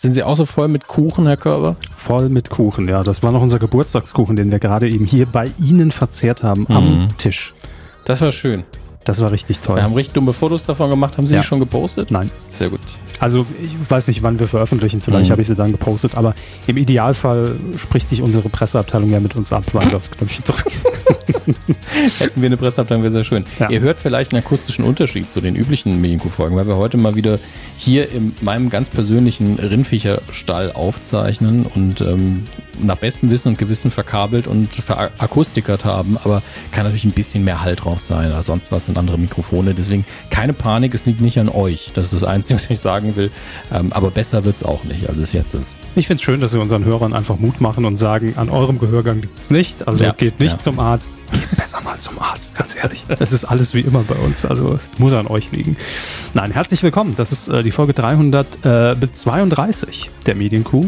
Sind Sie auch so voll mit Kuchen, Herr Körber? Voll mit Kuchen, ja. Das war noch unser Geburtstagskuchen, den wir gerade eben hier bei Ihnen verzehrt haben am Mhm. Tisch. Das war schön. Das war richtig toll. Wir haben richtig dumme Fotos davon gemacht. Haben Sie Ja. die schon gepostet? Nein. Sehr gut. Also ich weiß nicht, wann wir veröffentlichen. Vielleicht Mhm. habe ich sie dann gepostet. Aber im Idealfall spricht sich unsere Presseabteilung ja mit uns ab, weil wir aufs Knöpfchen drücken. Hätten wir eine Presseabteilung, wäre sehr schön. Ja. Ihr hört vielleicht einen akustischen Unterschied zu den üblichen Medienkuh-Folgen, weil wir heute mal wieder hier in meinem ganz persönlichen Rindviecherstall aufzeichnen und ähm, nach bestem Wissen und Gewissen verkabelt und verakustikert haben. Aber kann natürlich ein bisschen mehr Halt drauf sein als sonst was sind andere Mikrofone. Deswegen keine Panik, es liegt nicht an euch. Das ist das Einzige, was ich sagen will. Ähm, aber besser wird's auch nicht, als es jetzt ist. Ich finde es schön, dass wir unseren Hörern einfach Mut machen und sagen, an eurem Gehörgang liegt es nicht. Also Ja, geht nicht ja. zum Arzt. Geht besser mal zum Arzt, ganz ehrlich. Es ist alles wie immer bei uns. Also es muss an euch liegen. Nein, herzlich willkommen. Das ist äh, die Folge 332 der Medienkuh.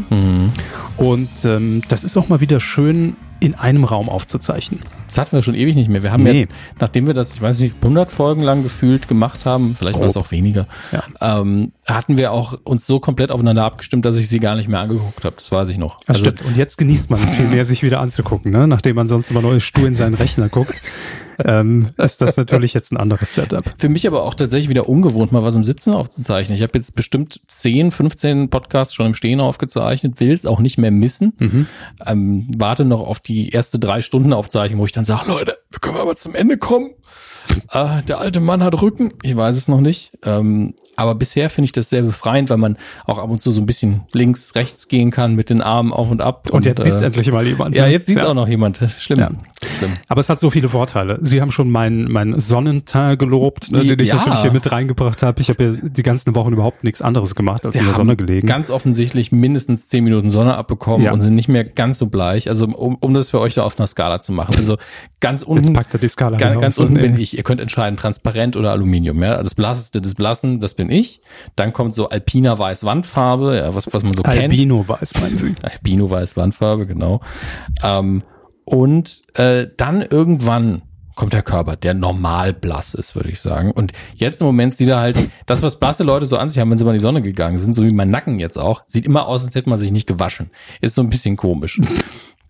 Und ähm, das ist auch mal wieder schön in einem Raum aufzuzeichnen. Das hatten wir schon ewig nicht mehr. Wir haben Nee. ja, nachdem wir das, ich weiß nicht, 100 Folgen lang gefühlt gemacht haben, vielleicht war es auch weniger, Ja. ähm, hatten wir auch uns so komplett aufeinander abgestimmt, dass ich sie gar nicht mehr angeguckt habe. Das weiß ich noch. Das stimmt. Und jetzt genießt man es viel mehr, sich wieder anzugucken, ne? nachdem man sonst immer nur stur in seinen Rechner guckt. ähm, ist das natürlich jetzt ein anderes Setup. Für mich aber auch tatsächlich wieder ungewohnt, mal was im Sitzen aufzuzeichnen. Ich habe jetzt bestimmt 10, 15 Podcasts schon im Stehen aufgezeichnet, will es auch nicht mehr missen. Mhm. Ähm, warte noch auf die erste drei Stunden Aufzeichnung, wo ich dann sage, Leute, wir können aber zum Ende kommen. Äh, der alte Mann hat Rücken. Ich weiß es noch nicht. Ähm, aber bisher finde ich das sehr befreiend, weil man auch ab und zu so ein bisschen links, rechts gehen kann mit den Armen auf und ab. Und, jetzt sieht's äh, endlich mal jemand. Ja, ne? jetzt sieht's auch noch jemand. Schlimm. Ja. Schlimm. Aber es hat so viele Vorteile. Sie haben schon meinen mein Sonnenteint gelobt, ne, den ich Ja. natürlich hier mit reingebracht habe. Ich habe ja die ganzen Wochen überhaupt nichts anderes gemacht, als Sie in der Sonne gelegen. ganz offensichtlich mindestens 10 Minuten Sonne abbekommen Ja. und sind nicht mehr ganz so bleich. Also um, um das für euch da auf einer Skala zu machen. Also ganz Jetzt unten, packt er die Skala ganz, ganz unten bin Nee. Ich. Ihr könnt entscheiden, transparent oder Aluminium. Ja, das blasseste des Blassen, das bin ich. Dann kommt so alpiner weiß Wandfarbe, ja, was was man so kennt. Albino weiß, meinen Sie. Albino weiß Wandfarbe, genau. Ähm, und äh, dann irgendwann kommt der Körper, der normal blass ist, würde ich sagen. Und jetzt im Moment sieht er halt, das, was blasse Leute so an sich haben, wenn sie mal in die Sonne gegangen sind, so wie mein Nacken jetzt auch, sieht immer aus, als hätte man sich nicht gewaschen. Ist so ein bisschen komisch.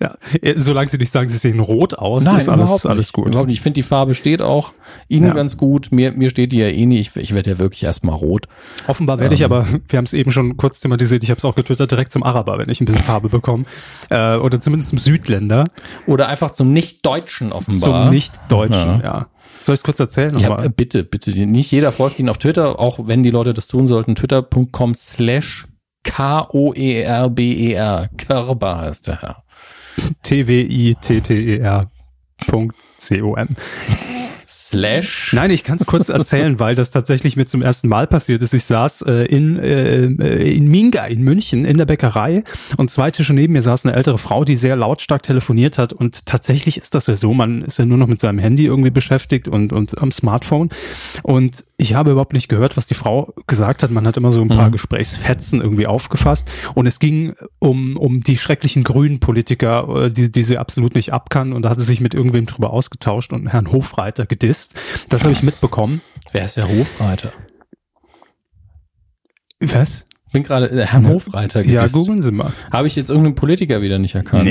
Ja. Solange Sie nicht sagen, Sie sehen rot aus, ist alles, alles gut. Überhaupt nicht. Ich finde, die Farbe steht auch Ihnen Ja. ganz gut. Mir, mir steht die ja eh nie. Ich, ich werde ja wirklich erstmal rot. Offenbar werde ich Ähm. aber, wir haben es eben schon kurz thematisiert, ich habe es auch getwittert, direkt zum Araber, wenn ich ein bisschen Farbe bekomme. Äh, oder zumindest zum Südländer, Oder einfach zum Nicht-Deutschen offenbar. zum Nicht-Deutschen, Ja. ja. Soll ich es kurz erzählen? Ja, nochmal? äh, bitte, bitte. Nicht jeder folgt ihnen auf Twitter, auch wenn die Leute das tun sollten. Twitter.com slash K-O-E-R-B-E-R. Körber heißt der Herr. T-W-I-T-T-E-R. Slash. Nein, ich kann es kurz erzählen, weil das tatsächlich mir zum ersten Mal passiert ist. Ich saß äh, in, äh, in Minga in München in der Bäckerei und zwei Tische neben mir saß eine ältere Frau, die sehr lautstark telefoniert hat und tatsächlich ist das ja so, man ist ja nur noch mit seinem Handy irgendwie beschäftigt und, und am Smartphone und ich habe überhaupt nicht gehört, was die Frau gesagt hat. Man hat immer so ein paar Mhm. Gesprächsfetzen irgendwie aufgefasst und es ging um, um die schrecklichen grünen Politiker, äh, die, die sie absolut nicht ab kann und da hat sie sich mit irgendwem drüber ausgetauscht und Herrn Hofreiter gedisst. Das habe ich mitbekommen. Wer ist der Hofreiter? Was? Bin gerade äh, Herrn Hofreiter Ja, gedisst. googeln Sie mal. Habe ich jetzt irgendeinen Politiker wieder nicht erkannt?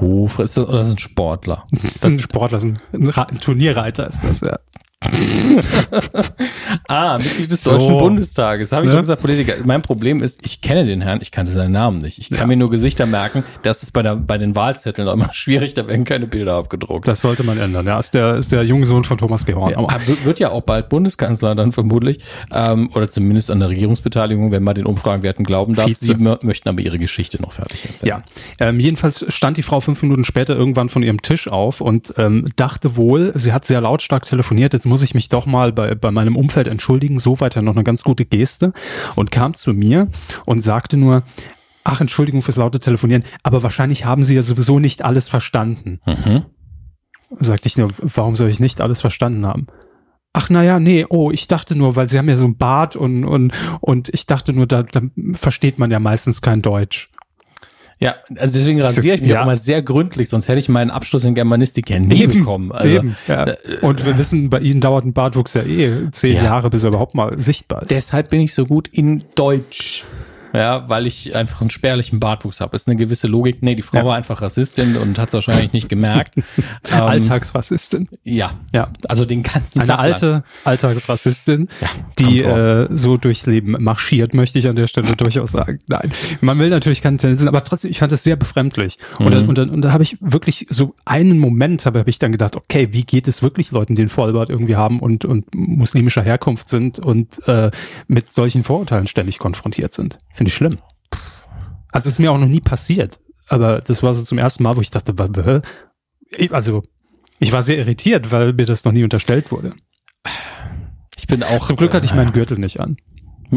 Hof, ist das, oder ist das ein Sportler? Das ist ein Sportler, das ist ein, ein Turnierreiter ist das, ja. Ah, Mitglied des So. Deutschen Bundestages. Habe ich Ne? doch gesagt, Politiker. Mein Problem ist, ich kenne den Herrn, ich kannte seinen Namen nicht. Ich kann Ja. mir nur Gesichter merken. Das ist bei, der, bei den Wahlzetteln auch immer schwierig, da werden keine Bilder abgedruckt. Das sollte man ändern. Ja, ist der, ist der junge Sohn von Thomas Gehorn. Ja, wird ja auch bald Bundeskanzler dann vermutlich. Ähm, oder zumindest an der Regierungsbeteiligung, wenn man den Umfragenwerten glauben darf. Vize. Sie mö- möchten aber ihre Geschichte noch fertig erzählen. Ja, ähm, jedenfalls stand die Frau fünf Minuten später irgendwann von ihrem Tisch auf und ähm, dachte wohl, sie hat sehr lautstark telefoniert, jetzt muss ich mich doch mal bei, bei meinem Umfeld entschuldigen, soweit ja noch eine ganz gute Geste und kam zu mir und sagte nur, ach, Entschuldigung fürs laute Telefonieren, aber wahrscheinlich haben Sie ja sowieso nicht alles verstanden. Mhm. Sagte ich nur, warum soll ich nicht alles verstanden haben? Ach naja, nee, oh, ich dachte nur, weil sie haben ja so ein Bart und, und, und ich dachte nur, da, da versteht man ja meistens kein Deutsch. Ja, also deswegen rasiere ich mich Ja. auch immer sehr gründlich, sonst hätte ich meinen Abschluss in Germanistik ja nie bekommen. Also, Eben, ja. da- äh, Und wir wissen, bei Ihnen dauert ein Bartwuchs ja eh zehn Ja. Jahre, bis er überhaupt mal sichtbar ist. Deshalb bin ich so gut in Deutsch. Ja, weil ich einfach einen spärlichen Bartwuchs habe. Ist eine gewisse Logik. Nee, die Frau Ja. war einfach Rassistin und hat es wahrscheinlich nicht gemerkt. Ähm, Alltagsrassistin. Ja, Ja. also den ganzen Eine Tag lang. alte Alltagsrassistin, Ja, die äh, so durchs Leben marschiert, möchte ich an der Stelle durchaus sagen. Nein, man will natürlich keine Tendenzen, aber trotzdem, ich fand es sehr befremdlich. Und, dann, Mhm. und dann, und da habe ich wirklich so einen Moment, habe hab ich dann gedacht, okay, wie geht es wirklich Leuten, die einen Vollbart irgendwie haben und, und muslimischer Herkunft sind und äh, mit solchen Vorurteilen ständig konfrontiert sind? Finde ich schlimm. Also ist mir auch noch nie passiert, aber das war so zum ersten Mal, wo ich dachte, also ich war sehr irritiert, weil mir das noch nie unterstellt wurde. Ich bin auch. Zum Glück hatte ich äh, meinen Gürtel nicht an.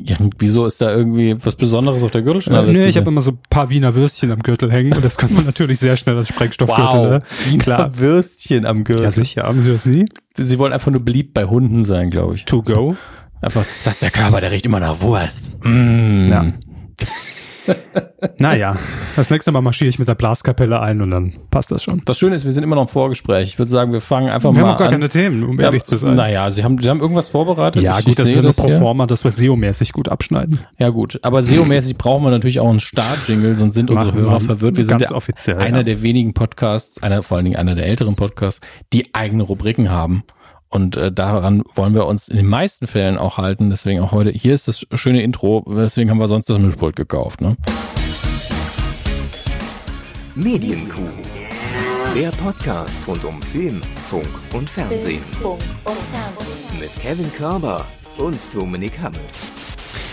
Ja, wieso ist da irgendwie was Besonderes auf der Gürtelschnalle? Äh, nö, ich habe immer so ein paar Wiener Würstchen am Gürtel hängen und das kann man natürlich sehr schnell als Sprengstoffgürtel. Wow, Ne? Wiener Klar. Würstchen am Gürtel. Ja, sicher. Haben Sie das nie? Sie wollen einfach nur beliebt bei Hunden sein, glaube ich. To go. Einfach, das ist der Körper, der riecht immer nach Wurst. Mm. Ja. Naja, das nächste Mal marschiere ich mit der Blaskapelle ein und dann passt das schon. Das Schöne ist, wir sind immer noch im Vorgespräch. Ich würde sagen, wir fangen einfach Wir mal haben auch gar an. keine Themen, um Ja, ehrlich zu sein. Naja, Sie haben, Sie haben irgendwas vorbereitet. ja, Ich- gut, ich das ist ja nur pro forma, dass wir SEO-mäßig gut abschneiden. Ja, gut. Aber SEO-mäßig brauchen wir natürlich auch einen Start-Jingle, sonst sind unsere Machen Hörer wir verwirrt. Wir sind der, offiziell, einer ja. der wenigen Podcasts, einer, vor allen Dingen einer der älteren Podcasts, die eigene Rubriken haben. Und äh, daran wollen wir uns in den meisten Fällen auch halten. Deswegen auch heute. Hier ist das schöne Intro. Deswegen haben wir sonst das Mischpult gekauft. Ne? Medienkuh. Der Podcast rund um Film, Funk und Fernsehen. Mit Kevin Körber und Dominik Hammes.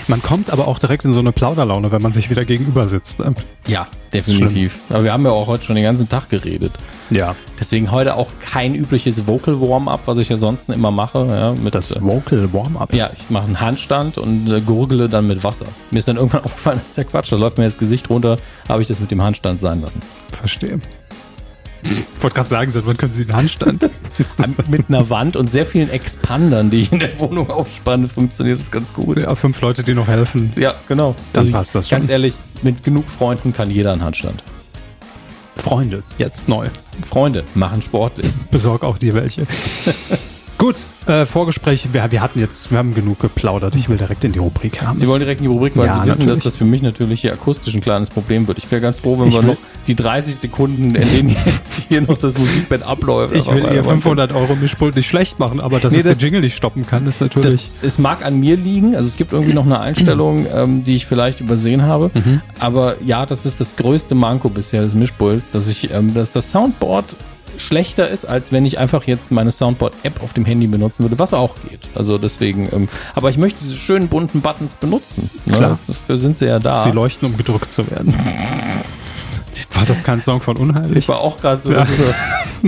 Man kommt aber auch direkt in so eine Plauderlaune, wenn man sich wieder gegenüber sitzt. Ne? Ja, definitiv. Aber wir haben ja auch heute schon den ganzen Tag geredet. Ja. Deswegen heute auch kein übliches Vocal Warm-up, was ich ja sonst immer mache. Ja, mit, Das äh, Vocal Warm-Up. Ja, ich mache einen Handstand und äh, gurgle dann mit Wasser. Mir ist dann irgendwann aufgefallen, das ist ja Quatsch, da läuft mir das Gesicht runter, habe ich das mit dem Handstand sein lassen. Verstehe. Ich wollte gerade sagen, seit wann können Sie einen Handstand? mit einer Wand und sehr vielen Expandern, die ich in der Wohnung aufspanne, funktioniert das ganz gut. ja, fünf Leute, die noch helfen. Ja, genau. Dann ich- passt das schon. Ganz ehrlich, mit genug Freunden kann jeder einen Handstand. Freunde, jetzt neu. Freunde machen sportlich. Besorg auch dir welche. Gut, äh, Vorgespräch. Wir, wir hatten jetzt, wir haben genug geplaudert. Ich will direkt in die Rubrik haben. Sie wollen direkt in die Rubrik, weil Ja, Sie wissen, natürlich. dass das für mich natürlich hier akustisch ein kleines Problem wird. Ich wäre ganz froh, wenn Ich wir noch die 30 Sekunden, in denen jetzt hier noch das Musikbett abläuft. ich will ihr weitermachen. 500 Euro Mischpult nicht schlecht machen, aber dass Nee, es das- den Jingle nicht stoppen kann, ist Das, natürlich. es mag an mir liegen, also es gibt irgendwie noch eine Einstellung, ähm, die ich vielleicht übersehen habe. Mhm. Aber ja, das ist das größte Manko bisher des Mischpults, dass ich, ähm, dass das Soundboard schlechter ist, als wenn ich einfach jetzt meine Soundboard-App auf dem Handy benutzen würde, was auch geht. Also deswegen, ähm, aber ich möchte diese schönen bunten Buttons benutzen. Ne? Klar. Dafür sind sie ja da. Sie leuchten, um gedrückt zu werden. War das kein Song von Unheilig? ich war auch gerade so, das ist so,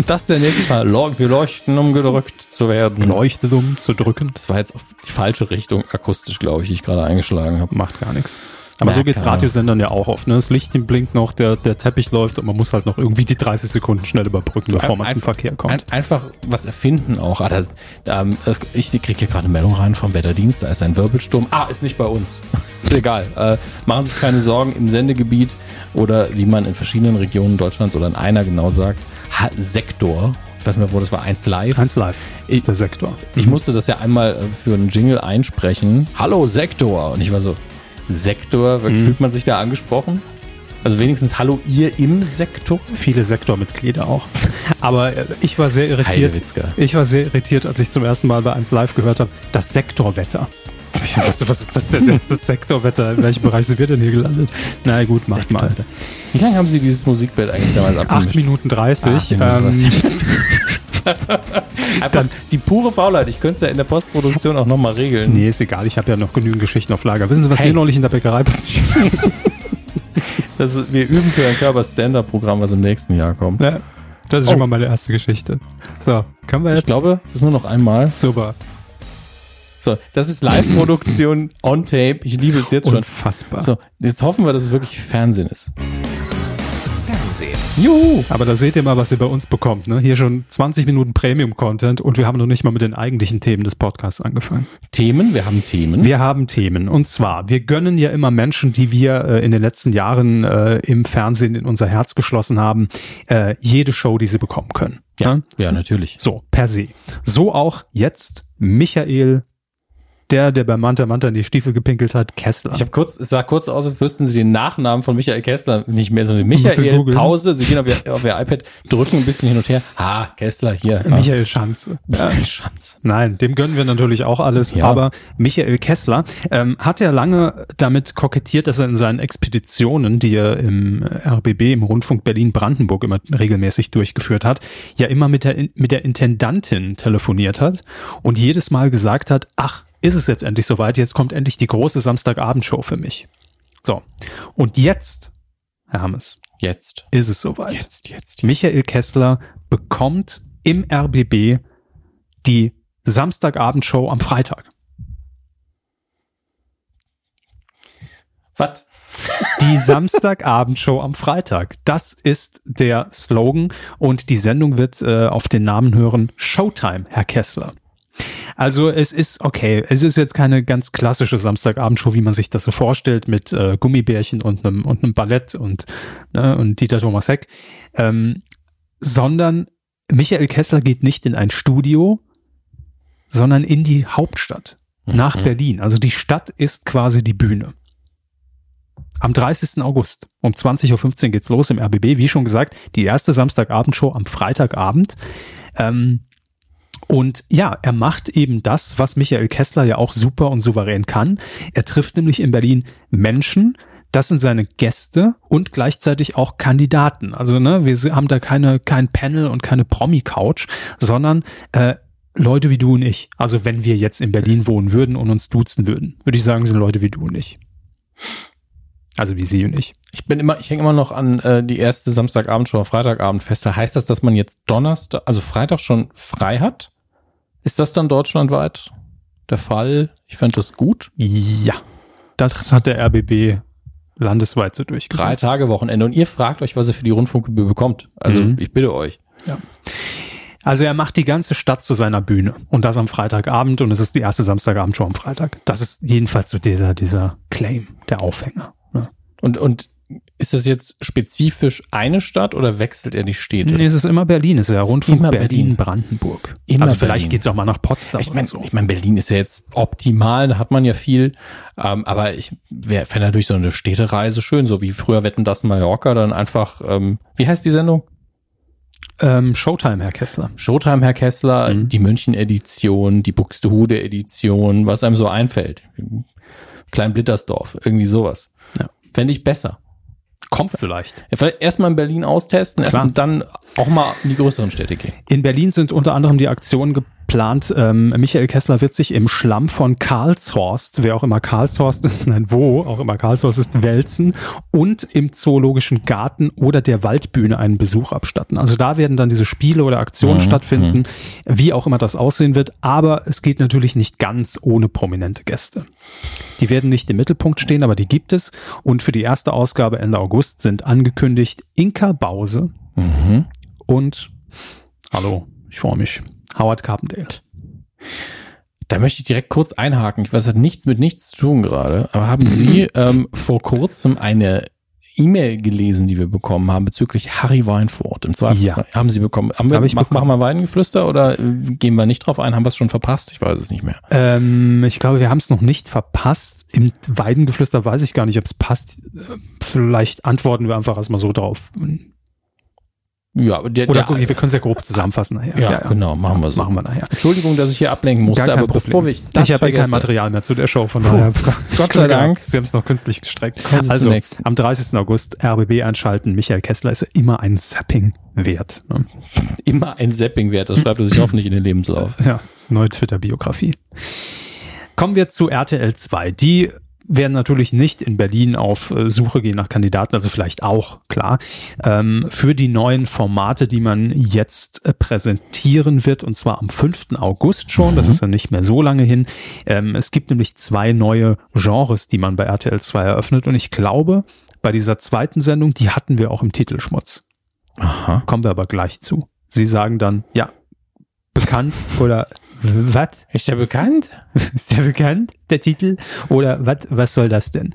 das ist der nächste Fall. Leu- Wir leuchten, um gedrückt zu werden. Leuchtet, um zu drücken. Das war jetzt auf die falsche Richtung akustisch, glaube ich, die ich gerade eingeschlagen habe. Macht gar nichts. Aber so Merkt geht's. Radiosendern ja auch oft. Ne? Das Lichtchen blinkt noch, der, der Teppich läuft und man muss halt noch irgendwie die 30 Sekunden schnell überbrücken, bevor man zum Einfach- Verkehr kommt. Ein, einfach was erfinden auch. Ah, das, ähm, ich kriege hier gerade eine Meldung rein vom Wetterdienst, da ist ein Wirbelsturm. Ah, ist nicht bei uns. ist egal. Äh, machen Sie sich keine Sorgen im Sendegebiet oder wie man in verschiedenen Regionen Deutschlands oder in einer genau sagt, ha Sektor. Ich weiß nicht mehr, wo das war, eins live. Eins live Ich- ist der Sektor. Ich musste das ja einmal äh, für einen Jingle einsprechen. Hallo Sektor. Und ich war so, Sektor, Mhm. fühlt man sich da angesprochen? Also wenigstens Hallo ihr im Sektor? Viele Sektormitglieder auch. Aber äh, ich war sehr irritiert. Ich war sehr irritiert, als ich zum ersten Mal bei 1 Live gehört habe, das Sektorwetter. Ich dachte, was ist das denn jetzt, das Sektorwetter? In welchem Bereich sind wir denn hier gelandet? Na gut, macht mal. Wie lange haben Sie dieses Musikbett eigentlich damals 8 abgemischt? Minuten 30. Acht Minuten ähm, Einfach die pure Faulheit. Ich könnte es ja in der Postproduktion auch nochmal regeln. nee, ist egal, ich habe ja noch genügend Geschichten auf Lager. Wissen Sie, was Hey. mir neulich in der Bäckerei passiert ist? Wir üben für ein Körper-Stand-Up-Programm, was im nächsten Jahr kommt. Ja, das ist Oh. schon mal meine erste Geschichte. So, können wir jetzt? Ich glaube, es ist nur noch einmal. super. So, das ist Live-Produktion on Tape. Ich liebe es jetzt schon. Unfassbar. So, jetzt hoffen wir, dass es wirklich Fernsehen ist. Juhu! Aber da seht ihr mal, was ihr bei uns bekommt. Ne? Hier schon 20 Minuten Premium-Content und wir haben noch nicht mal mit den eigentlichen Themen des Podcasts angefangen. Themen, wir haben Themen. Wir haben Themen. Und zwar, wir gönnen ja immer Menschen, die wir äh, in den letzten Jahren äh, im Fernsehen in unser Herz geschlossen haben, äh, jede Show, die sie bekommen können. ja, ja, natürlich. So, per se. So auch jetzt Michael Der, der bei Manta Manta in die Stiefel gepinkelt hat, Kessler. Ich habe kurz, es sah kurz aus, als wüssten sie den Nachnamen von Michael Kessler nicht mehr, sondern Michael, Pause, sie gehen auf ihr, auf ihr iPad, drücken ein bisschen hin und her. Ah, Kessler, hier. Ah. Michael Schanze. Michael Schanz. Nein, dem gönnen wir natürlich auch alles, Ja. aber Michael Kessler ähm, hat ja lange damit kokettiert, dass er in seinen Expeditionen, die er im RBB, im Rundfunk Berlin-Brandenburg immer regelmäßig durchgeführt hat, ja immer mit der, mit der Intendantin telefoniert hat und jedes Mal gesagt hat, ach, ist es jetzt endlich soweit, jetzt kommt endlich die große Samstagabendshow für mich. So, und jetzt, Herr Hammes, Jetzt. ist es soweit. Jetzt, jetzt. Michael Kessler bekommt im RBB die Samstagabendshow am Freitag. Was? Die Samstagabendshow am Freitag. Das ist der Slogan und die Sendung wird äh, auf den Namen hören Showtime, Herr Kessler. Also es ist okay, es ist jetzt keine ganz klassische Samstagabendshow, wie man sich das so vorstellt, mit äh, Gummibärchen und einem und einem Ballett und, ne, und Dieter Thomas Heck, ähm, sondern Michael Kessler geht nicht in ein Studio, sondern in die Hauptstadt, nach Mhm. Berlin. Also die Stadt ist quasi die Bühne. Am 30. August um 20.15 Uhr geht's los im RBB. Wie schon gesagt, die erste Samstagabendshow am Freitagabend. Ähm, und ja, er macht eben das, was Michael Kessler ja auch super und souverän kann. Er trifft nämlich in Berlin Menschen, das sind seine Gäste und gleichzeitig auch Kandidaten. Also ne, wir haben da keine kein Panel und keine Promi-Couch, sondern äh, Leute wie du und ich. Also wenn wir jetzt in Berlin wohnen würden und uns duzen würden, würde ich sagen, sind Leute wie du und ich. Also wie sie und ich. Ich bin immer, ich hänge immer noch an äh, die erste Samstagabendshow, Freitagabend fest. Heißt das, dass man jetzt Donnerstag, also Freitag schon frei hat? Ist das dann deutschlandweit der Fall? Ich fände das gut. Ja, das hat der RBB landesweit so durchgesetzt. Drei Tage Wochenende. Und ihr fragt euch, was ihr für die Rundfunkgebühr bekommt. Also Mhm. ich bitte euch. Also er macht die ganze Stadt zu seiner Bühne und das am Freitagabend und es ist die erste Samstagabendshow am Freitag. Das ist jedenfalls so dieser, dieser Claim, der Aufhänger. Ne? Und, und ist das jetzt spezifisch eine Stadt oder wechselt er die Städte? Nee, es ist immer Berlin, es ist ja Rundfunk immer Berlin. Berlin-Brandenburg. Immer also vielleicht Berlin. geht's auch mal nach Potsdam Ich meine, so. ich mein, Berlin ist ja jetzt optimal, da hat man ja viel. Ähm, aber ich fände natürlich so eine Städtereise schön, so wie früher Wetten das Mallorca, dann einfach, ähm, wie heißt die Sendung? Ähm, Showtime, Herr Kessler. Showtime, Herr Kessler, Mhm. die München-Edition, die Buxtehude-Edition, was einem so einfällt. Klein Blittersdorf, irgendwie sowas. Ja. Fände ich besser. Kommt vielleicht. Ja, vielleicht erstmal in Berlin austesten, erst und dann auch mal in die größeren Städte gehen. In Berlin sind unter anderem die Aktionen geplant. Ähm, Michael Kessler wird sich im Schlamm von Karlshorst, wer auch immer Karlshorst ist, nein, wo auch immer Karlshorst ist, wälzen und im Zoologischen Garten oder der Waldbühne einen Besuch abstatten. Also da werden dann diese Spiele oder Aktionen Mhm, stattfinden, wie auch immer das aussehen wird. Aber es geht natürlich nicht ganz ohne prominente Gäste. Die werden nicht im Mittelpunkt stehen, aber die gibt es. Und für die erste Ausgabe Ende August sind angekündigt Inka Bause, Mhm. und hallo, ich freue mich. Howard Carpendale. Da möchte ich direkt kurz einhaken. Ich weiß, das hat nichts mit nichts zu tun gerade. Aber haben Sie ähm, vor kurzem eine E-Mail gelesen, die wir bekommen haben bezüglich Harry Weinfurt? Im Zweifelsfall haben Sie bekommen. Haben wir, Hab ich mach, bekommen. machen wir Weidengeflüster oder äh, gehen wir nicht drauf ein? Haben wir es schon verpasst? Ich weiß es nicht mehr. Ähm, ich glaube, wir haben es noch nicht verpasst. Im Weidengeflüster weiß ich gar nicht, ob es passt. Äh, Vielleicht antworten wir einfach erstmal so drauf. Ja, der, Oder der, okay, wir können es ja grob zusammenfassen nachher. ja, genau, machen wir so. Machen wir nachher. Entschuldigung, dass ich hier ablenken musste, kein aber Problem. bevor ich das ich habe ja kein vergesse, Material mehr zu der Show, von daher. Gott sei Dank. Sie haben es noch künstlich gestreckt. Kommen Sie Also, am 30. August RBB einschalten. Michael Kessler ist ja immer ein Zapping wert. Ne? immer ein Zapping wert. Das schreibt er sich hoffentlich in den Lebenslauf. Ja, das ist eine neue Twitter-Biografie. Kommen wir zu RTL 2. Die werden natürlich nicht in Berlin auf äh, Suche gehen nach Kandidaten, also vielleicht auch, klar, ähm, für die neuen Formate, die man jetzt äh, präsentieren wird, und zwar am 5. August schon, das Mhm. ist ja nicht mehr so lange hin. Ähm, es gibt nämlich zwei neue Genres, die man bei RTL 2 eröffnet, und ich glaube, bei dieser zweiten Sendung, die hatten wir auch im Titelschmutz. Aha. Kommen wir aber gleich zu. Sie sagen dann, ja, bekannt oder was? Ist der bekannt? Ist der bekannt, der Titel? Oder wat, was soll das denn?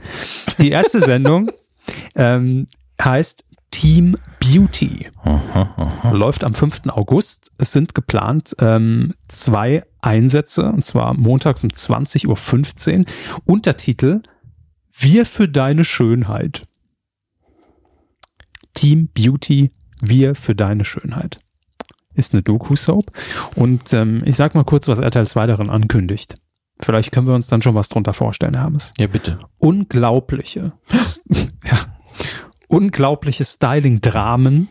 Die erste Sendung ähm, heißt Team Beauty. Aha, aha. Läuft am 5. August. Es sind geplant ähm, zwei Einsätze, und zwar montags um 20.15 Uhr. Untertitel Wir für deine Schönheit. Team Beauty, wir für deine Schönheit. Ist eine Doku-Soap. Und ähm, ich sag mal kurz, was RTL 2 darin ankündigt. Vielleicht können wir uns dann schon was drunter vorstellen, Hermes. Ja, bitte. Unglaubliche, ja, unglaubliche Styling-Dramen,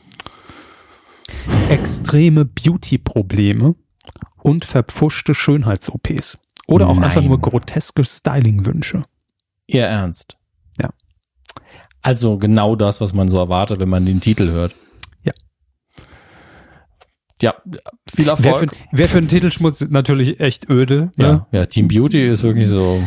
extreme Beauty-Probleme und verpfuschte Schönheits-OPs. Oder auch Nein. einfach nur groteske Styling-Wünsche. Ihr Ernst? Ja. Also genau das, was man so erwartet, wenn man den Titel hört. Ja. Ja, viel Wer für, Erfolg. wer für einen Titelschmutz natürlich echt öde. ja, Ne? ja, Team Beauty ist wirklich so.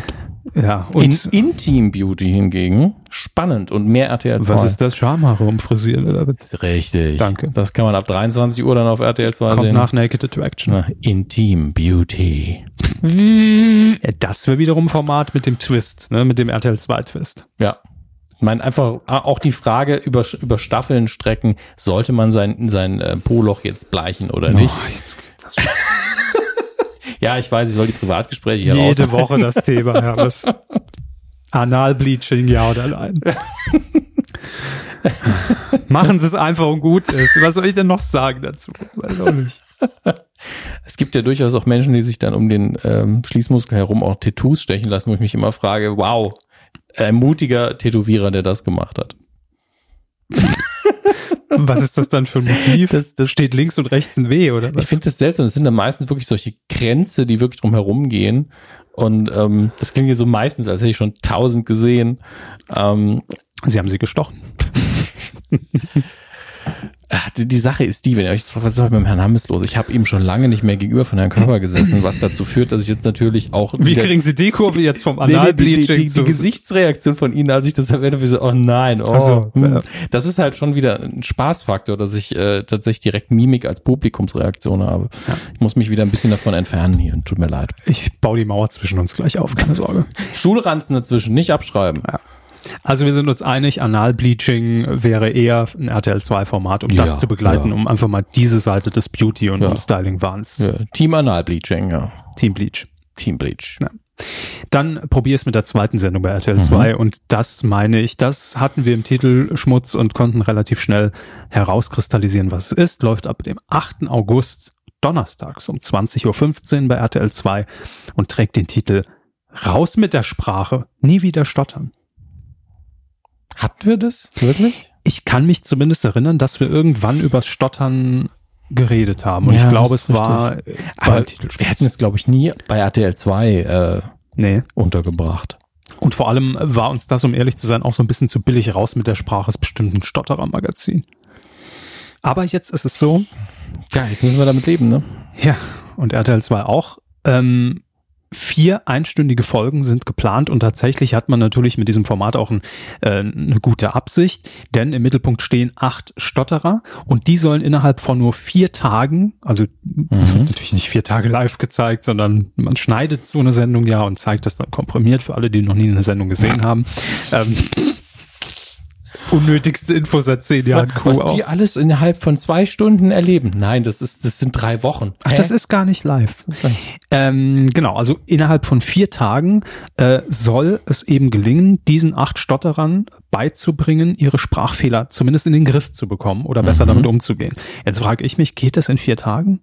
ja. In, Und in Team Beauty hingegen spannend und mehr RTL 2. was ist das? Schamhaare umfrisieren? Oder? Richtig. Danke. Das kann man ab 23 Uhr dann auf RTL 2 Kommt sehen. nach Naked Attraction. Na, in Team Beauty. Ja, das wäre wiederum Format mit dem Twist, ne? mit dem RTL 2 Twist. Ja. Ich meine, einfach ah, auch die Frage über, über Staffeln strecken, sollte man sein, sein äh, Poloch jetzt bleichen oder nicht? Oh, jetzt geht das schon. Ja, ich weiß, ich soll die Privatgespräche hier. Jede Woche das Thema, Hermes. Analbleaching, ja oder nein? Machen Sie es einfach und gut ist. Was soll ich denn noch sagen dazu? Weiß auch nicht. Es gibt ja durchaus auch Menschen, die sich dann um den ähm, Schließmuskel herum auch Tattoos stechen lassen, wo ich mich immer frage, wow, ein mutiger Tätowierer, der das gemacht hat. Was ist das dann für ein Motiv? Das- das- steht links und rechts ein W, oder was? Ich finde das seltsam. Das sind dann meistens wirklich solche Grenze, die wirklich drum herum gehen. Und ähm, das klingt jetzt so meistens, als hätte ich schon tausend gesehen. Ähm, Sie haben sie gestochen. ach, die, Sache ist die, wenn ihr euch fragt, was ist mit dem Herrn Hammes los? Ich habe ihm schon lange nicht mehr gegenüber von Herrn Körper gesessen, was dazu führt, dass ich jetzt natürlich auch Wie kriegen Sie die Kurve jetzt vom Nee, nee, die, die, Analbleaching die, die. Gesichtsreaktion von Ihnen, als ich das erwähnt habe, wie so, oh nein, oh. So, hm. ja. Das ist halt schon wieder ein Spaßfaktor, dass ich äh, tatsächlich direkt Mimik als Publikumsreaktion habe. Ich muss mich wieder ein bisschen davon entfernen hier, tut mir leid. Ich baue die Mauer zwischen uns gleich auf, keine Sorge. Schulranzen dazwischen, nicht abschreiben. Also wir sind uns einig, Analbleaching wäre eher ein RTL2-Format, um Ja, das zu begleiten, ja. um einfach mal diese Seite des Beauty- und, Ja. Styling-Wahns. Ja, Team Analbleaching, ja. Team Bleach. Team Bleach. Ja. Dann probier es mit der zweiten Sendung bei RTL Mhm. 2 und das meine ich, das hatten wir im Titel Schmutz und konnten relativ schnell herauskristallisieren, was es ist. Läuft ab dem 8. August donnerstags um 20.15 Uhr bei RTL 2 und trägt den Titel Raus mit der Sprache, nie wieder stottern. Hatten wir das? Wirklich? Ich kann mich zumindest erinnern, dass wir irgendwann übers Stottern geredet haben und Ja, ich glaube, es war Aber wir hätten es, glaube ich, nie bei RTL 2 äh, Nee. untergebracht. Und vor allem war uns das, um ehrlich zu sein, auch so ein bisschen zu billig raus mit der Sprache des bestimmten Stotterer-Magazin. Aber jetzt ist es so, Ja, jetzt müssen wir damit leben, ne? ja, und RTL 2 auch. Ähm, vier einstündige Folgen sind geplant und tatsächlich hat man natürlich mit diesem Format auch ein, äh, eine gute Absicht, denn im Mittelpunkt stehen acht Stotterer und die sollen innerhalb von nur vier Tagen, also wird natürlich nicht vier Tage live gezeigt, sondern man schneidet so eine Sendung ja und zeigt das dann komprimiert für alle, die noch nie eine Sendung gesehen haben. Ähm, unnötigste Infos erzählen, ja, ein Was Kuh auch. die alles innerhalb von zwei Stunden erleben. Nein, das ist, das sind drei Wochen. Ach, Hä? das ist gar nicht live. Ähm, genau, also innerhalb von vier Tagen äh, soll es eben gelingen, diesen acht Stotterern beizubringen, ihre Sprachfehler zumindest in den Griff zu bekommen oder besser Mhm. damit umzugehen. Jetzt frage ich mich, geht das in vier Tagen?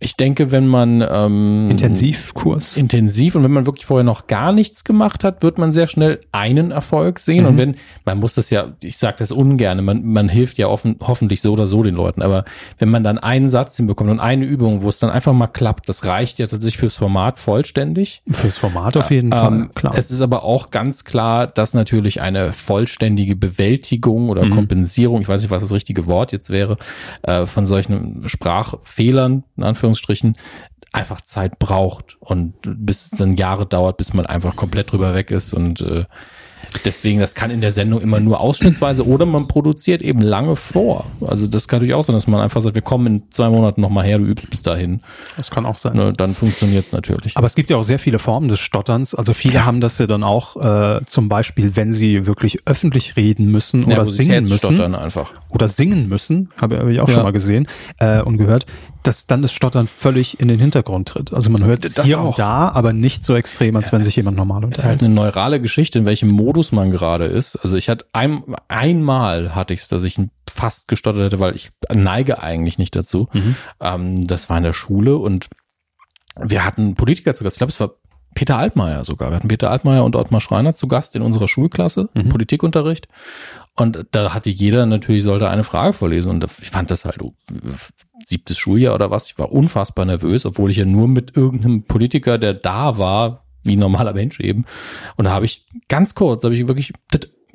Ich denke, wenn man ähm, Intensivkurs? intensiv und wenn man wirklich vorher noch gar nichts gemacht hat, wird man sehr schnell einen Erfolg sehen. Mhm. Und wenn, man muss das ja, ich sage das ungern, man, man hilft ja offen, hoffentlich so oder so den Leuten, aber wenn man dann einen Satz hinbekommt und eine Übung, wo es dann einfach mal klappt, das reicht ja tatsächlich fürs Format vollständig. Fürs Format auf jeden Fall, Ähm, klar. Es ist aber auch ganz klar, dass natürlich eine vollständige Bewältigung oder Mhm. Kompensierung, ich weiß nicht, was das richtige Wort jetzt wäre, äh, von solchen Sprachfehlern, in Anführungsstrichen, einfach Zeit braucht und bis es dann Jahre dauert, bis man einfach komplett drüber weg ist und äh, Deswegen, das kann in der Sendung immer nur ausschnittsweise oder man produziert eben lange vor. Also das kann natürlich auch sein, dass man einfach sagt, wir kommen in zwei Monaten nochmal her, du übst bis dahin. das kann auch sein. Ne, dann funktioniert's natürlich. Aber es gibt ja auch sehr viele Formen des Stotterns. Also viele haben das ja dann auch äh, zum Beispiel, wenn sie wirklich öffentlich reden müssen oder singen müssen einfach. oder singen müssen, habe hab ich auch Ja. schon mal gesehen äh, und gehört. Dass dann das Stottern völlig in den Hintergrund tritt. Also man hört es hier auch. und da, aber nicht so extrem, als Ja, wenn sich jemand normal ist halt unterhält. eine neurale Geschichte, in welchem Modus man gerade ist. Also ich hatte ein, einmal hatte ich es, dass ich fast gestottert hätte, weil ich neige eigentlich nicht dazu. Mhm. Ähm, das war in der Schule und wir hatten Politiker zu Gast. Ich glaube, es war Peter Altmaier sogar. Wir hatten Peter Altmaier und Ottmar Schreiner zu Gast in unserer Schulklasse, Mhm. Politikunterricht. Und da hatte jeder natürlich, sollte eine Frage vorlesen. Und ich fand das halt oh, siebtes Schuljahr oder was. Ich war unfassbar nervös, obwohl ich ja nur mit irgendeinem Politiker, der da war, wie ein normaler Mensch eben. Und da habe ich ganz kurz, da habe ich wirklich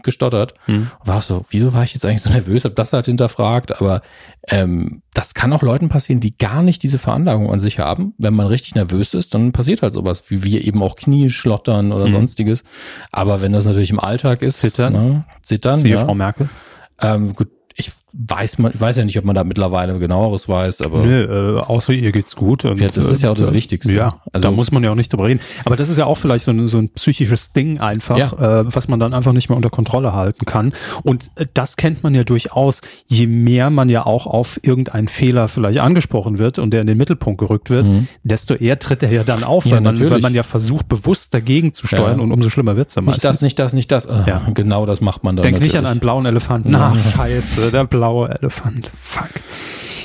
gestottert. Mhm. War so, wieso war ich jetzt eigentlich so nervös? Hab das halt hinterfragt, aber ähm, das kann auch Leuten passieren, die gar nicht diese Veranlagung an sich haben. Wenn man richtig nervös ist, dann passiert halt sowas, wie wir eben auch Knie schlottern oder Mhm. sonstiges. Aber wenn das natürlich im Alltag ist, Zittern. ne, zittern, Siehe ja. Frau Merkel. Ähm, gut, weiß man, ich weiß ja nicht, ob man da mittlerweile genaueres weiß, aber Nö, äh, außer ihr geht's gut. Und, Ja, das ist ja auch das äh, Wichtigste. Ja, Also- da muss man ja auch nicht drüber reden. Aber das ist ja auch vielleicht so ein, so ein psychisches Ding einfach, Ja. äh, was man dann einfach nicht mehr unter Kontrolle halten kann. Und äh, das kennt man ja durchaus. Je mehr man ja auch auf irgendeinen Fehler vielleicht angesprochen wird und der in den Mittelpunkt gerückt wird, Mhm. desto eher tritt er ja dann auf, Ja, weil, man, natürlich. weil man ja versucht, bewusst dagegen zu steuern Ja. und umso schlimmer wird's dann nicht das, meistens. nicht das, nicht das. Äh, Ja. Genau das macht man dann Denk nicht an natürlich. einen blauen Elefanten. Na, scheiße, der blaue Elefant. Fuck.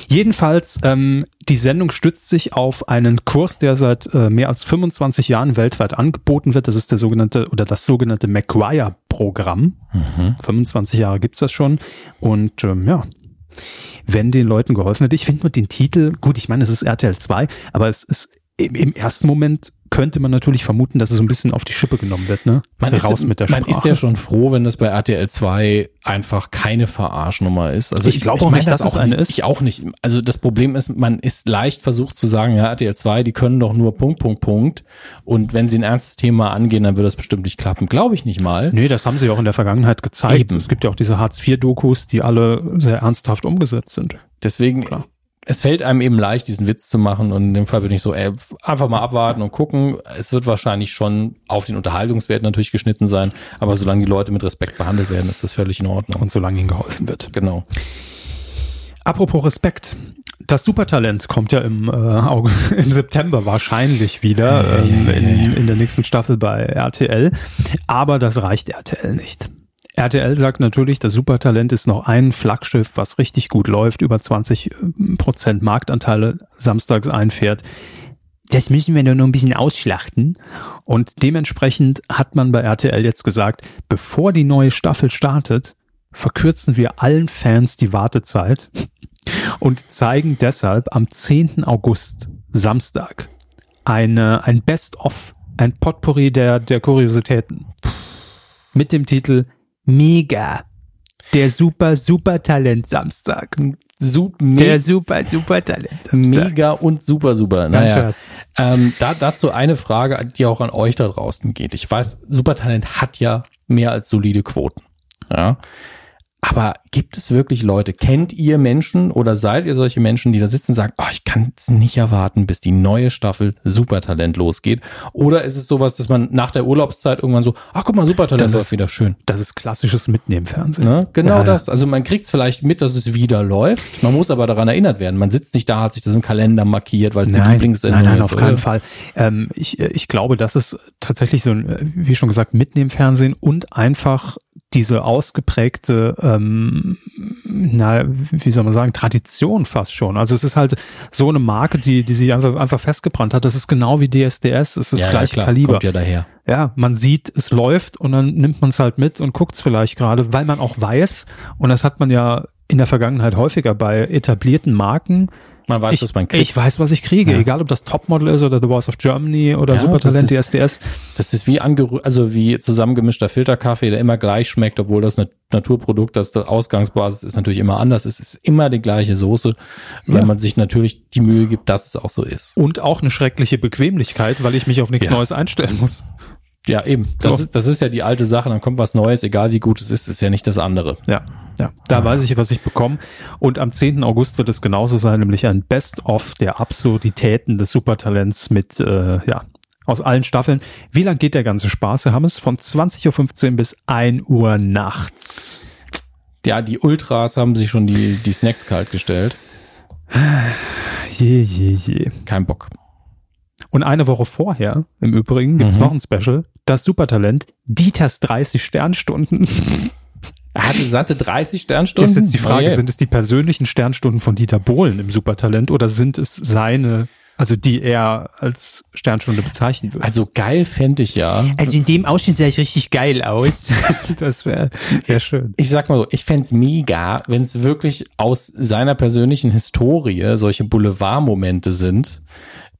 Jedenfalls, ähm, die Sendung stützt sich auf einen Kurs, der seit äh, mehr als 25 Jahren weltweit angeboten wird. Das ist der sogenannte oder das sogenannte McGuire-Programm. Mhm. 25 Jahre gibt's das schon. Und ähm, ja, wenn den Leuten geholfen wird. Ich finde nur den Titel, gut, ich meine, es ist RTL 2, aber es ist im, im ersten Moment könnte man natürlich vermuten, dass es so ein bisschen auf die Schippe genommen wird, ne? Man, Raus ist, mit der man Sprache. ist ja schon froh, wenn das bei RTL 2 einfach keine Verarschnummer ist. Also Ich glaube auch nicht, dass es eine nicht. ist. Ich auch nicht. Also das Problem ist, man ist leicht versucht zu sagen, ja, RTL 2, die können doch nur Punkt, Punkt, Punkt. Und wenn sie ein ernstes Thema angehen, dann wird das bestimmt nicht klappen. Glaube ich nicht mal. Nee, das haben sie auch in der Vergangenheit gezeigt. Eben. Es gibt ja auch diese Hartz-IV-Dokus, die alle sehr ernsthaft umgesetzt sind. Deswegen, Klar. Es fällt einem eben leicht, diesen Witz zu machen. Und in dem Fall bin ich so, ey, einfach mal abwarten und gucken. Es wird wahrscheinlich schon auf den Unterhaltungswert natürlich geschnitten sein. Aber solange die Leute mit Respekt behandelt werden, ist das völlig in Ordnung. Und solange ihnen geholfen wird. Genau. Apropos Respekt. Das Supertalent kommt ja im, äh, Auge, im September wahrscheinlich wieder ähm, in, in der nächsten Staffel bei RTL. Aber das reicht RTL nicht. RTL sagt natürlich, das Supertalent ist noch ein Flaggschiff, was richtig gut läuft, über 20 Prozent Marktanteile samstags einfährt. Das müssen wir nur noch ein bisschen ausschlachten. Und dementsprechend hat man bei RTL jetzt gesagt, bevor die neue Staffel startet, verkürzen wir allen Fans die Wartezeit und zeigen deshalb am 10. August, Samstag, eine, ein Best-of, ein Potpourri der, der Kuriositäten. Mit dem Titel Mega. Der super, super Talent Samstag. Super, Der super, super Talent Samstag. mega und super, super. Naja, ähm, da, dazu eine Frage, die auch an euch da draußen geht. Ich weiß, Supertalent hat ja mehr als solide Quoten. Ja. Aber gibt es wirklich Leute, kennt ihr Menschen oder seid ihr solche Menschen, die da sitzen und sagen, oh, ich kann es nicht erwarten, bis die neue Staffel Supertalent losgeht? Oder ist es sowas, dass man nach der Urlaubszeit irgendwann so, ach guck mal, Supertalent Das läuft ist- wieder schön. Das ist klassisches Mitnehmen-Fernsehen. Ne? Genau Ja, das. Also man kriegt es vielleicht mit, dass es wieder läuft. Man muss aber daran erinnert werden. Man sitzt nicht da, hat sich das im Kalender markiert, weil es die Nein, Lieblingssendung nein, nein, ist. auf keinen oder? Fall. Ähm, ich, äh, ich glaube, das ist tatsächlich so ein, äh, wie schon gesagt, Mitnehmen-Fernsehen und einfach diese ausgeprägte, ähm, na, wie soll man sagen, Tradition fast schon. Also es ist halt so eine Marke, die, die sich einfach, einfach festgebrannt hat. Das ist genau wie DSDS, es ist das ja, gleiche ja, klar, Kaliber. Kommt ja daher. Ja, man sieht, es läuft und dann nimmt man es halt mit und guckt es vielleicht gerade, weil man auch weiß, und das hat man ja in der Vergangenheit häufiger bei etablierten Marken, Man weiß, ich, was man kriegt. ich weiß, was ich kriege, Ja. egal ob das Topmodel ist oder The Voice of Germany oder Ja, Supertalent, das DSDS. Das ist wie angerü also wie zusammengemischter Filterkaffee, der immer gleich schmeckt, obwohl das Naturprodukt, das der Ausgangsbasis ist, natürlich immer anders ist. Es ist immer die gleiche Soße, wenn Ja. man sich natürlich die Mühe gibt, dass es auch so ist. Und auch eine schreckliche Bequemlichkeit, weil ich mich auf nichts. Neues einstellen muss. Ja, eben. Das, So. ist, das ist ja die alte Sache, dann kommt was Neues, egal wie gut es ist, ist ja nicht das andere. Ja, ja. Da weiß ich, was ich bekomme. Und am 10. August wird es genauso sein, nämlich ein Best-of der Absurditäten des Supertalents mit, äh, ja, aus allen Staffeln. Wie lang geht der ganze Spaß, Herr Hammes? Von 20.15 Uhr bis 1 Uhr nachts. Ja, die Ultras haben sich schon die, die Snacks kalt gestellt. Je, je, je. Kein Bock. Und eine Woche vorher, im Übrigen, gibt's Mhm. noch ein Special. Das Supertalent, Dieters 30 Sternstunden. Er hatte satte 30 Sternstunden. Ist jetzt die Frage, Oh sind es die persönlichen Sternstunden von Dieter Bohlen im Supertalent oder sind es seine, also die er als Sternstunde bezeichnen würde? Also geil fände ich ja. Also in dem Ausschnitt sah ich richtig geil aus. das wäre wär schön. Ich sag mal so, ich fänd's mega, wenn es wirklich aus seiner persönlichen Historie solche Boulevardmomente sind,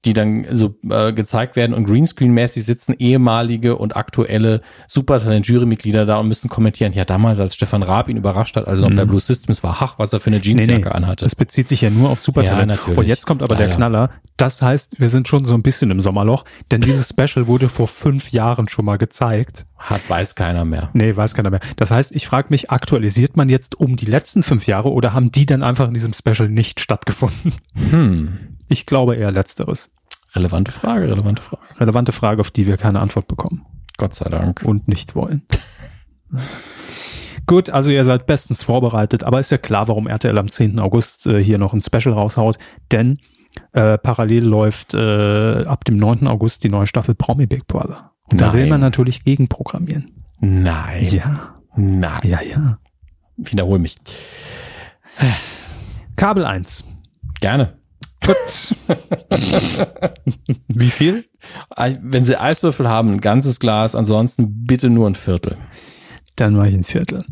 die dann so äh, gezeigt werden und Greenscreen-mäßig sitzen ehemalige und aktuelle Supertalent-Jurymitglieder da und müssen kommentieren, ja damals, als Stefan Raab ihn überrascht hat, also noch bei Blue Systems war, ach, was er für eine Jeansjacke anhatte. Das bezieht sich ja nur auf Supertalent. Ja, natürlich. Und jetzt kommt aber der Leider. Knaller. Das heißt, wir sind schon so ein bisschen im Sommerloch, denn dieses Special wurde vor fünf Jahren schon mal gezeigt. Hat, weiß keiner mehr. Nee, weiß keiner mehr. Das heißt, ich frage mich, aktualisiert man jetzt um die letzten fünf Jahre oder haben die dann einfach in diesem Special nicht stattgefunden? Hm. Ich glaube eher letzteres. Relevante Frage, relevante Frage. Relevante Frage, auf die wir keine Antwort bekommen Gott sei Dank. und nicht wollen. Gut, also ihr seid bestens vorbereitet, aber ist ja klar, warum RTL am 10. August äh, hier noch ein Special raushaut, denn äh, parallel läuft äh, ab dem 9. August die neue Staffel Promi Big Brother. Und da will Nein. man natürlich gegenprogrammieren. Nein. Ja, Nein. ja, ja. Wiederhol mich. Kabel 1. Gerne. Gut. Wie viel? Wenn Sie Eiswürfel haben, ein ganzes Glas, ansonsten bitte nur ein Viertel. Dann mache ich ein Viertel.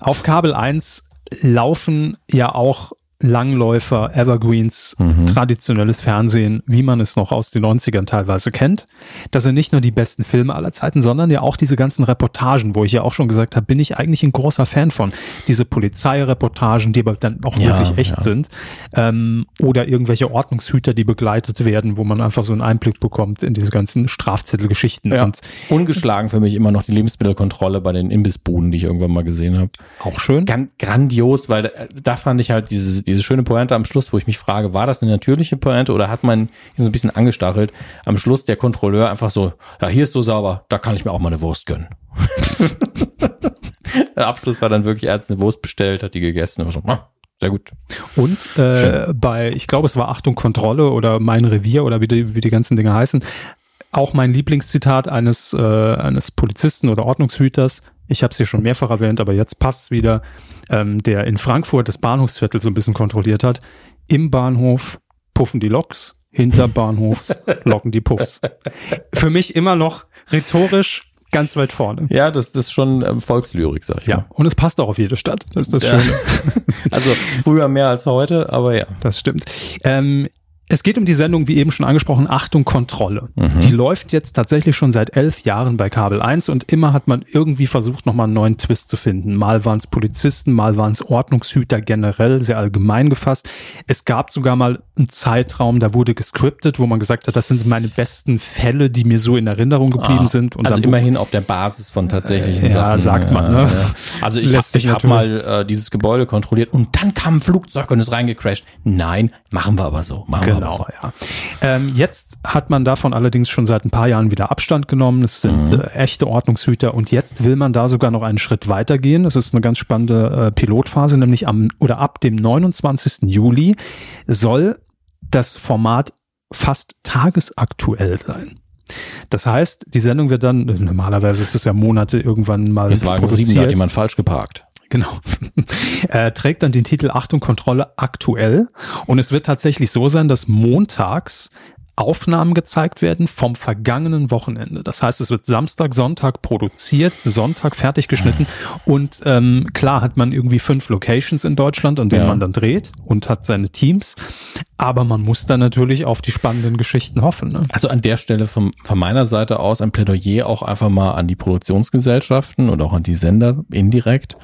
Auf Kabel 1 laufen ja auch Langläufer, Evergreens, Mhm. traditionelles Fernsehen, wie man es noch aus den 90ern teilweise kennt. Das sind nicht nur die besten Filme aller Zeiten, sondern ja auch diese ganzen Reportagen, wo ich ja auch schon gesagt habe, bin ich eigentlich ein großer Fan von. Diese Polizeireportagen, die aber dann auch Ja, wirklich echt ja. sind. Ähm, oder irgendwelche Ordnungshüter, die begleitet werden, wo man einfach so einen Einblick bekommt in diese ganzen Strafzettelgeschichten. Ja. Und Ungeschlagen für mich immer noch die Lebensmittelkontrolle bei den Imbissbuden, die ich irgendwann mal gesehen habe. auch schön. Gan grandios, weil da, da fand ich halt diese, diese schöne Pointe am Schluss, wo ich mich frage, war das eine natürliche Pointe oder hat man ihn so ein bisschen angestachelt? Am Schluss der Kontrolleur einfach so, ja, hier ist so sauber, da kann ich mir auch mal eine Wurst gönnen. der Abschluss war dann wirklich, er hat eine Wurst bestellt, hat die gegessen und so, ah, sehr gut. Und äh, Schön. bei, ich glaube, es war Achtung Kontrolle oder mein Revier oder wie die, wie die ganzen Dinge heißen, auch mein Lieblingszitat eines, äh, eines Polizisten oder Ordnungshüters. Ich habe es hier schon mehrfach erwähnt, aber jetzt passt wieder, ähm, der in Frankfurt das Bahnhofsviertel so ein bisschen kontrolliert hat. Im Bahnhof puffen die Loks, hinter Bahnhofs locken die Puffs. Für mich immer noch rhetorisch ganz weit vorne. Ja, das, das ist schon ähm, Volkslyrik, sag ich Ja, mal. und es passt auch auf jede Stadt. Das ist das Ja. Schöne. Also früher mehr als heute, aber ja. Das stimmt. Ähm, es geht um die Sendung, wie eben schon angesprochen, Achtung Kontrolle. Mhm. Die läuft jetzt tatsächlich schon seit elf Jahren bei Kabel 1 und immer hat man irgendwie versucht, nochmal einen neuen Twist zu finden. Mal waren es Polizisten, mal waren es Ordnungshüter generell, sehr allgemein gefasst. Es gab sogar mal einen Zeitraum, da wurde gescriptet, wo man gesagt hat, das sind meine besten Fälle, die mir so in Erinnerung geblieben Ah, sind. Und also immerhin auf der Basis von tatsächlichen Äh, ja, Sachen. sagt man, ne? Also ich habe hab mal äh, dieses Gebäude kontrolliert und dann kam ein Flugzeug und ist reingecrashed. Nein, machen wir aber so. Machen wir Genau, ja. Ähm, jetzt hat man davon allerdings schon seit ein paar Jahren wieder Abstand genommen. Es sind Mhm. äh, echte Ordnungshüter und jetzt will man da sogar noch einen Schritt weiter gehen. Das ist eine ganz spannende äh, Pilotphase, nämlich am oder ab dem 29. Juli soll das Format fast tagesaktuell sein. Das heißt, die Sendung wird dann, normalerweise ist es ja Monate irgendwann mal Es war sieben, da hat jemand falsch geparkt. Genau. äh, trägt dann den Titel Achtung Kontrolle aktuell. Und es wird tatsächlich so sein, dass montags Aufnahmen gezeigt werden vom vergangenen Wochenende. Das heißt, es wird Samstag, Sonntag produziert, Sonntag fertig geschnitten und ähm, klar hat man irgendwie fünf Locations in Deutschland, an denen Ja. man dann dreht und hat seine Teams. Aber man muss dann natürlich auf die spannenden Geschichten hoffen. Ne? Also an der Stelle von, von meiner Seite aus ein Plädoyer auch einfach mal an die Produktionsgesellschaften und auch an die Sender indirekt.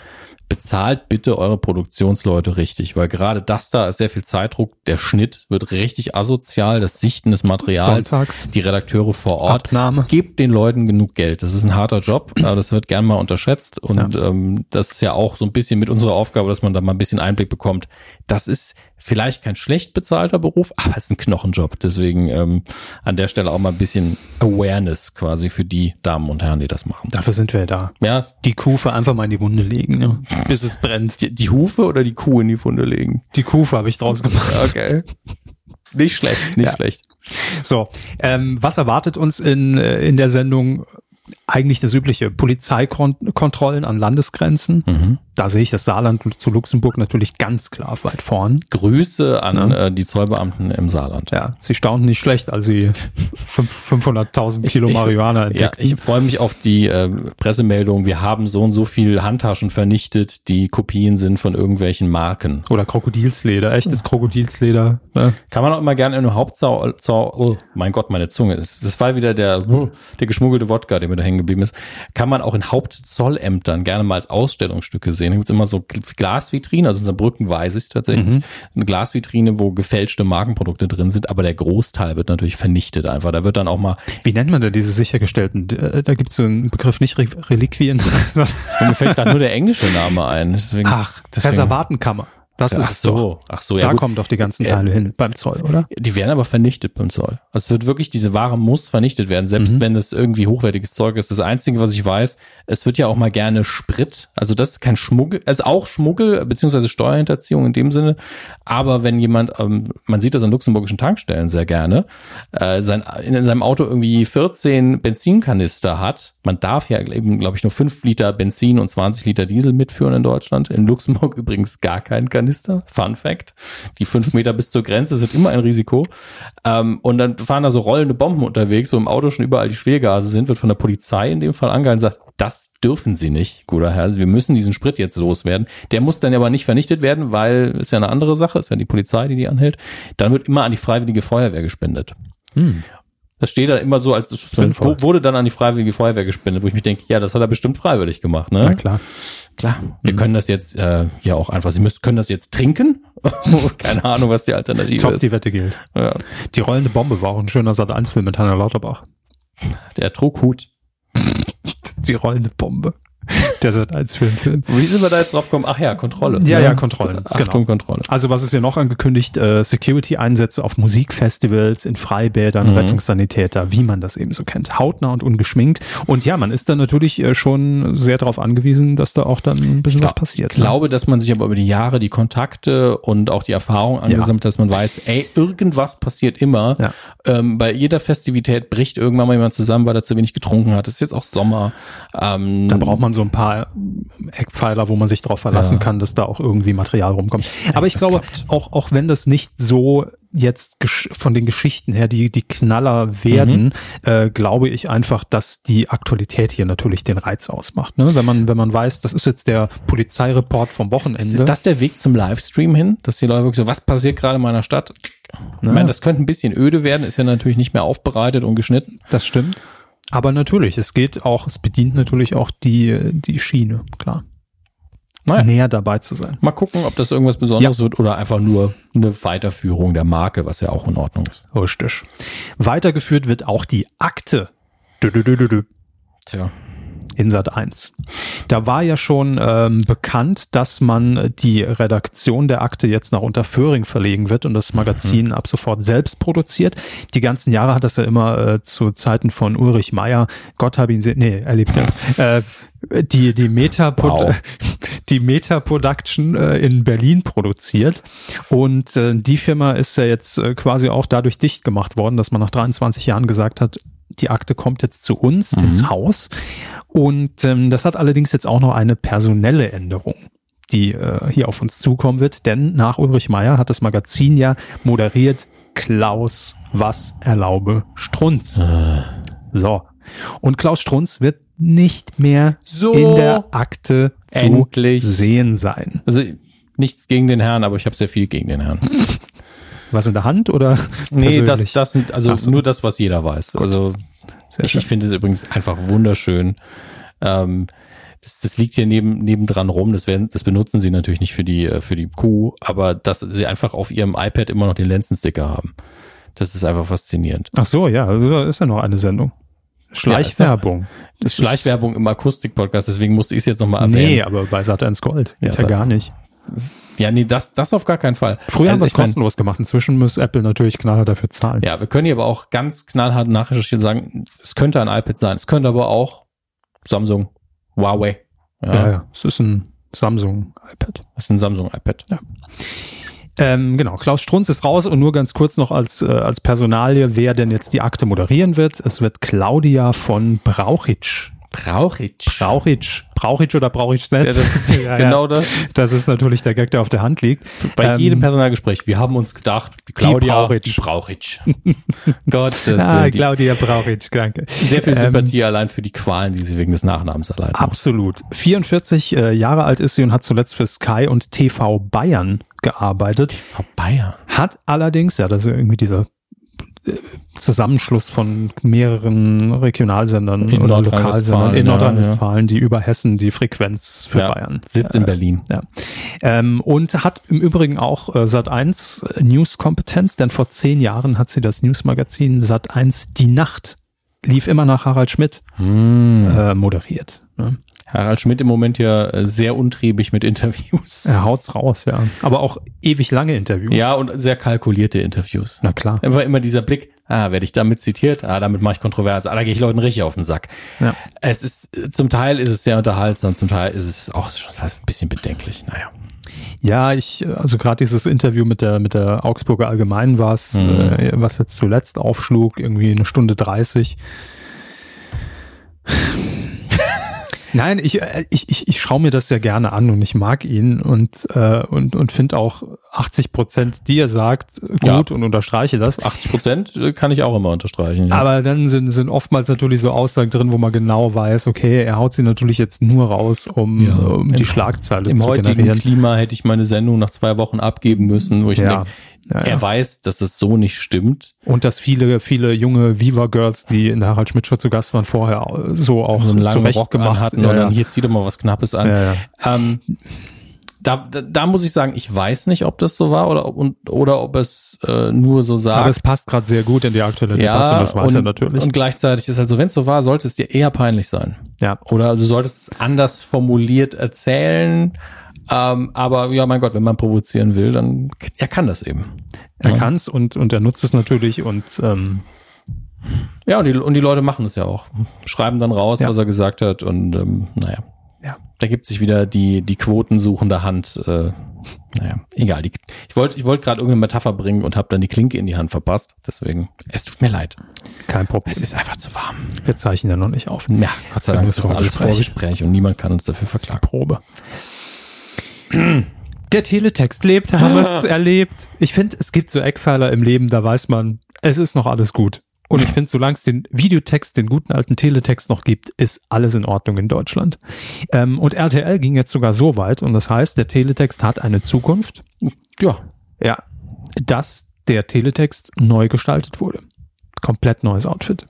Bezahlt bitte eure Produktionsleute richtig, weil gerade das da ist sehr viel Zeitdruck. Der Schnitt wird richtig asozial. Das Sichten ist des Materials, Sonntags. die Redakteure vor Ort. Abnahme. Gebt den Leuten genug Geld. Das ist ein harter Job, aber das wird gern mal unterschätzt. Und ähm, das ist ja auch so ein bisschen mit unserer Aufgabe, dass man da mal ein bisschen Einblick bekommt. Das ist vielleicht kein schlecht bezahlter Beruf, aber es ist ein Knochenjob. Deswegen ähm, an der Stelle auch mal ein bisschen Awareness quasi für die Damen und Herren, die das machen. Dafür sind wir da. Ja, Die Kufe einfach mal in die Wunde legen, ne? bis es brennt. die, die Hufe oder die Kuh in die Funde legen. Die Kufe habe ich draus gemacht. Okay. Nicht schlecht, nicht Ja. schlecht. So, ähm, was erwartet uns in, äh, in der Sendung? Eigentlich das übliche Polizeikontrollen an Landesgrenzen. Mhm. Da sehe ich das Saarland zu Luxemburg natürlich ganz klar weit vorn. Grüße an Ja. äh, die Zollbeamten im Saarland. Ja, sie staunten nicht schlecht, als sie fünf- 500.000 Kilo Ich- Marihuana Ja, entdeckten. ich freue mich auf die äh, Pressemeldung. Wir haben so und so viel Handtaschen vernichtet, die Kopien sind von irgendwelchen Marken. Oder Krokodilsleder, echtes Krokodilsleder. Ne? Kann man auch immer gerne in einem Hauptzau, Zau, oh, mein Gott, meine Zunge ist, das war wieder der, der geschmuggelte Wodka, der mir da hängen geblieben ist. Kann man auch in Hauptzollämtern gerne mal als Ausstellungsstücke sehen. Da gibt's immer so Glasvitrinen, also in Saarbrücken weiß ich tatsächlich. Mhm. Eine Glasvitrine, wo gefälschte Markenprodukte drin sind, aber der Großteil wird natürlich vernichtet einfach. Da wird dann auch mal, Wie nennt man denn diese sichergestellten? Äh, Da gibt es so einen Begriff, nicht Re Reliquien, mir fällt gerade nur der englische Name ein. Deswegen, ach, deswegen, Reservatenkammer. Das Ach ist doch, so, ach so, ja. da gut. kommen doch die ganzen Äh, Teile hin beim Zoll, oder? Die werden aber vernichtet beim Zoll. Also es wird wirklich, diese Ware muss vernichtet werden, selbst Mhm. wenn es irgendwie hochwertiges Zeug ist. Das Einzige, was ich weiß, es wird ja auch mal gerne Sprit. Also das ist kein Schmuggel, also auch Schmuggel, beziehungsweise Steuerhinterziehung in dem Sinne. Aber wenn jemand, ähm, man sieht das an luxemburgischen Tankstellen sehr gerne, äh, sein, in seinem Auto irgendwie 14 Benzinkanister hat, man darf ja eben, glaube ich, nur 5 Liter Benzin und 20 Liter Diesel mitführen in Deutschland. In Luxemburg übrigens gar kein Kanister. Fun Fact. Die fünf Meter bis zur Grenze sind immer ein Risiko. Ähm, und dann fahren da so rollende Bomben unterwegs, wo im Auto schon überall die Schwergase sind, wird von der Polizei in dem Fall angehalten und sagt, das dürfen sie nicht, guter Herr. Also wir müssen diesen Sprit jetzt loswerden. Der muss dann aber nicht vernichtet werden, weil ist ja eine andere Sache, ist ja die Polizei, die die anhält. Dann wird immer an die Freiwillige Feuerwehr gespendet. Hm. Das steht dann immer so als Sinnvoll. wurde dann an die Freiwillige Feuerwehr gespendet, wo ich mich denke, ja, das hat er bestimmt freiwillig gemacht, ne? Na klar. Klar. Wir können das jetzt äh, ja auch einfach, Sie müssen können das jetzt trinken. Keine Ahnung, was die Alternative Top, ist. die Wette gilt. Ja. Die rollende Bombe war auch ein schöner Sat-1-Film mit Hannah Lauterbach. Der trug Hut. Die rollende Bombe. Der Sat-1-Film. Film. Wie sind wir da jetzt drauf gekommen? Ach ja, Kontrolle. Ja, ne? ja, Kontrollen, Achtung, genau. Kontrolle. Also was ist hier noch angekündigt? Äh, Security-Einsätze auf Musikfestivals, in Freibädern, Mhm. Rettungssanitäter, wie man das eben so kennt. Hautnah und ungeschminkt. Und ja, man ist dann natürlich äh, schon sehr darauf angewiesen, dass da auch dann ein bisschen was passiert. Ich glaube, dass man sich aber über die Jahre die Kontakte und auch die Erfahrung angesammelt, hat, dass man weiß, ey, irgendwas passiert immer. Ja. Ähm, bei jeder Festivität bricht irgendwann mal jemand zusammen, weil er zu wenig getrunken hat. Es ist jetzt auch Sommer. Ähm, Ne? Da braucht man so ein paar Eckpfeiler, wo man sich darauf verlassen Ja. kann, dass da auch irgendwie Material rumkommt. Aber ich glaube, klappt. auch, auch wenn das nicht so jetzt von den Geschichten her die, die Knaller werden, Mhm. äh, glaube ich einfach, dass die Aktualität hier natürlich den Reiz ausmacht. Ne? Wenn man, wenn man weiß, das ist jetzt der Polizeireport vom Wochenende. Ist, ist das der Weg zum Livestream hin, dass die Leute wirklich so, was passiert gerade in meiner Stadt? Ich meine, das könnte ein bisschen öde werden, ist ja natürlich nicht mehr aufbereitet und geschnitten. Das stimmt. Aber natürlich, es geht auch, es bedient natürlich auch die, die Schiene, klar. Naja. Näher dabei zu sein. Mal gucken, ob das irgendwas Besonderes wird oder einfach nur eine Weiterführung der Marke, was ja auch in Ordnung ist. Richtig. Weitergeführt wird auch die Akte. Dü, dü, dü. Tja. In Sat 1. Da war ja schon ähm, bekannt, dass man die Redaktion der Akte jetzt nach Unterföhring verlegen wird und das Magazin ab sofort selbst produziert. Die ganzen Jahre hat das ja immer äh, zu Zeiten von Ulrich Meier, Gott hab ihn, nee, erlebt ja, äh, die, die Meta, Wow. die Meta Production äh, in Berlin produziert. Und äh, die Firma ist ja jetzt äh, quasi auch dadurch dicht gemacht worden, dass man nach 23 Jahren gesagt hat, die Akte kommt jetzt zu uns Mhm. ins Haus. Und ähm, das hat allerdings jetzt auch noch eine personelle Änderung die äh, hier auf uns zukommen wird, denn nach Ulrich Meier hat das Magazin ja moderiert Klaus Was erlaube Strunz. Äh. So. Und Klaus Strunz wird nicht mehr So. in der Akte zu Endlich. sehen sein. Also nichts gegen den Herrn, aber ich habe sehr viel gegen den Herrn. Was in der Hand oder? Nee, das, persönlich? das sind also so. nur das, was jeder weiß. Also Sehr ich, ich finde es übrigens einfach wunderschön. Ähm, das, das liegt hier neben, nebendran rum. Das, werden, das benutzen sie natürlich nicht für die, äh, für die Kuh, aber dass sie einfach auf ihrem iPad immer noch den Lenzensticker haben. Das ist einfach faszinierend. Ach so, ja, also da ist ja noch eine Sendung. Schleichwerbung. Das ist Schleichwerbung im Akustik-Podcast, deswegen musste ich es jetzt nochmal Nee, erwähnen. aber bei Sat1 Gold Ja, geht ja, Sat- gar nicht. Ja, nee, das, das auf gar keinen Fall. Früher haben wir Also es ich mein, kostenlos gemacht. Inzwischen muss Apple natürlich knallhart dafür zahlen. Ja, wir können hier aber auch ganz knallhart nachrecherchieren und sagen, es könnte ein iPad sein, es könnte aber auch Samsung, Huawei. Ja, ja, ja. Es ist ein Samsung iPad. Das ist ein Samsung-iPad. Ähm, genau, Klaus Strunz ist raus und nur ganz kurz noch als, äh, als Personalie, wer denn jetzt die Akte moderieren wird. Es wird Claudia von Brauchitsch. Brauchitsch. Brauchitsch. Brauchitsch oder Brauchitsch nicht? Ja, das ist Ja, genau das. Das ist natürlich der Gag, der auf der Hand liegt. Bei Ähm, jedem Personalgespräch, wir haben uns gedacht, die Claudia Brauchitsch. die Brauchitsch. Gottes Ah, die- Claudia Brauchitsch, danke. Sehr viel Ähm, Sympathie allein für die Qualen, die sie wegen des Nachnamens allein hat. Absolut. 44 äh, Jahre alt ist sie und hat zuletzt für Sky und TV Bayern gearbeitet. Frau Bayern. Hat allerdings, ja, das ist irgendwie dieser Zusammenschluss von mehreren Regionalsendern In oder Lokalsendern in ja, Nordrhein-Westfalen, die über Hessen die Frequenz für Ja, Bayern. Sitz in Berlin. Ja. Ähm, und hat im Übrigen auch äh, Sat1 äh, News-Kompetenz, denn vor zehn Jahren hat sie das Newsmagazin Sat1 Die Nacht, lief immer nach Harald Schmidt, Hm. äh, moderiert. Ne? Harald Schmidt im Moment ja äh, sehr untriebig mit Interviews. Er haut's raus, ja. Aber auch ewig lange Interviews. Ja, und sehr kalkulierte Interviews. Na klar. Einfach immer dieser Blick, ah, werde ich damit zitiert? Ah, damit mache ich Kontroverse. Ah, da gehe ich Leuten richtig auf den Sack. Ja. Es ist, zum Teil ist es sehr unterhaltsam, zum Teil ist es auch schon fast ein bisschen bedenklich. Naja. Ja, ich, also gerade dieses Interview mit der, mit der Augsburger Allgemeinen war es, Mhm. äh, was jetzt zuletzt aufschlug, irgendwie eine Stunde 30. Nein, ich, äh, ich, ich, ich schaue mir das ja gerne an und ich mag ihn und, äh, und, und finde auch 80 Prozent, die er sagt, gut Ja. und unterstreiche das. 80 Prozent äh, kann ich auch immer unterstreichen. Ja. Aber dann sind, sind oftmals natürlich so Aussagen drin, wo man genau weiß, okay, er haut sie natürlich jetzt nur raus, um, Ja. um die Im- Schlagzeile Im zu heutigen generieren. Klima hätte ich meine Sendung nach zwei Wochen abgeben müssen, wo ich Ja. denke, er weiß, dass es so nicht stimmt. Und dass viele, viele junge Viva-Girls, die in der Harald Schmidt Show zu Gast waren, vorher so auch so einen langen Rock gemacht hatten und dann hier zieht er mal was Knappes an. Ähm, da, da, da muss ich sagen, ich weiß nicht, ob das so war oder, ob- und, oder ob es äh, nur so sagt. Aber es passt gerade sehr gut in die aktuelle Debatte, das weiß und, er natürlich. Und gleichzeitig ist halt so, wenn es so war, sollte es dir eher peinlich sein. ja. Oder du solltest es anders formuliert erzählen. Ähm, aber ja, mein Gott, wenn man provozieren will, dann er kann das eben. Er Ja. kann's und, und er nutzt es natürlich und ähm, Ja, und die, und die Leute machen das ja auch. Schreiben dann raus, Ja. was er gesagt hat. Und ähm, naja, Ja. Da gibt sich wieder die, die quotensuchende Hand. Äh, naja, egal. Die, ich wollte ich wollte gerade irgendeine Metapher bringen und habe dann die Klinke in die Hand verpasst. Deswegen, es tut mir leid. kein Problem. Es ist einfach zu warm. Wir zeichnen ja noch nicht auf. Ja, Gott sei Dank ist das alles Vorgespräch. Vorgespräch und niemand kann uns dafür verklagen. Probe. Der Teletext lebt, haben wir es erlebt. Ich finde, es gibt so Eckpfeiler im Leben, da weiß man, es ist noch alles gut. Und ich finde, solange es den Videotext, den guten alten Teletext noch gibt, ist alles in Ordnung in Deutschland. Ähm, und RTL ging jetzt sogar so weit, und das heißt, der Teletext hat eine Zukunft. Ja, Ja, dass der Teletext neu gestaltet wurde. Komplett neues Outfit.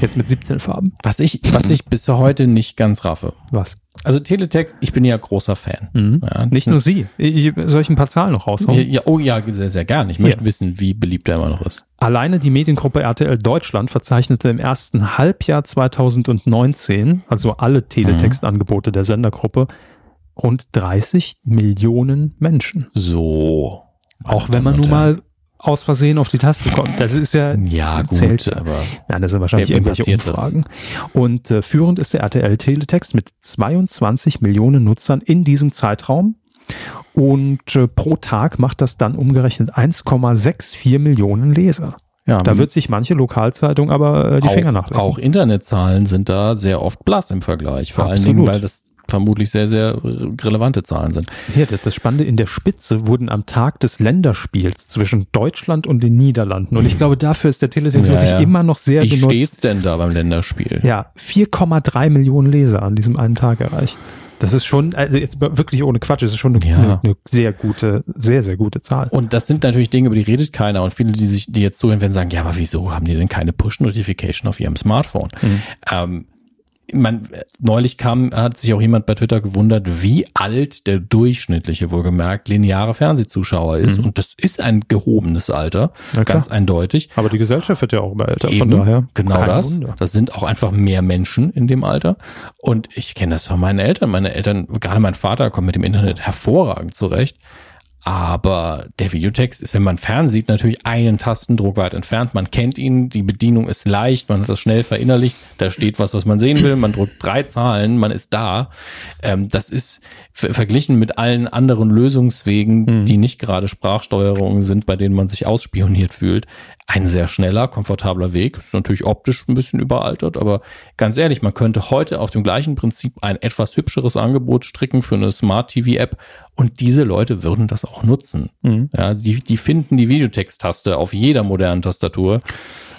Jetzt mit 17 Farben. was ich, was ich bis heute nicht ganz raffe. Was? Also Teletext, ich bin ja großer Fan. Mhm. Ja, Nicht nur Sie. Ich, soll ich ein paar Zahlen noch raushauen? Ja, ja, oh ja, sehr, sehr gerne. Ich möchte Hier. wissen, wie beliebt er immer noch ist. Alleine die Mediengruppe RTL Deutschland verzeichnete im ersten Halbjahr 2019, also alle Teletextangebote der Sendergruppe, rund 30 Millionen Menschen. So. Auch wenn man nun mal aus Versehen auf die Taste kommt. Das ist ja, Ja, zählt gut, ja. aber Nein, das sind wahrscheinlich irgendwelche passiert das? Umfragen. Und äh, führend ist der RTL Teletext mit 22 Millionen Nutzern in diesem Zeitraum. Und äh, pro Tag macht das dann umgerechnet 1,64 Millionen Leser. ja, Da wird sich manche Lokalzeitung aber äh, die auch, Finger nachlegen. auch Internetzahlen sind da sehr oft blass im Vergleich. Vor allen Absolut. Dingen, weil das vermutlich sehr, sehr relevante Zahlen sind. Hier, das, das Spannende, in der Spitze wurden am Tag des Länderspiels zwischen Deutschland und den Niederlanden. Und ich glaube, dafür ist der Teletext Ja, wirklich ja. immer noch sehr Wie genutzt. steht's denn da beim Länderspiel? Ja, 4,3 Millionen Leser an diesem einen Tag erreicht. Das ist schon, also jetzt wirklich ohne Quatsch, das ist schon eine, Ja. eine, eine sehr gute, sehr, sehr gute Zahl. Und das sind natürlich Dinge, über die redet keiner. Und viele, die sich, die jetzt zuhören, werden sagen, ja, aber wieso haben die denn keine Push-Notification auf ihrem Smartphone? Mhm. Ähm, man, neulich kam, hat sich auch jemand bei Twitter gewundert, wie alt der durchschnittliche, wohlgemerkt, lineare Fernsehzuschauer ist. Mhm. Und das ist ein gehobenes Alter, ganz eindeutig. Aber die Gesellschaft wird ja auch immer älter, Eben, von daher. Genau das. Wunder. Das sind auch einfach mehr Menschen in dem Alter. Und ich kenne das von meinen Eltern. Meine Eltern, gerade mein Vater, kommt mit dem Internet hervorragend zurecht. Aber der Videotext ist, wenn man fern sieht, natürlich einen Tastendruck weit entfernt. Man kennt ihn, die Bedienung ist leicht, man hat das schnell verinnerlicht. Da steht was, was man sehen will. Man drückt drei Zahlen, man ist da. Ähm, das ist verglichen mit allen anderen Lösungswegen, mhm. die nicht gerade Sprachsteuerungen sind, bei denen man sich ausspioniert fühlt, ein sehr schneller, komfortabler Weg. Ist natürlich optisch ein bisschen überaltert, aber ganz ehrlich, man könnte heute auf dem gleichen Prinzip ein etwas hübscheres Angebot stricken für eine Smart TV App und diese Leute würden das auch nutzen. Mhm. Ja, die, die finden die Videotext-Taste auf jeder modernen Tastatur.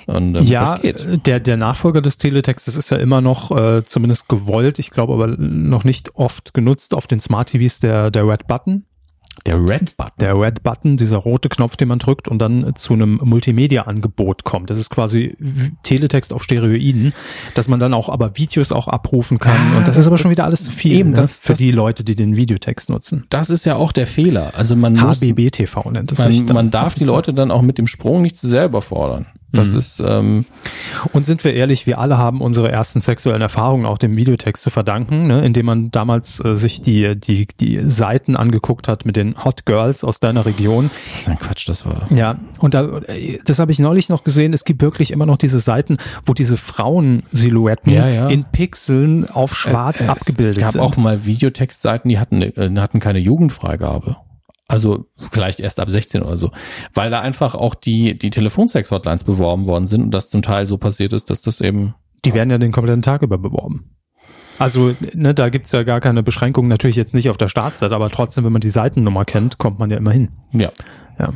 Und, ähm, ja, Der, der Nachfolger des Teletextes ist ja immer noch äh, zumindest gewollt, ich glaube aber noch nicht oft genutzt auf den Smart TVs der, der Red Button. Der Red Button. Der Red Button, dieser rote Knopf, den man drückt und dann zu einem Multimedia-Angebot kommt. Das ist quasi Teletext auf Steroiden, dass man dann auch aber Videos auch abrufen kann. Ah, und das ist aber schon wieder alles zu viel eben, ne? das, für das, die Leute, die den Videotext nutzen. Das ist ja auch der Fehler. Also man HBB-TV nennt es sich. Man, man darf die Leute dann auch mit dem Sprung nicht zu sehr überfordern. Das mhm. ist. Ähm, und sind wir ehrlich, wir alle haben unsere ersten sexuellen Erfahrungen auch dem Videotext zu verdanken, ne? indem man damals äh, sich die, die, die Seiten angeguckt hat mit den Hot Girls aus deiner Region. Das ist ein Quatsch, das war. Ja, und da, das habe ich neulich noch gesehen. Es gibt wirklich immer noch diese Seiten, wo diese Frauensilhouetten ja, ja. in Pixeln auf schwarz äh, abgebildet sind. Es gab sind. auch mal Videotextseiten, die hatten, äh, hatten keine Jugendfreigabe. Also vielleicht erst ab 16 oder so. Weil da einfach auch die, die Telefonsex-Hotlines beworben worden sind und das zum Teil so passiert ist, dass das eben. Die werden ja den kompletten Tag über beworben. Also, ne, da gibt's ja gar keine Beschränkungen, natürlich jetzt nicht auf der Startseite, aber trotzdem, wenn man die Seitennummer kennt, kommt man ja immer hin. Ja. Ja.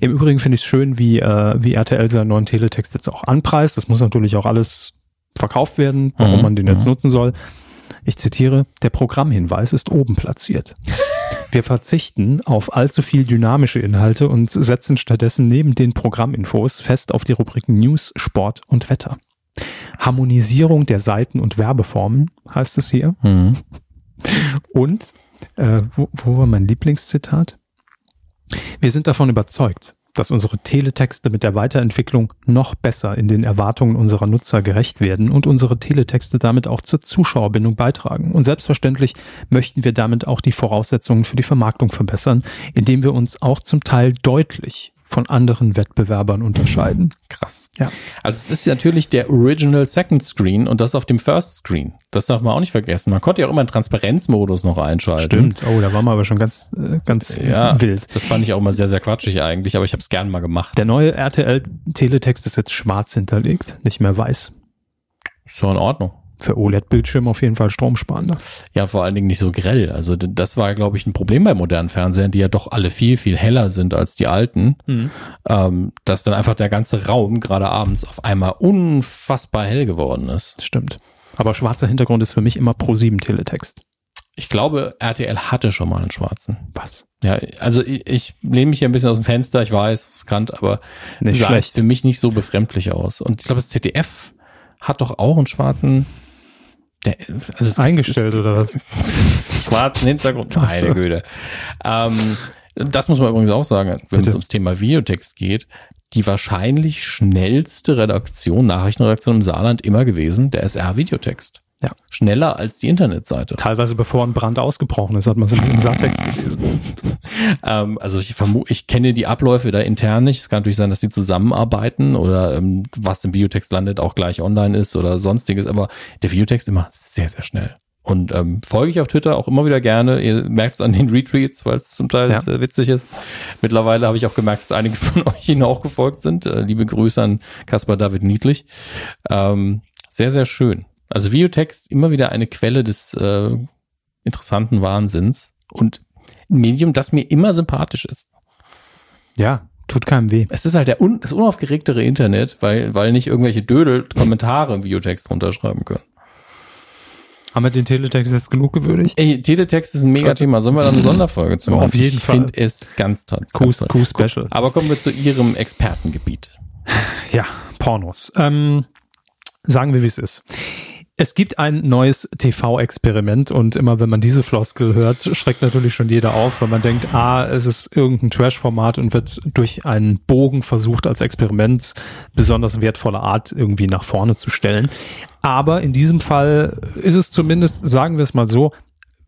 Im Übrigen finde ich es schön, wie, äh, wie RTL seinen neuen Teletext jetzt auch anpreist. Das muss natürlich auch alles verkauft werden, warum mhm. man den jetzt mhm. nutzen soll. Ich zitiere, der Programmhinweis ist oben platziert. Wir verzichten auf allzu viel dynamische Inhalte und setzen stattdessen neben den Programminfos fest auf die Rubriken News, Sport und Wetter. Harmonisierung der Seiten und Werbeformen heißt es hier. Mhm. Und, äh, wo, wo war mein Lieblingszitat? Wir sind davon überzeugt, dass unsere Teletexte mit der Weiterentwicklung noch besser in den Erwartungen unserer Nutzer gerecht werden und unsere Teletexte damit auch zur Zuschauerbindung beitragen. Und selbstverständlich möchten wir damit auch die Voraussetzungen für die Vermarktung verbessern, indem wir uns auch zum Teil deutlich von anderen Wettbewerbern unterscheiden. Krass. Ja. Also es ist natürlich der Original Second Screen und das auf dem First Screen. Das darf man auch nicht vergessen. Man konnte ja auch immer einen Transparenzmodus noch einschalten. Stimmt. Oh, da war man aber schon ganz, äh, ganz ja, wild. Das fand ich auch immer sehr, sehr quatschig eigentlich, aber ich habe es gern mal gemacht. Der neue RTL Teletext ist jetzt schwarz hinterlegt, nicht mehr weiß. Ist so in Ordnung für OLED-Bildschirme auf jeden Fall stromsparender. Ja, vor allen Dingen nicht so grell. Also das war, glaube ich, ein Problem bei modernen Fernsehern, die ja doch alle viel, viel heller sind als die alten, mhm. ähm, dass dann einfach der ganze Raum gerade abends auf einmal unfassbar hell geworden ist. Stimmt. Aber schwarzer Hintergrund ist für mich immer Pro 7 Teletext. Ich glaube, RTL hatte schon mal einen schwarzen. Was? Ja, also ich, ich lehne mich hier ein bisschen aus dem Fenster, ich weiß, es kann, aber nicht sah schlecht. für mich nicht so befremdlich aus. Und ich glaube, das ZDF hat doch auch einen schwarzen der, also ist eingestellt ist, oder was? Schwarzen Hintergrund. Meine Güte. Ähm, das muss man übrigens auch sagen, wenn es ums Thema Videotext geht. Die wahrscheinlich schnellste Redaktion, Nachrichtenredaktion im Saarland immer gewesen, der SR-Videotext. Ja. Schneller als die Internetseite. Teilweise bevor ein Brand ausgebrochen ist, hat man es im Saartext gelesen. ähm, also ich vermute, ich kenne die Abläufe da intern nicht. Es kann natürlich sein, dass die zusammenarbeiten oder ähm, was im Videotext landet, auch gleich online ist oder sonstiges. Aber der Videotext immer sehr, sehr schnell. Und ähm, folge ich auf Twitter auch immer wieder gerne. Ihr merkt es an den Retweets, weil es zum Teil ja. sehr witzig ist. Mittlerweile habe ich auch gemerkt, dass einige von euch ihnen auch gefolgt sind. Äh, liebe Grüße an Caspar David Niedlich. Ähm, sehr, sehr schön. Also Videotext immer wieder eine Quelle des äh, interessanten Wahnsinns und ein Medium, das mir immer sympathisch ist. Ja, tut keinem weh. Es ist halt der un das unaufgeregtere Internet, weil, weil nicht irgendwelche Dödel Kommentare im Videotext runterschreiben können. Haben wir den Teletext jetzt genug gewürdigt? Ey, Teletext ist ein Mega-Thema. Sollen wir da eine Sonderfolge zu machen? Auf jeden Fall. Ich finde es ganz toll. Q-Special. Aber kommen wir zu Ihrem Expertengebiet. Ja, Pornos. Ähm, sagen wir, wie es ist. Es gibt ein neues TV-Experiment und immer wenn man diese Floskel hört, schreckt natürlich schon jeder auf, weil man denkt, ah, es ist irgendein Trash-Format und wird durch einen Bogen versucht, als Experiment besonders wertvoller Art irgendwie nach vorne zu stellen. Aber in diesem Fall ist es zumindest, sagen wir es mal so,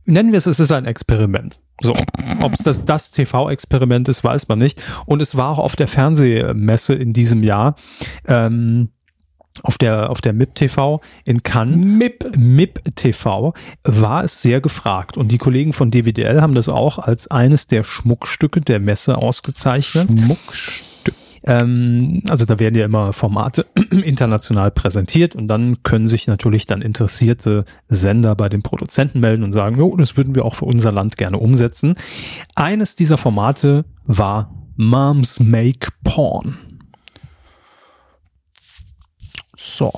nennen wir es, es ist ein Experiment. So, ob es das, das TV-Experiment ist, weiß man nicht. Und es war auch auf der Fernsehmesse in diesem Jahr. Ähm, auf der, auf der MIP TV in Cannes, MIP, MIP TV, war es sehr gefragt. Und die Kollegen von DWDL haben das auch als eines der Schmuckstücke der Messe ausgezeichnet. Schmuckstück. Ähm, also da werden ja immer Formate international präsentiert und dann können sich natürlich dann interessierte Sender bei den Produzenten melden und sagen, jo, das würden wir auch für unser Land gerne umsetzen. Eines dieser Formate war Moms Make Porn. So.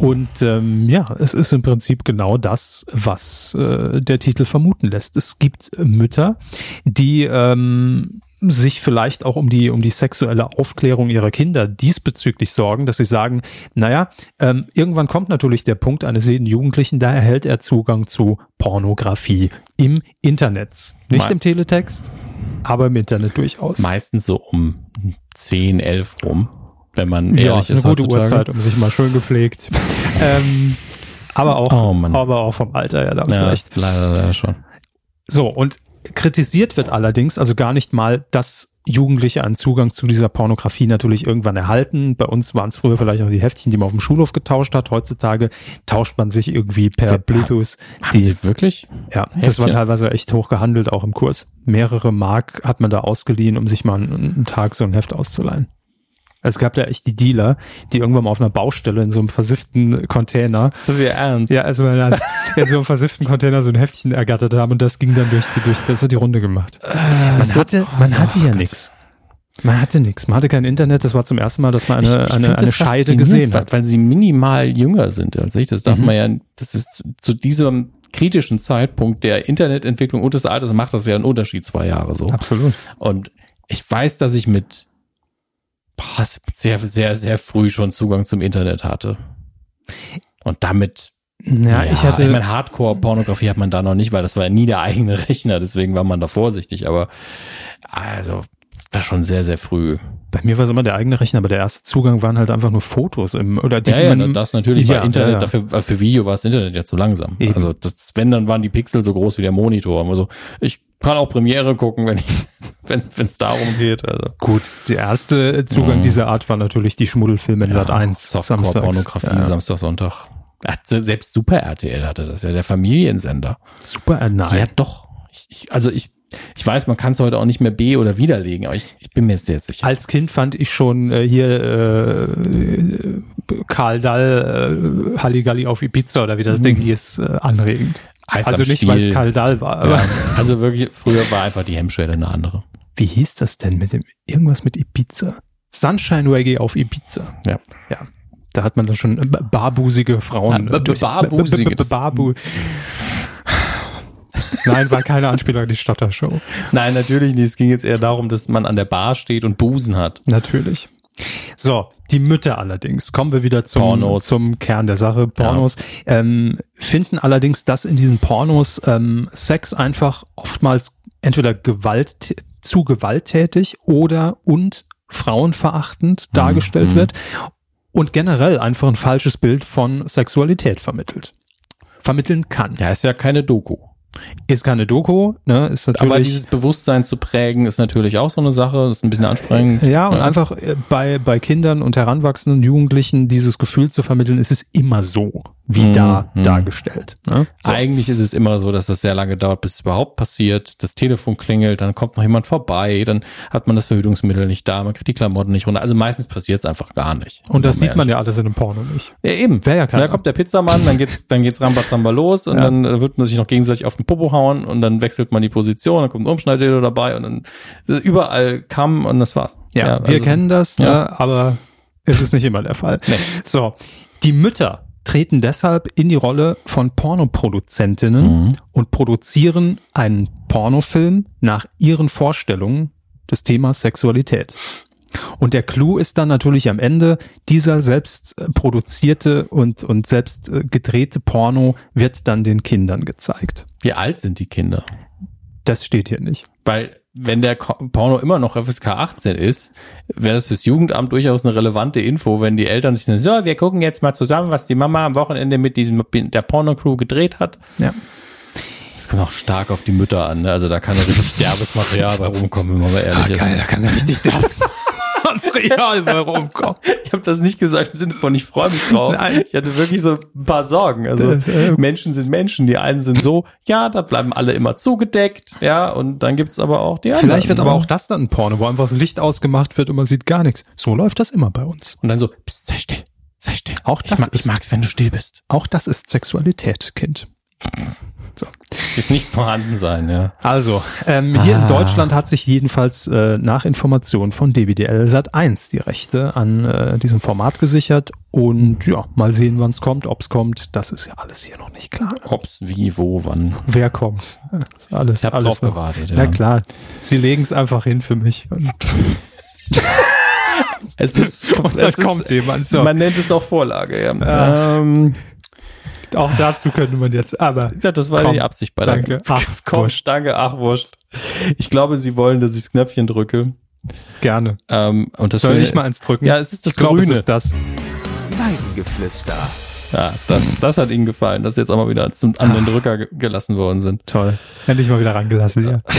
Und ähm, ja, es ist im Prinzip genau das, was äh, der Titel vermuten lässt. Es gibt Mütter, die ähm, sich vielleicht auch um die, um die sexuelle Aufklärung ihrer Kinder diesbezüglich sorgen, dass sie sagen, naja, ähm, irgendwann kommt natürlich der Punkt eines jeden Jugendlichen, da erhält er Zugang zu Pornografie im Internet. Nicht Me im Teletext, aber im Internet durchaus. Meistens so um 10, 11 rum wenn man ja, ehrlich ist. Eine gute Uhrzeit, um sich mal schön gepflegt. ähm, aber auch, oh aber auch vom Alter, ja, da ja, recht. Leider, leider schon. So, und kritisiert wird allerdings, also gar nicht mal, dass Jugendliche einen Zugang zu dieser Pornografie natürlich irgendwann erhalten. Bei uns waren es früher vielleicht auch die Heftchen, die man auf dem Schulhof getauscht hat. Heutzutage tauscht man sich irgendwie per Sie, Bluetooth. Haben die, Sie wirklich? Ja, Heftchen? das war teilweise echt hoch gehandelt, auch im Kurs. Mehrere Mark hat man da ausgeliehen, um sich mal einen, einen Tag so ein Heft auszuleihen. Es gab ja echt die Dealer, die irgendwann mal auf einer Baustelle in so einem versifften Container. Das ist ja ernst. Ja, also in so einem versifften Container so ein Heftchen ergattert haben und das ging dann durch die, durch, das hat die Runde gemacht. Äh, man hatte, man hatte ja nichts. Man hatte nichts. Man hatte kein Internet. Das war zum ersten Mal, dass man eine, ich, ich eine, eine Scheide gesehen hat. Weil, weil sie minimal jünger sind als ich. Das darf mhm. man ja, das ist zu, zu diesem kritischen Zeitpunkt der Internetentwicklung und des Alters macht das ja einen Unterschied zwei Jahre so. Absolut. Und ich weiß, dass ich mit sehr, sehr, sehr früh schon Zugang zum Internet hatte. Und damit ja, ja, ich hatte. Ich meine, Hardcore-Pornografie hat man da noch nicht, weil das war ja nie der eigene Rechner, deswegen war man da vorsichtig, aber also war schon sehr, sehr früh. Bei mir war es immer der eigene Rechner, aber der erste Zugang waren halt einfach nur Fotos im, oder die, ja, ja, das natürlich, ja, Internet, ja, dafür, für Video war das Internet ja zu langsam. Eben. Also, das, wenn, dann waren die Pixel so groß wie der Monitor. Also, ich kann auch Premiere gucken, wenn wenn es darum geht. Also. Gut, der erste Zugang mhm. dieser Art war natürlich die Schmuddelfilme in ja, Sat 1. Softcore-Pornografie, ja. Samstag, Sonntag. Selbst Super RTL hatte das ja, der Familiensender. Super, äh, nein. Ja, doch. Ich, ich, also ich, ich weiß, man kann es heute auch nicht mehr B oder widerlegen, aber ich, ich bin mir sehr sicher. Als Kind fand ich schon äh, hier äh, Karl Dall, äh, Halligalli auf Ibiza oder wie das mhm. Ding hieß, äh, anregend. Eis also nicht, weil es Karl Dahl war. Ja, also wirklich, früher war einfach die Hemmschwelle eine andere. Wie hieß das denn mit dem, irgendwas mit Ibiza? Sunshine Reggae auf Ibiza. Ja. Ja. Da hat man dann schon barbusige Frauen. Ja, barbusige. Barbu. Nein, war keine Anspielung an die Stottershow. Nein, natürlich nicht. Es ging jetzt eher darum, dass man an der Bar steht und Busen hat. Natürlich. So, die Mütter allerdings, kommen wir wieder zum, Pornos. zum Kern der Sache. Pornos ja. ähm, finden allerdings, dass in diesen Pornos ähm, Sex einfach oftmals entweder Gewalt, zu gewalttätig oder und frauenverachtend mhm. dargestellt mhm. wird und generell einfach ein falsches Bild von Sexualität vermittelt. Vermitteln kann. Ja, ist ja keine Doku. Ist keine Doku, ne? Ist natürlich, Aber dieses Bewusstsein zu prägen, ist natürlich auch so eine Sache, ist ein bisschen anstrengend. Ja, und ja. einfach äh, bei, bei Kindern und heranwachsenden Jugendlichen dieses Gefühl zu vermitteln, ist es immer so wie mhm. da mhm. dargestellt. Ne? So. Eigentlich ist es immer so, dass das sehr lange dauert, bis es überhaupt passiert. Das Telefon klingelt, dann kommt noch jemand vorbei, dann hat man das Verhütungsmittel nicht da, man kriegt die Klamotten nicht runter. Also meistens passiert es einfach gar nicht. Und das sieht man ja alles in einem Porno nicht. Ja, eben. Wäre ja keiner. Da kommt der Pizzamann, dann geht's, dann geht's Rambazamba los und ja. dann äh, wird man sich noch gegenseitig auf den Popo hauen und dann wechselt man die Position, dann kommt ein Umschneidedel dabei und dann überall Kamm und das war's. Ja, ja wir also, kennen das, ja. ne, aber es ist nicht immer der Fall. Nee. So. Die Mütter treten deshalb in die Rolle von Pornoproduzentinnen mhm. und produzieren einen Pornofilm nach ihren Vorstellungen des Themas Sexualität. Und der Clou ist dann natürlich am Ende, dieser selbst äh, produzierte und, und selbst äh, gedrehte Porno wird dann den Kindern gezeigt. Wie alt sind die Kinder? Das steht hier nicht. Weil wenn der Porno immer noch FSK 18 ist, wäre das fürs Jugendamt durchaus eine relevante Info, wenn die Eltern sich dann, so, wir gucken jetzt mal zusammen, was die Mama am Wochenende mit diesem, der Porno-Crew gedreht hat. Ja. Das kommt auch stark auf die Mütter an, ne? Also da kann ja richtig derbes Material bei rumkommen, wenn man mal ehrlich ist. Geil, da kann ja richtig derbes Material bei rumkommen. Ich habe das nicht gesagt im Sinne von, ich freue mich drauf. Nein. Ich hatte wirklich so ein paar Sorgen. Also das, äh, Menschen sind Menschen. Die einen sind so, ja, da bleiben alle immer zugedeckt, ja, und dann gibt's aber auch die anderen. Vielleicht wird aber ne? auch das dann ein Porno, wo einfach das Licht ausgemacht wird und man sieht gar nichts. So läuft das immer bei uns. Und dann so, pst, sei still, sei still. Auch das ich, mag, ich mag's, wenn du still bist. Auch das ist Sexualität, Kind. So. Das nicht vorhanden sein, ja. Also, ähm, hier ah. in Deutschland hat sich jedenfalls äh, nach Informationen von DWDL Sat 1 die Rechte an äh, diesem Format gesichert. Und ja, mal sehen, wann es kommt, ob es kommt. Das ist ja alles hier noch nicht klar. Ob's, wie, wo, wann. Wer kommt. alles, ich habe drauf noch. gewartet, ja. Na klar, sie legen es einfach hin für mich. es ist, es kommt ist, jemand. So. Man nennt es auch Vorlage, ja. ja. Ähm, auch dazu könnte man jetzt, aber. Ja, das war komm, die Absicht bei danke. der. Ach, komm, wurscht. danke, ach, wurscht. Ich glaube, sie wollen, dass ich das Knöpfchen drücke. Gerne. Ähm, und das Soll ich mal eins drücken? Ja, es ist das ich glaub, Grüne. Es ist das. Weidengeflüster. Ja, das, das hat Ihnen gefallen, dass Sie jetzt auch mal wieder zum, an den Drücker gelassen worden sind. Toll. Endlich mal wieder rangelassen, ja.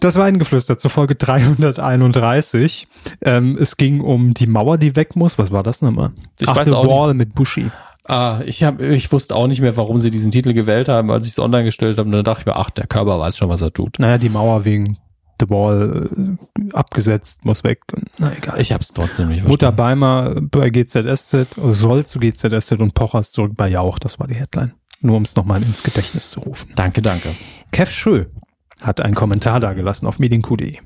Das war ein Geflüster zur Folge 331. Ähm, es ging um die Mauer, die weg muss. Was war das nochmal? Ich Ach, weiß The auch Wall nicht. mit Bushi. Ah, ich, hab, ich wusste auch nicht mehr, warum sie diesen Titel gewählt haben, als ich es online gestellt habe. Und dann dachte ich mir, ach, der Körper weiß schon, was er tut. Naja, die Mauer wegen The Wall äh, abgesetzt, muss weg. Na egal. Ich hab's trotzdem nicht verstanden. Mutter Beimer bei GZSZ, soll zu GZSZ und Pochers zurück bei Jauch. Das war die Headline. Nur um es nochmal ins Gedächtnis zu rufen. Danke, danke. Kev Schö hat einen Kommentar da gelassen auf medienq.de.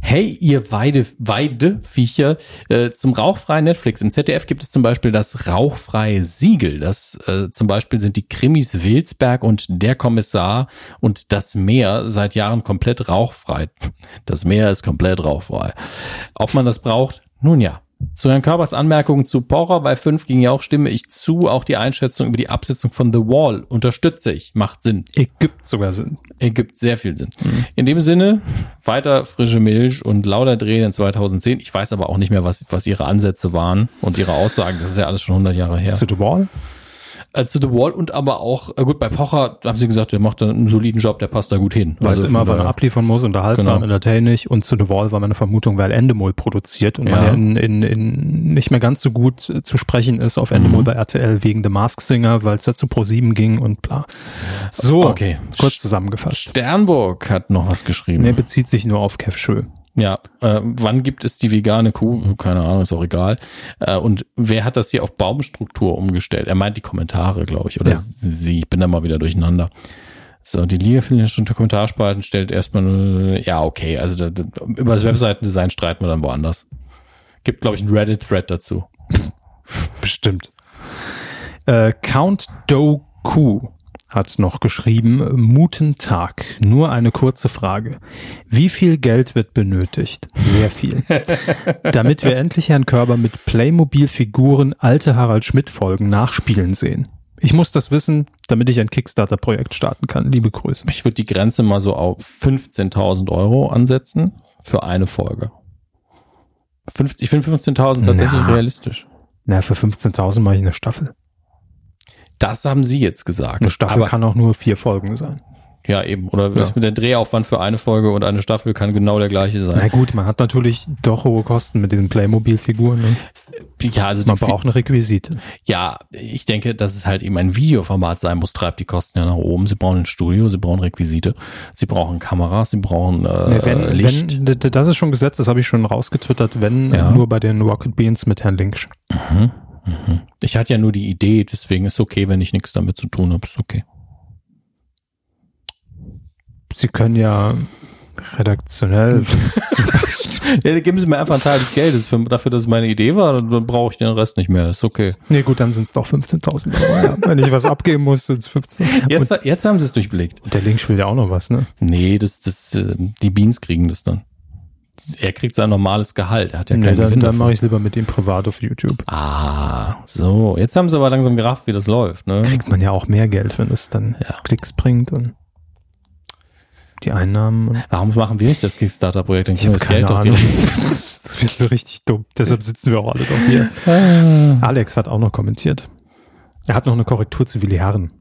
Hey, ihr Weide, Weideviecher, äh, zum rauchfreien Netflix. Im ZDF gibt es zum Beispiel das rauchfreie Siegel. Das äh, zum Beispiel sind die Krimis Wilsberg und der Kommissar und das Meer seit Jahren komplett rauchfrei. Das Meer ist komplett rauchfrei. Ob man das braucht? Nun ja. Zu Herrn Körbers Anmerkungen zu Pocher bei 5 ging ja auch, stimme ich zu. Auch die Einschätzung über die Absetzung von The Wall unterstütze ich. Macht Sinn. Ergibt sogar Sinn. Ergibt sehr viel Sinn. Mhm. In dem Sinne, weiter frische Milch und lauter Drehen in 2010. Ich weiß aber auch nicht mehr, was, was ihre Ansätze waren und ihre Aussagen. Das ist ja alles schon 100 Jahre her. Zu The Wall? Äh, zu The Wall und aber auch, äh, gut, bei Pocher haben sie gesagt, der macht einen soliden Job, der passt da gut hin. Weil also immer, weil man abliefern muss, unterhaltsam, genau. entertaining und zu The Wall war meine Vermutung, weil Endemol produziert und ja. man ja in, in, in nicht mehr ganz so gut äh, zu sprechen ist auf Endemol mhm. bei RTL wegen The Mask Singer, weil es da zu Pro7 ging und bla. So, okay. kurz zusammengefasst. Sternburg hat noch was geschrieben. Nee, bezieht sich nur auf Kev Schö. Ja, äh, wann gibt es die vegane Kuh? Keine Ahnung, ist auch egal. Äh, und wer hat das hier auf Baumstruktur umgestellt? Er meint die Kommentare, glaube ich, oder ja. sie. Ich bin da mal wieder durcheinander. So, die Liga für den Kommentarspalten stellt erstmal, ja, okay, also da, da, über das Webseitendesign streiten wir dann woanders. Gibt, glaube ich, einen Reddit-Thread dazu. Bestimmt. Äh, Count Doku hat noch geschrieben, Muten Tag. Nur eine kurze Frage. Wie viel Geld wird benötigt? Sehr viel. Damit wir endlich Herrn Körber mit Playmobil-Figuren alte Harald Schmidt-Folgen nachspielen sehen. Ich muss das wissen, damit ich ein Kickstarter-Projekt starten kann. Liebe Grüße. Ich würde die Grenze mal so auf 15.000 Euro ansetzen für eine Folge. ich finde 15.000 tatsächlich Na. realistisch. Na, für 15.000 mache ich eine Staffel. Das haben Sie jetzt gesagt. Eine Staffel Aber, kann auch nur vier Folgen sein. Ja, eben. Oder ja. mit der Drehaufwand für eine Folge und eine Staffel kann genau der gleiche sein. Na gut, man hat natürlich doch hohe Kosten mit diesen Playmobil-Figuren. Ne? Ja, also man braucht eine Requisite. Ja, ich denke, dass es halt eben ein Videoformat sein muss, treibt die Kosten ja nach oben. Sie brauchen ein Studio, sie brauchen Requisite, sie brauchen Kameras, sie brauchen äh, ja, wenn, Licht. Wenn, das ist schon gesetzt, das habe ich schon rausgetwittert, wenn ja. nur bei den Rocket Beans mit Herrn Linksch. Mhm. Mhm. Ich hatte ja nur die Idee, deswegen ist okay, wenn ich nichts damit zu tun habe, ist okay. Sie können ja redaktionell ja, geben Sie mir einfach einen Teil des Geldes für, dafür, dass es meine Idee war, dann brauche ich den Rest nicht mehr. Ist okay. Nee, gut, dann sind es doch 15.000 Euro. Ja. Wenn ich was abgeben muss, sind es 15. Jetzt, jetzt haben Sie es durchblickt. Der Link will ja auch noch was, ne? Nee, das, das, äh, die Beans kriegen das dann. Er kriegt sein normales Gehalt. Er hat ja Nee, keinen dann, Gewinn dann mache ich es lieber mit ihm privat auf YouTube. Ah, so. Jetzt haben sie aber langsam gerafft, wie das läuft. Ne? Kriegt man ja auch mehr Geld, wenn es dann Ja. Klicks bringt und die Einnahmen. Warum machen wir nicht das Kickstarter-Projekt? Ich kriegen habe das keine Geld doch Ahnung. das ist so richtig dumm. Deshalb sitzen wir auch alle doch hier. Alex hat auch noch kommentiert. Er hat noch eine Korrektur zu Willi Herren.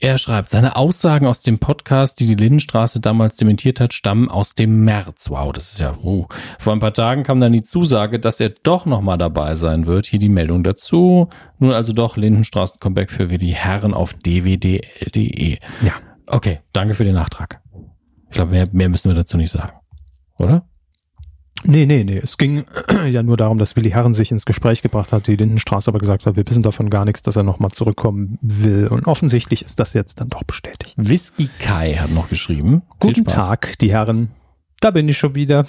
Er schreibt, seine Aussagen aus dem Podcast, die die Lindenstraße damals dementiert hat, stammen aus dem März. Wow, das ist ja, uh. Vor ein paar Tagen kam dann die Zusage, dass er doch nochmal dabei sein wird. Hier die Meldung dazu. Nun also doch Lindenstraßen-Comeback für Willi Herren auf dwdl.de. Ja. Okay, danke für den Nachtrag. Ich glaube, mehr, mehr müssen wir dazu nicht sagen. Oder? Nee, nee, nee. Es ging ja nur darum, dass Willi Herren sich ins Gespräch gebracht hat, die Lindenstraße aber gesagt hat, wir wissen davon gar nichts, dass er nochmal zurückkommen will. Und offensichtlich ist das jetzt dann doch bestätigt. Whisky Kai hat noch geschrieben. Guten. Tag, die Herren. Da bin ich schon wieder.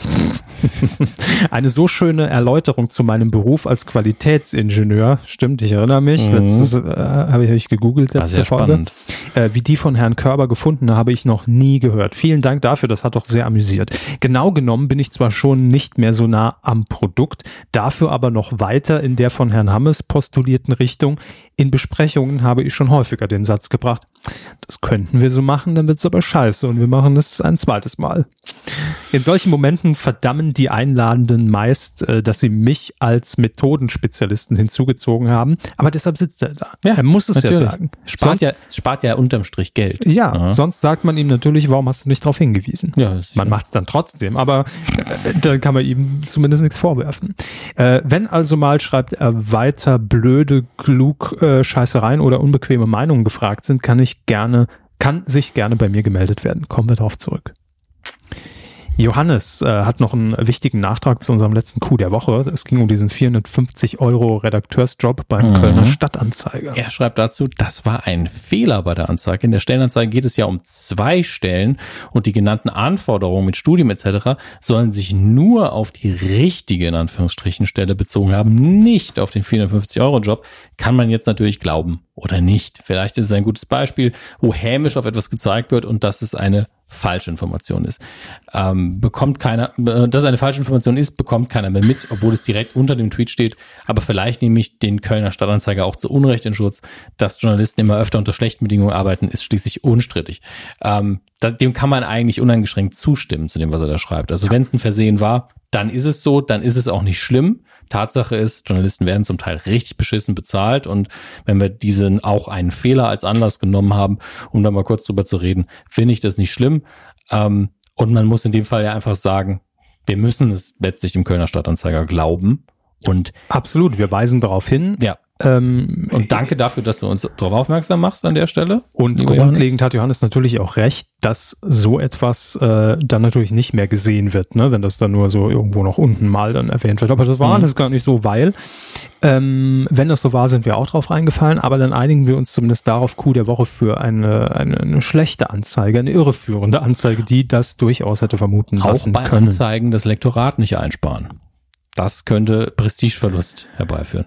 Eine so schöne Erläuterung zu meinem Beruf als Qualitätsingenieur. Stimmt, ich erinnere mich. Mhm. Letztes äh, habe ich, ich gegoogelt, War sehr Folge. spannend. Äh, wie die von Herrn Körber gefunden habe ich noch nie gehört. Vielen Dank dafür, das hat doch sehr amüsiert. Genau genommen bin ich zwar schon nicht mehr so nah am Produkt, dafür aber noch weiter in der von Herrn Hammes postulierten Richtung. In Besprechungen habe ich schon häufiger den Satz gebracht, das könnten wir so machen, dann wird's aber scheiße und wir machen es ein zweites Mal. In solchen Momenten verdammen die Einladenden meist, äh, dass sie mich als Methodenspezialisten hinzugezogen haben, aber deshalb sitzt er da. Ja, er muss es ja natürlich. sagen. Spart Sonst- ja, spart ja unterm Strich Geld. ja, Ja. sonst sagt man ihm natürlich, warum hast du nicht darauf hingewiesen? Ja, Man ja- macht es dann trotzdem, aber äh, dann kann man ihm zumindest nichts vorwerfen. Äh, wenn also mal, schreibt er weiter, blöde, klug, äh, Scheißereien oder unbequeme Meinungen gefragt sind, kann ich gerne, kann sich gerne bei mir gemeldet werden. Kommen wir darauf zurück. Johannes äh, hat noch einen wichtigen Nachtrag zu unserem letzten Coup der Woche. Es ging um diesen 450 Euro Redakteursjob beim Mhm. Kölner Stadtanzeiger. Er schreibt dazu, das war ein Fehler bei der Anzeige. In der Stellenanzeige geht es ja um zwei Stellen und die genannten Anforderungen mit Studium etc. sollen sich nur auf die richtige, in Anführungsstrichen, Stelle bezogen haben, nicht auf den 450-Euro-Job. Kann man jetzt natürlich glauben oder nicht. Vielleicht ist es ein gutes Beispiel, wo hämisch auf etwas gezeigt wird und dass es eine falsche Information ist. Ähm, bekommt keiner, äh, dass eine falsche Information ist, bekommt keiner mehr mit, obwohl es direkt unter dem Tweet steht. Aber vielleicht nehme ich den Kölner Stadtanzeiger auch zu Unrecht in Schutz. Dass Journalisten immer öfter unter schlechten Bedingungen arbeiten, ist schließlich unstrittig. Ähm, dem kann man eigentlich uneingeschränkt zustimmen zu dem, was er da schreibt. Also wenn es ein Versehen war, dann ist es so, dann ist es auch nicht schlimm. Tatsache ist, Journalisten werden zum Teil richtig beschissen bezahlt und wenn wir diesen auch einen Fehler als Anlass genommen haben, um da mal kurz drüber zu reden, finde ich das nicht schlimm. Ähm, und man muss in dem Fall ja einfach sagen, wir müssen es letztlich dem Kölner Stadtanzeiger glauben. Und Absolut, wir weisen darauf hin. ja, Ähm, und danke dafür, dass du uns darauf aufmerksam machst an der Stelle. Und grundlegend hat Johannes natürlich auch recht, dass so etwas äh, dann natürlich nicht mehr gesehen wird, ne? wenn das dann nur so irgendwo noch unten mal dann erwähnt wird. Aber das war Mhm. alles gar nicht so, weil ähm, wenn das so war, sind wir auch drauf reingefallen, aber dann einigen wir uns zumindest darauf, Coup der Woche für eine, eine, eine schlechte Anzeige, eine irreführende Anzeige, die das durchaus hätte vermuten Auch lassen bei können. Anzeigen das Lektorat nicht einsparen. Das könnte Prestigeverlust herbeiführen.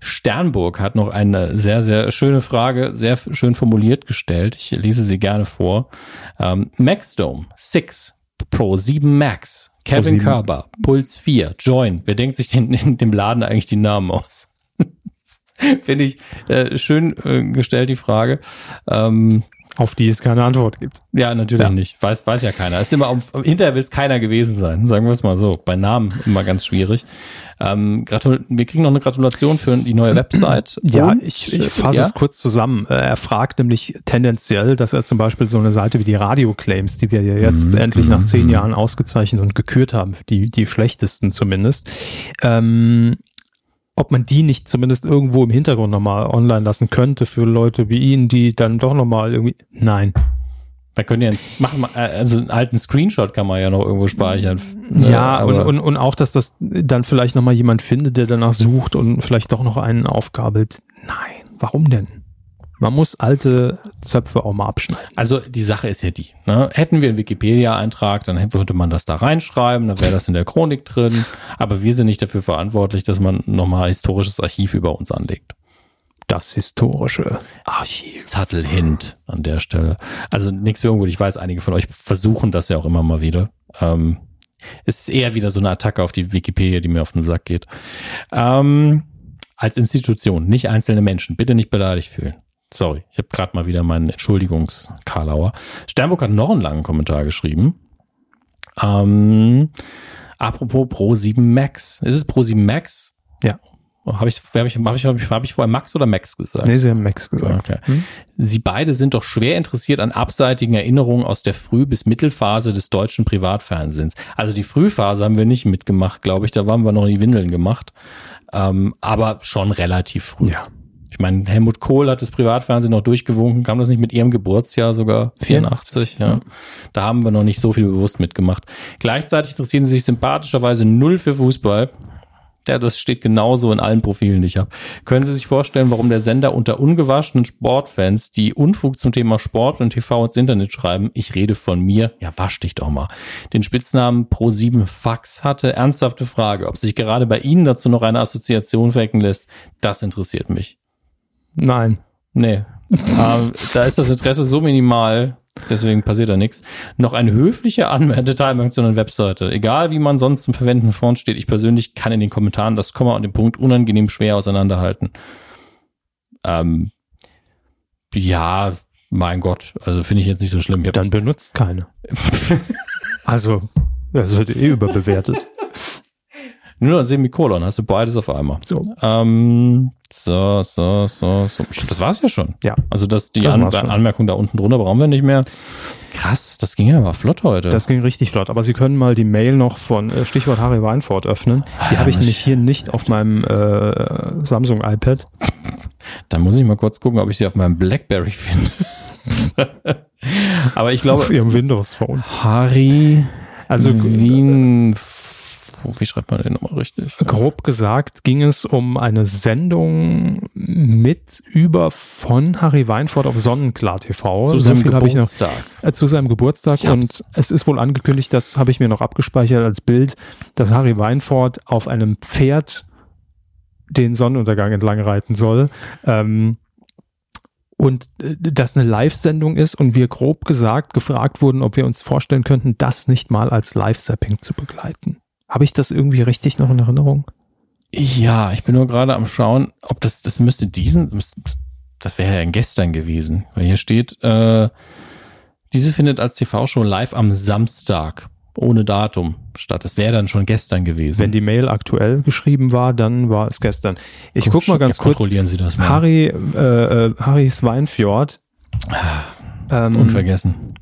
Sternburg hat noch eine sehr, sehr schöne Frage, sehr schön formuliert gestellt. Ich lese sie gerne vor. Ähm, Maxdome 6 Pro 7 Max, Kevin 7. Körber, Puls 4, Join. Wer denkt sich in, in dem Laden eigentlich die Namen aus? Finde ich äh, schön äh, gestellt, die Frage. Ähm, Auf die es keine Antwort gibt. ja, natürlich Ja. nicht. Weiß, weiß ja keiner. Ist immer, um, hinterher will es keiner gewesen sein. Sagen wir es mal so. Bei Namen immer ganz schwierig. Ähm, wir kriegen noch eine Gratulation für die neue Website. Ja, Und, ich, ich fasse ja? es kurz zusammen. Äh, Er fragt nämlich tendenziell, dass er zum Beispiel so eine Seite wie die Radio Claims, die wir ja jetzt Mhm, endlich nach zehn mhm. Jahren ausgezeichnet und gekürt haben, die, die schlechtesten zumindest, ähm, ob man die nicht zumindest irgendwo im Hintergrund nochmal online lassen könnte für Leute wie ihn, die dann doch nochmal irgendwie, nein. Wir können ja jetzt machen, äh, also einen alten Screenshot kann man ja noch irgendwo speichern. Ne, Ja, und, und, und auch, dass das dann vielleicht nochmal jemand findet, der danach sucht und vielleicht doch noch einen aufgabelt. Nein, warum denn? Man muss alte Zöpfe auch mal abschneiden. Also die Sache ist ja die, ne? hätten wir einen Wikipedia-Eintrag, dann würde man das da reinschreiben, dann wäre das in der Chronik drin, aber wir sind nicht dafür verantwortlich, dass man nochmal historisches Archiv über uns anlegt. Das historische Archiv. Subtle Hint an der Stelle. Also nichts für ungut. Ich weiß, einige von euch versuchen das ja auch immer mal wieder. Ähm, es ist eher wieder so eine Attacke auf die Wikipedia, die mir auf den Sack geht. Ähm, als Institution, nicht einzelne Menschen. Bitte nicht beleidigt fühlen. Sorry, ich habe gerade mal wieder meinen Entschuldigungs-Karlauer. Sternburg hat noch einen langen Kommentar geschrieben. Ähm, apropos Pro 7 Max. Ist es Pro 7 Max? Ja. Habe ich, hab ich, hab ich, hab ich, hab ich vorher Max oder Max gesagt? Nee, sie haben Max gesagt. Okay. Hm? Sie beide sind doch schwer interessiert an abseitigen Erinnerungen aus der Früh- bis Mittelphase des deutschen Privatfernsehens. Also die Frühphase haben wir nicht mitgemacht, glaube ich. Da waren wir noch in die Windeln gemacht. Ähm, aber schon relativ früh. Ja. Ich meine, Helmut Kohl hat das Privatfernsehen noch durchgewunken. Kam das nicht mit ihrem Geburtsjahr sogar? 84, ja. Da haben wir noch nicht so viel bewusst mitgemacht. Gleichzeitig interessieren sie sich sympathischerweise null für Fußball. Ja, das steht genauso in allen Profilen, die ich habe. Können Sie sich vorstellen, warum der Sender unter ungewaschenen Sportfans, die Unfug zum Thema Sport und TV ins Internet schreiben, ich rede von mir, ja wasch dich doch mal, den Spitznamen Pro7 Fax hatte? Ernsthafte Frage, ob sich gerade bei Ihnen dazu noch eine Assoziation wecken lässt, das interessiert mich. Nein. Nee. ähm, da ist das Interesse so minimal, deswegen passiert da nichts. Noch eine höfliche Anmerkung, zu einer Webseite. Egal wie man sonst zum Verwenden vorn steht, ich persönlich kann in den Kommentaren das Komma und den Punkt unangenehm schwer auseinanderhalten. Ähm, ja, mein Gott, also finde ich jetzt nicht so schlimm. Dann benutzt keine. also, das wird eh überbewertet. Nur ein Semikolon, hast du beides auf einmal. So. Ähm, so, so, so, so. Ich glaube, das war's ja schon. Ja. Also das, die Das An schon. Anmerkung da unten drunter brauchen wir nicht mehr. Krass, das ging ja aber flott heute. Das ging richtig flott. Aber Sie können mal die Mail noch von äh, Stichwort Harry Weinfurt öffnen. Die Ja, habe ich nämlich ich- hier nicht auf meinem äh, Samsung iPad. Dann muss ich mal kurz gucken, ob ich sie auf meinem Blackberry finde. aber ich glaube, auf Ihrem Windows Phone. Harry Also Wien, wie schreibt man den nochmal richtig? grob gesagt ging es um eine Sendung mit über von Harry Weinfurt auf Sonnenklar TV. Zu so seinem habe ich noch Geburtstag. äh, zu seinem Geburtstag und es ist wohl angekündigt, das habe ich mir noch abgespeichert als Bild, dass Harry Weinfurt auf einem Pferd den Sonnenuntergang entlang reiten soll. Ähm, und äh, das eine Live-Sendung ist und wir grob gesagt gefragt wurden, ob wir uns vorstellen könnten, das nicht mal als Live-Sapping zu begleiten. Habe ich das irgendwie richtig noch in Erinnerung? Ja, ich bin nur gerade am schauen, ob das, das müsste diesen, das wäre ja gestern gewesen, weil hier steht, äh, diese findet als TV-Show live am Samstag ohne Datum statt. Das wäre dann schon gestern gewesen. Wenn die Mail aktuell geschrieben war, dann war es gestern. Ich Guck- guck mal ganz ja, kurz. Kontrollieren Sie das mal. Harry, äh, äh, Harry Swinefjord. Ähm, Unvergessen.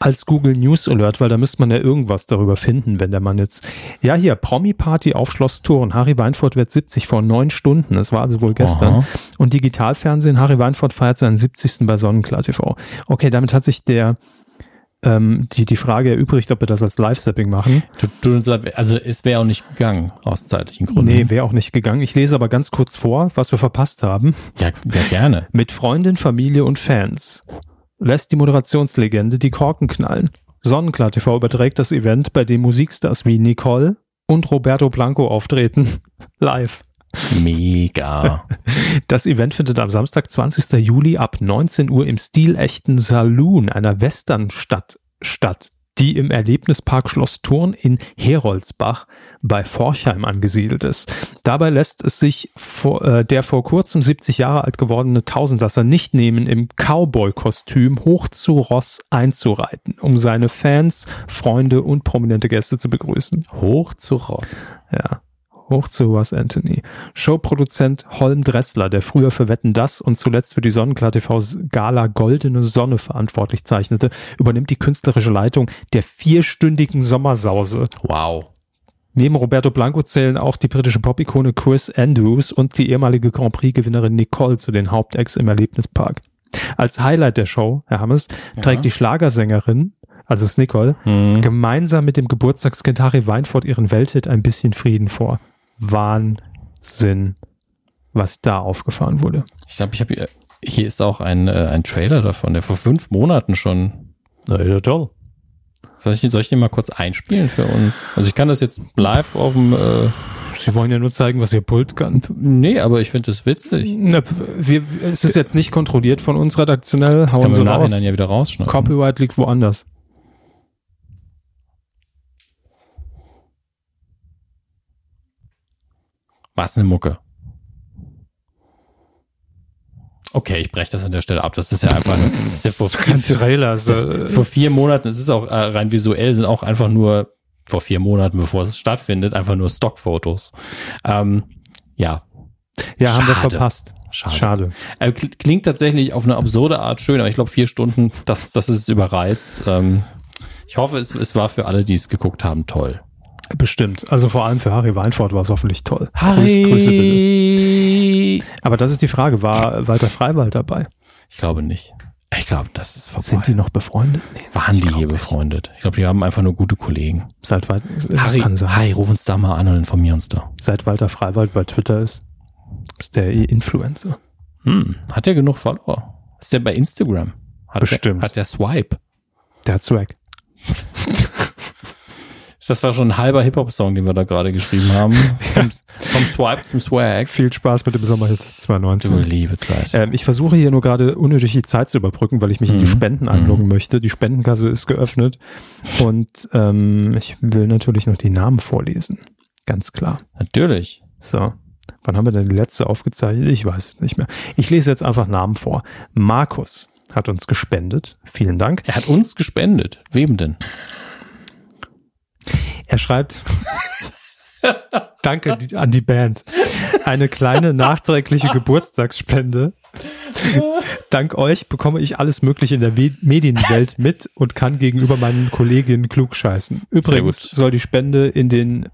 Als Google News Alert, weil da müsste man ja irgendwas darüber finden, wenn der Mann jetzt. Ja, hier, Promi-Party auf Schloss Thurn. Harry Weinfurt wird 70 vor neun Stunden. Das war also wohl gestern. Aha. Und Digitalfernsehen, Harry Weinfurt feiert seinen 70. bei Sonnenklar TV. Okay, damit hat sich der ähm, die, die Frage erübrigt, ob wir das als Live-Sapping machen. Also es wäre auch nicht gegangen, aus zeitlichen Gründen. Nee, wäre auch nicht gegangen. Ich lese aber ganz kurz vor, was wir verpasst haben. Ja, ja, gerne. Mit Freundin, Familie und Fans lässt die Moderationslegende die Korken knallen. Sonnenklar TV überträgt das Event, bei dem Musikstars wie Nicole und Roberto Blanco auftreten. Live. Mega. Das Event findet am Samstag, 20. Juli ab 19 Uhr im stilechten Saloon einer Westernstadt statt, die im Erlebnispark Schloss Thurn in Heroldsbach bei Forchheim angesiedelt ist. Dabei lässt es sich vor, äh, der vor kurzem 70 Jahre alt gewordene Tausendsasser nicht nehmen, im Cowboy-Kostüm hoch zu Ross einzureiten, um seine Fans, Freunde und prominente Gäste zu begrüßen. Hoch zu Ross. Ja. Hoch zu Ross Anthony. Showproduzent Holm Dressler, der früher für Wetten Das und zuletzt für die Sonnenklar TV Gala Goldene Sonne verantwortlich zeichnete, übernimmt die künstlerische Leitung der vierstündigen Sommersause. Wow. Neben Roberto Blanco zählen auch die britische Pop-Ikone Chris Andrews und die ehemalige Grand Prix-Gewinnerin Nicole zu den Hauptacts im Erlebnispark. Als Highlight der Show, Herr Hammes, trägt die Schlagersängerin, also es ist Nicole, Hm. gemeinsam mit dem Geburtstagskind Harry Weinfurt ihren Welthit ein bisschen Frieden vor. Wahnsinn, was da aufgefahren wurde. Ich glaube, ich habe hier, hier ist auch ein, äh, ein Trailer davon, der vor fünf Monaten schon. Na ja, toll. Soll ich, soll ich den mal kurz einspielen für uns? Also ich kann das jetzt live auf dem. Äh, Sie wollen ja nur zeigen, was ihr Pult kann. nee, aber ich finde das witzig. Na, wir, es ist jetzt nicht kontrolliert von uns redaktionell. Das Hauen kann man sie im raus. Nachhinein ja wieder rausschneiden. Copyright liegt woanders. Was eine Mucke. Okay, ich breche das an der Stelle ab. Das ist ja einfach das ist ja vor, Kein Trailer. So. vor vier Monaten. Es ist auch äh, rein visuell sind auch einfach nur vor vier Monaten, bevor es stattfindet, einfach nur Stockfotos. Ähm, ja, Ja, haben wir Schade. verpasst. schade. Schade. Äh, kl- klingt tatsächlich auf eine absurde Art schön, aber ich glaube vier Stunden, das, das ist überreizt. Ähm, ich hoffe, es, es war für alle, die es geguckt haben, toll. Bestimmt. Also vor allem für Harry Weinfurt war es hoffentlich toll. Grüß- Grüße bitte. Harry! Aber das ist die Frage, war Walter Freiwald dabei? Ich glaube nicht. Ich glaube, das ist vorbei. Sind die noch befreundet? Nee, Waren ich die hier nicht. befreundet? Ich glaube, die haben einfach nur gute Kollegen. Seit, Wal- das Harry, kann sein. Harry, ruf uns da mal an und informier uns da. Seit Walter Freiwald bei Twitter ist, ist der eh Influencer. Hm, hat der genug Follower? Ist der bei Instagram? Hat Bestimmt. Der, hat der Swipe? Der hat Swag. Das war schon ein halber Hip-Hop-Song, den wir da gerade geschrieben haben. Vom, vom Swipe zum Swag. Viel Spaß mit dem Sommerhit Du 2019. liebe Zeit. Ähm, ich versuche hier nur gerade unnötig die Zeit zu überbrücken, weil ich mich in die Mhm. Spenden einloggen möchte. Die Spendenkasse ist geöffnet und ähm, ich will natürlich noch die Namen vorlesen. Ganz klar. Natürlich. So. Wann haben wir denn die letzte aufgezeichnet? Ich weiß es nicht mehr. Ich lese jetzt einfach Namen vor. Markus hat uns gespendet. Vielen Dank. Er hat uns gespendet. Wem denn? Er schreibt, danke an die Band. Eine kleine nachträgliche Geburtstagsspende. Dank euch bekomme ich alles Mögliche in der We- Medienwelt mit und kann gegenüber meinen Kolleginnen klug scheißen. Übrigens soll die Spende in den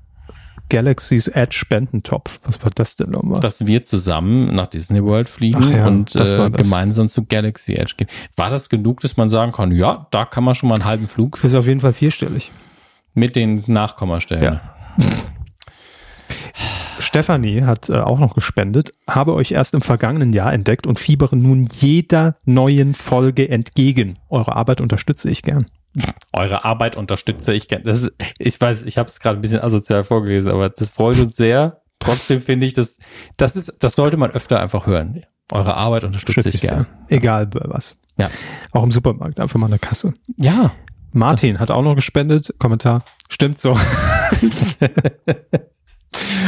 Galaxy's Edge Spendentopf. Was war das denn nochmal? Dass wir zusammen nach Disney World fliegen ja, und das äh, das. gemeinsam zu Galaxy Edge gehen. War das genug, dass man sagen kann, ja, da kann man schon mal einen halben Flug Ist auf jeden Fall vierstellig. Mit den Nachkommastellen. Ja. Stefanie hat äh, auch noch gespendet, habe euch erst im vergangenen Jahr entdeckt und fiebere nun jeder neuen Folge entgegen. Eure Arbeit unterstütze ich gern. Eure Arbeit unterstütze ich gerne. Das ist, ich weiß, ich habe es gerade ein bisschen asozial vorgelesen, aber das freut uns sehr. Trotzdem finde ich, das, das ist, das sollte man öfter einfach hören. Eure Arbeit unterstütze ich gern. Egal was. Ja. Auch im Supermarkt, einfach mal eine Kasse. Ja. Martin hat auch noch gespendet. Kommentar. Stimmt so.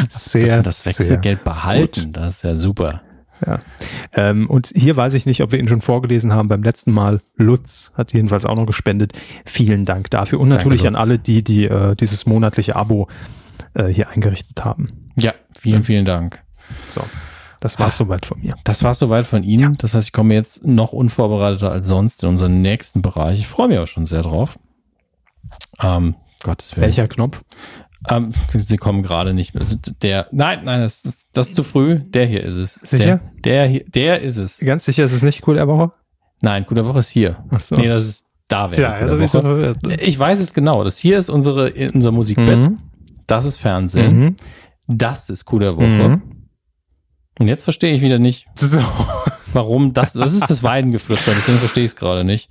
sehr, das Wechselgeld behalten, das ist ja super. Ja. Ähm, und hier weiß ich nicht, ob wir ihn schon vorgelesen haben. Beim letzten Mal Lutz hat jedenfalls auch noch gespendet. Vielen Dank dafür. Und Danke, natürlich an Lutz. alle, die, die äh, dieses monatliche Abo äh, hier eingerichtet haben. Ja, vielen, vielen Dank. So, das war's soweit von mir. Das war soweit von Ihnen. Das heißt, ich komme jetzt noch unvorbereiteter als sonst in unseren nächsten Bereich. Ich freue mich auch schon sehr drauf. Ähm, Gottes Willen. Welcher Knopf? Ähm, sie kommen gerade nicht mehr. Also Der, nein, nein, das ist, das ist zu früh. Der hier ist es. Sicher? Der, der, hier, der ist es. Ganz sicher ist es nicht cool, der Woche? Nein, gute Woche ist hier. Ach so. Nee, das ist da wäre. Tja, also Woche. verwirrt. ne? Ich weiß es genau. Das hier ist unsere, unser Musikbett. Mhm. Das ist Fernsehen. Mhm. Das ist Coup der Woche. Mhm. Und jetzt verstehe ich wieder nicht, So. warum das, das ist das Weidengeflüster, deswegen verstehe ich es gerade nicht.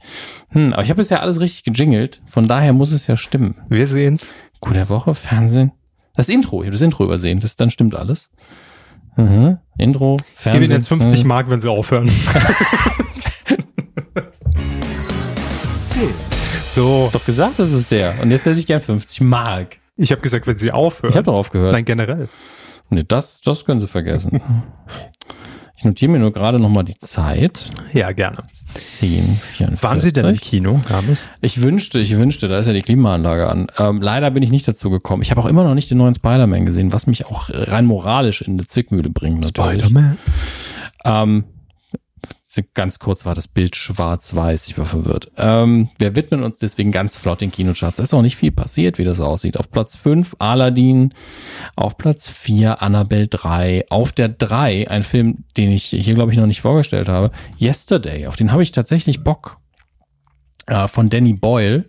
Hm, aber ich habe bisher alles richtig gejingelt, von daher muss es ja stimmen. Wir sehen's. Der Woche, Fernsehen. Das Intro, ich habe das Intro übersehen, das, dann stimmt alles. Mhm. Intro, Ich gebe Fernsehen. Ihnen jetzt 50 mhm. Mark, wenn Sie aufhören. So. Doch gesagt, das ist der. Und jetzt hätte ich gern 50 Mark. Ich habe gesagt, wenn Sie aufhören. Ich habe doch aufgehört. Nein, generell. Nee, das, das können Sie vergessen. Ich notiere mir nur gerade nochmal die Zeit. Ja, gerne. 10, 44. Waren Sie denn im Kino, Hermes? Ich wünschte, ich wünschte, da ist ja die Klimaanlage an. Ähm, leider bin ich nicht dazu gekommen. Ich habe auch immer noch nicht den neuen Spider-Man gesehen, was mich auch rein moralisch in eine Zwickmühle bringt. Natürlich. Spider-Man? Ähm, ganz kurz war das Bild schwarz-weiß, ich war verwirrt. Ähm, wir widmen uns deswegen ganz flott den Kinocharts. Da ist auch nicht viel passiert, wie das aussieht. Auf Platz 5 Aladdin, auf Platz 4 Annabelle 3, auf der 3 ein Film, den ich hier glaube ich noch nicht vorgestellt habe, Yesterday, auf den habe ich tatsächlich Bock. Äh, von Danny Boyle.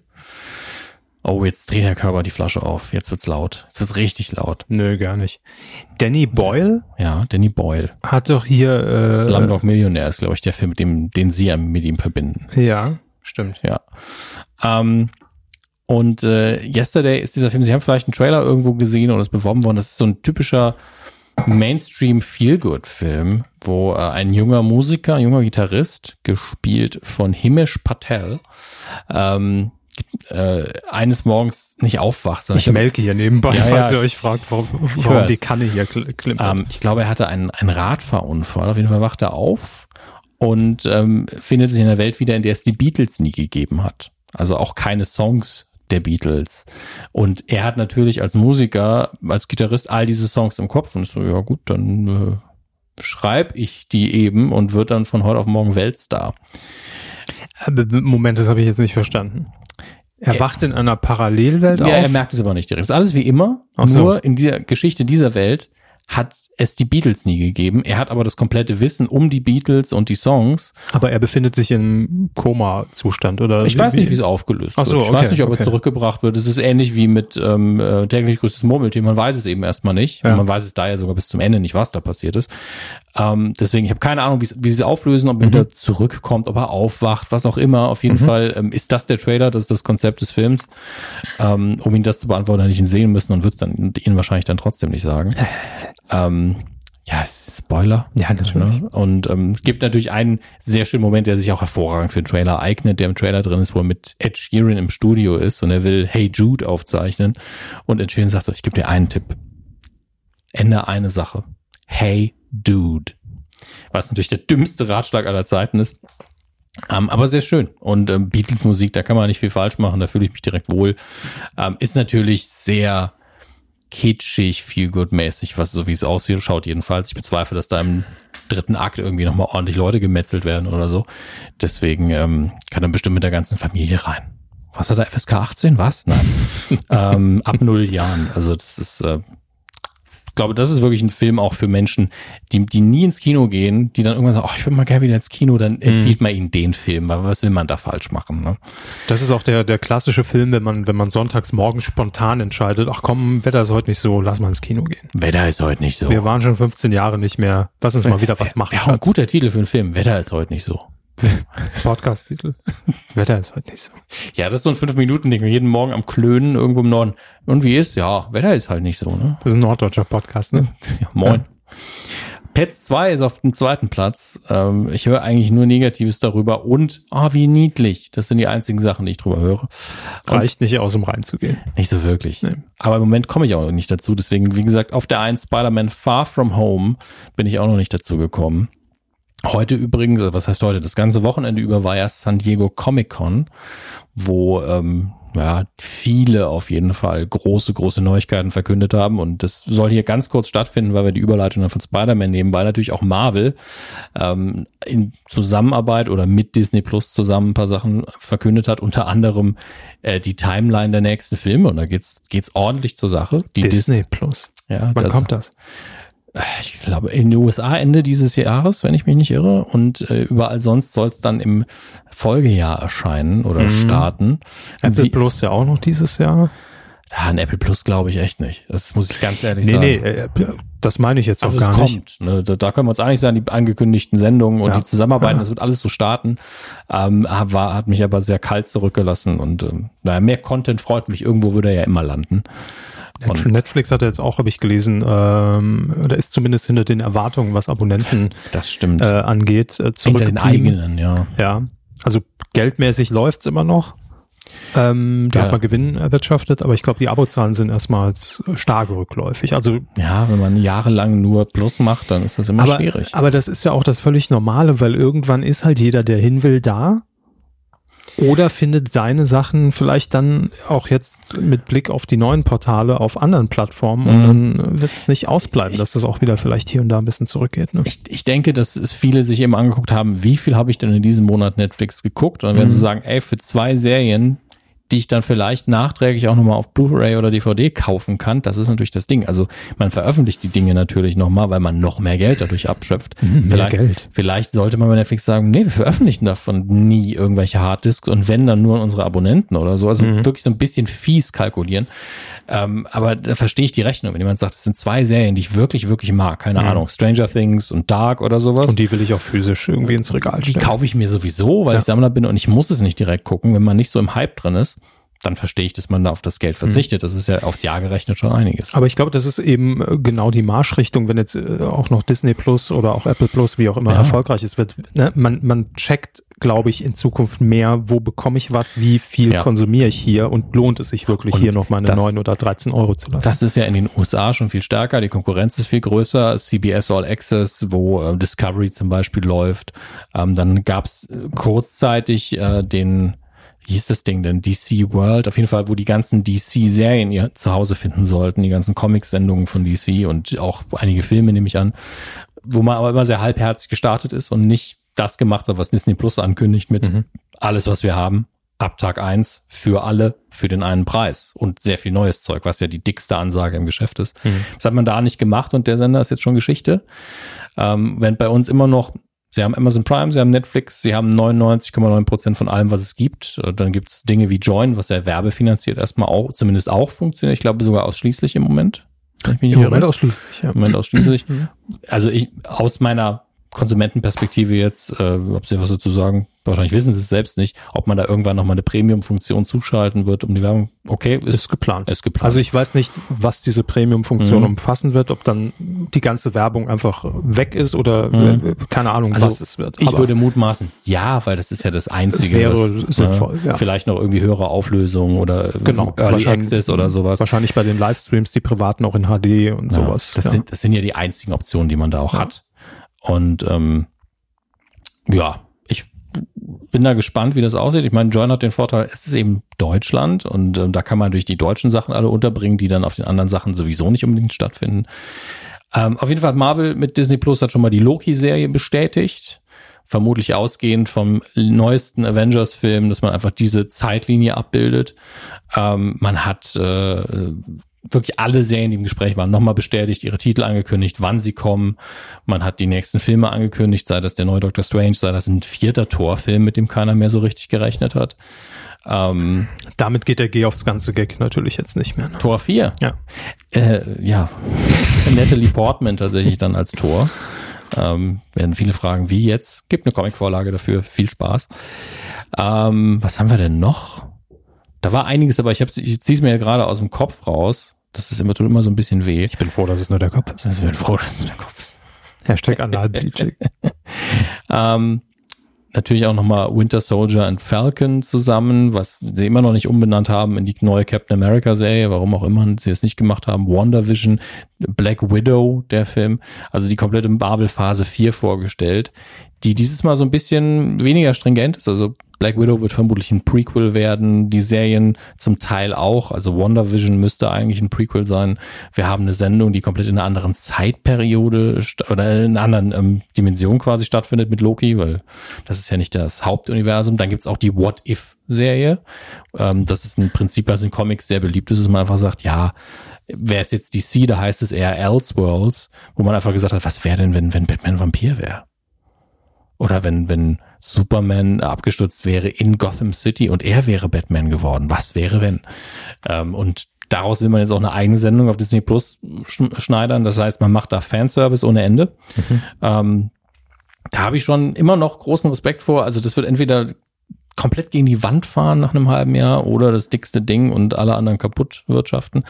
Oh, jetzt dreht Herr Körber die Flasche auf. Jetzt wird's laut. Jetzt wird's richtig laut. Nö, gar nicht. Danny Boyle Ja, Danny Boyle. hat doch hier. Äh, Slumdog Millionär ist, glaube ich, der Film, mit dem, den Sie ja mit ihm verbinden. Ja, stimmt. Ja. Ähm, und äh, Yesterday ist dieser Film, Sie haben vielleicht einen Trailer irgendwo gesehen oder ist beworben worden. Das ist so ein typischer Mainstream-Feel-Good-Film, wo äh, ein junger Musiker, ein junger Gitarrist, gespielt von Himesh Patel, ähm, äh, eines Morgens nicht aufwacht. Sondern ich, ich melke hier nebenbei, ja, falls ja, ihr euch fragt, warum, warum die Kanne hier klimpert. Ähm, ich glaube, er hatte einen, einen Radfahrunfall. Auf jeden Fall wacht er auf und ähm, findet sich in einer Welt wieder, in der es die Beatles nie gegeben hat. Also auch keine Songs der Beatles. Und er hat natürlich als Musiker, als Gitarrist all diese Songs im Kopf und so, ja gut, dann äh, schreibe ich die eben und wird dann von heute auf morgen Weltstar. Moment, das habe ich jetzt nicht verstanden. Er, wacht in einer Parallelwelt ja, auf. Ja, er merkt es aber nicht direkt. Es ist alles wie immer, Ach nur so. in dieser Geschichte dieser Welt hat es die Beatles nie gegeben. Er hat aber das komplette Wissen um die Beatles und die Songs. Aber er befindet sich im Koma-Zustand, oder? Ich weiß nicht, wie es aufgelöst Ach so, wird. Ich okay, weiß nicht, ob okay. er zurückgebracht wird. Es ist ähnlich wie mit ähm, äh, täglich größtes Murmeltier. Man weiß es eben erstmal nicht. Ja. man weiß es daher sogar bis zum Ende nicht, was da passiert ist. Ähm, deswegen, ich habe keine Ahnung, wie sie es auflösen, ob er mhm. wieder zurückkommt, ob er aufwacht, was auch immer. Auf jeden mhm. Fall ähm, ist das der Trailer, das ist das Konzept des Films. Ähm, um ihn das zu beantworten, hätte ich ihn sehen müssen und würde es dann Ihnen wahrscheinlich dann trotzdem nicht sagen. ähm, ja, Spoiler. Ja, natürlich. Ne? Und ähm, es gibt natürlich einen sehr schönen Moment, der sich auch hervorragend für den Trailer eignet, der im Trailer drin ist, wo er mit Ed Sheeran im Studio ist und er will Hey Jude aufzeichnen. Und Ed Sheeran sagt so, ich gebe dir einen Tipp. Ändere eine Sache. Hey Dude. Was natürlich der dümmste Ratschlag aller Zeiten ist. Ähm, aber sehr schön. Und ähm, Beatles Musik, da kann man nicht viel falsch machen, da fühle ich mich direkt wohl. Ähm, ist natürlich sehr kitschig, viel good mäßig, was so wie es aussieht, schaut jedenfalls. Ich bezweifle, dass da im dritten Akt irgendwie nochmal ordentlich Leute gemetzelt werden oder so. Deswegen ähm, kann er bestimmt mit der ganzen Familie rein. Was hat er, FSK 18? Was? Nein. ähm, ab null Jahren. Also das ist äh, glaube, das ist wirklich ein Film auch für Menschen, die, die nie ins Kino gehen, die dann irgendwann sagen, oh, ich will mal gerne wieder ins Kino, dann empfiehlt mhm. man ihnen den Film, weil was will man da falsch machen? Ne? Das ist auch der, der klassische Film, wenn man, wenn man sonntags morgens spontan entscheidet, ach komm, Wetter ist heute nicht so, lass mal ins Kino gehen. Wetter ist heute nicht so. Wir waren schon 15 Jahre nicht mehr, lass uns mal wieder was machen. Wäre ein guter Titel für einen Film, Wetter ist heute nicht so. Podcast-Titel. Wetter ist heute nicht so. Ja, das ist so ein fünf minuten ding jeden Morgen am Klönen irgendwo im Norden. Und wie ist? Ja, Wetter ist halt nicht so, ne? Das ist ein norddeutscher Podcast, ne? Ja, moin. Ja. Pets 2 ist auf dem zweiten Platz. Ähm, ich höre eigentlich nur Negatives darüber und, ah, oh, wie niedlich. Das sind die einzigen Sachen, die ich drüber höre. Und Reicht nicht aus, um reinzugehen. Nicht so wirklich. Nee. Aber im Moment komme ich auch noch nicht dazu. Deswegen, wie gesagt, auf der 1 Spider-Man Far From Home bin ich auch noch nicht dazu gekommen. Heute übrigens, also was heißt heute, das ganze Wochenende über war ja San Diego Comic Con, wo ähm, ja, viele auf jeden Fall große, große Neuigkeiten verkündet haben. Und das soll hier ganz kurz stattfinden, weil wir die Überleitung dann von Spider-Man nehmen, weil natürlich auch Marvel ähm, in Zusammenarbeit oder mit Disney Plus zusammen ein paar Sachen verkündet hat, unter anderem äh, die Timeline der nächsten Filme. Und da geht's, geht's ordentlich zur Sache. Die Disney Dis Plus. Ja, Wann das, kommt das? Ich glaube, in den USA Ende dieses Jahres, wenn ich mich nicht irre. Und äh, überall sonst soll es dann im Folgejahr erscheinen oder mhm. starten. Apple Wie, Plus ja auch noch dieses Jahr. Ja, ein Apple Plus glaube ich echt nicht. Das muss ich ganz ehrlich nee, sagen. Nee, äh, das meine ich jetzt also auch gar es nicht. kommt, ne? da, da können wir uns einig sein, die angekündigten Sendungen und ja. die Zusammenarbeiten, das wird alles so starten. Ähm, war, hat mich aber sehr kalt zurückgelassen und ähm, naja, mehr Content freut mich. Irgendwo würde er ja immer landen. Und Netflix hat jetzt auch, habe ich gelesen, ähm, oder ist zumindest hinter den Erwartungen, was Abonnenten das stimmt. Äh, angeht, äh, Hinter den eigenen, ja. Ja, also geldmäßig läuft's immer noch. Ähm, da ja. hat man Gewinn erwirtschaftet, aber ich glaube, die Abozahlen sind erstmals stark rückläufig. Also ja, wenn man jahrelang nur Plus macht, dann ist das immer aber, schwierig. Aber das ist ja auch das völlig Normale, weil irgendwann ist halt jeder, der hin will, da oder findet seine Sachen vielleicht dann auch jetzt mit Blick auf die neuen Portale auf anderen Plattformen mhm. und dann wird es nicht ausbleiben, ich, dass das auch wieder vielleicht hier und da ein bisschen zurückgeht. Ne? Ich, ich denke, dass viele sich eben angeguckt haben, wie viel habe ich denn in diesem Monat Netflix geguckt? Und dann werden mhm. sie sagen, ey, für zwei Serien, die ich dann vielleicht nachträglich auch nochmal auf Blu-ray oder DVD kaufen kann. Das ist natürlich das Ding. Also man veröffentlicht die Dinge natürlich nochmal, weil man noch mehr Geld dadurch abschöpft. Mhm, vielleicht, Geld. vielleicht sollte man bei Netflix sagen, nee, wir veröffentlichen davon nie irgendwelche Harddisks und wenn dann nur an unsere Abonnenten oder so. Also mhm. wirklich so ein bisschen fies kalkulieren. Ähm, aber da verstehe ich die Rechnung, wenn jemand sagt, es sind zwei Serien, die ich wirklich, wirklich mag. Keine mhm. Ahnung, Stranger Things und Dark oder sowas. Und die will ich auch physisch irgendwie ins Regal stellen. Die kaufe ich mir sowieso, weil ja. ich Sammler bin und ich muss es nicht direkt gucken, wenn man nicht so im Hype drin ist dann verstehe ich, dass man da auf das Geld verzichtet. Das ist ja aufs Jahr gerechnet schon einiges. Aber ich glaube, das ist eben äh, genau die Marschrichtung, wenn jetzt äh, auch noch Disney Plus oder auch Apple Plus, wie auch immer, ja. erfolgreich ist, wird. Ne? Man, man checkt glaube ich, in Zukunft mehr, wo bekomme ich was, wie viel ja. konsumiere ich hier und lohnt es sich wirklich und hier noch meine 9 oder 13 Euro zu lassen. Das ist ja in den USA schon viel stärker, die Konkurrenz ist viel größer, CBS All Access, wo äh, Discovery zum Beispiel läuft. Ähm, dann gab es kurzzeitig äh, den wie hieß das Ding denn? DC World, auf jeden Fall, wo die ganzen DC-Serien ihr Zuhause finden sollten, die ganzen Comic-Sendungen von DC und auch einige Filme, nehme ich an, wo man aber immer sehr halbherzig gestartet ist und nicht das gemacht hat, was Disney Plus ankündigt mit mhm. alles, was wir haben, ab Tag eins für alle für den einen Preis und sehr viel neues Zeug, was ja die dickste Ansage im Geschäft ist. Mhm. Das hat man da nicht gemacht und der Sender ist jetzt schon Geschichte. Ähm, wenn bei uns immer noch Sie haben Amazon Prime, Sie haben Netflix, Sie haben 99,9 Prozent von allem, was es gibt. Äh, dann gibt es Dinge wie Join, was ja werbefinanziert erstmal auch, zumindest auch funktioniert. Ich glaube sogar ausschließlich im Moment. Im Moment ausschließlich, ja. Im Moment ausschließlich. Mhm. Also ich, aus meiner Konsumentenperspektive jetzt, äh, ob Sie was dazu sagen, wahrscheinlich wissen Sie es selbst nicht, ob man da irgendwann nochmal eine Premium-Funktion zuschalten wird, um die Werbung, okay, ist, ist geplant. Ist geplant. Also ich weiß nicht, was diese Premium-Funktion mhm. umfassen wird, ob dann die ganze Werbung einfach weg ist oder mhm. äh, keine Ahnung, also was es wird. Ich würde mutmaßen, ja, weil das ist ja das Einzige. Das wäre was, sinnvoll, äh, ja. Vielleicht noch irgendwie höhere Auflösung oder genau, Early Access oder sowas. Wahrscheinlich bei den Livestreams, die privaten auch in HD und ja, sowas. Das, ja. sind, das sind ja die einzigen Optionen, die man da auch hat. Und ähm, ja, bin da gespannt, wie das aussieht. Ich meine, Join hat den Vorteil, es ist eben Deutschland und ähm, da kann man durch die deutschen Sachen alle unterbringen, die dann auf den anderen Sachen sowieso nicht unbedingt stattfinden. Ähm, auf jeden Fall Marvel mit Disney Plus hat schon mal die Loki-Serie bestätigt. Vermutlich ausgehend vom neuesten Avengers-Film, dass man einfach diese Zeitlinie abbildet. Ähm, man hat äh, wirklich alle Serien, die im Gespräch waren, nochmal bestätigt, ihre Titel angekündigt, wann sie kommen. Man hat die nächsten Filme angekündigt, sei das der neue Doctor Strange, sei das ein vierter Torfilm, mit dem keiner mehr so richtig gerechnet hat. Ähm, Damit geht der G aufs ganze Gag natürlich jetzt nicht mehr. Ne? Tor 4? Ja. Äh, ja. Natalie Portman tatsächlich dann als Tor. Ähm, werden viele fragen, wie jetzt? Gibt eine Comicvorlage dafür. Viel Spaß. Ähm, was haben wir denn noch? Da war einiges dabei. Ich, ich ziehe es mir ja gerade aus dem Kopf raus. Das ist immer, tut immer so ein bisschen weh. Ich bin froh, dass es nur der Kopf ist. Also ich bin froh, dass es nur der Kopf ist. Hashtag Analbleaching. ähm, natürlich auch nochmal Winter Soldier und Falcon zusammen, was sie immer noch nicht umbenannt haben in die neue Captain America Serie, warum auch immer sie es nicht gemacht haben. WandaVision, Black Widow, der Film, also die komplette Marvel Phase 4 vorgestellt, die dieses Mal so ein bisschen weniger stringent ist. Also Black Widow wird vermutlich ein Prequel werden, die Serien zum Teil auch. Also WandaVision müsste eigentlich ein Prequel sein. Wir haben eine Sendung, die komplett in einer anderen Zeitperiode oder in einer anderen ähm, Dimension quasi stattfindet mit Loki, weil das ist ja nicht das Hauptuniversum. Dann gibt's auch die What If-Serie. Ähm, das ist ein Prinzip, was in Comics sehr beliebt ist, dass man einfach sagt, ja, wäre es jetzt DC, da heißt es eher Elseworlds, wo man einfach gesagt hat, was wäre denn, wenn, wenn Batman Vampir wäre? Oder wenn, wenn Superman abgestürzt wäre in Gotham City und er wäre Batman geworden. Was wäre, wenn? Ähm, und daraus will man jetzt auch eine eigene Sendung auf Disney Plus schneidern. Das heißt, man macht da Fanservice ohne Ende. Mhm. Ähm, da habe ich schon immer noch großen Respekt vor. Also das wird entweder komplett gegen die Wand fahren nach einem halben Jahr oder das dickste Ding und alle anderen kaputt wirtschaften.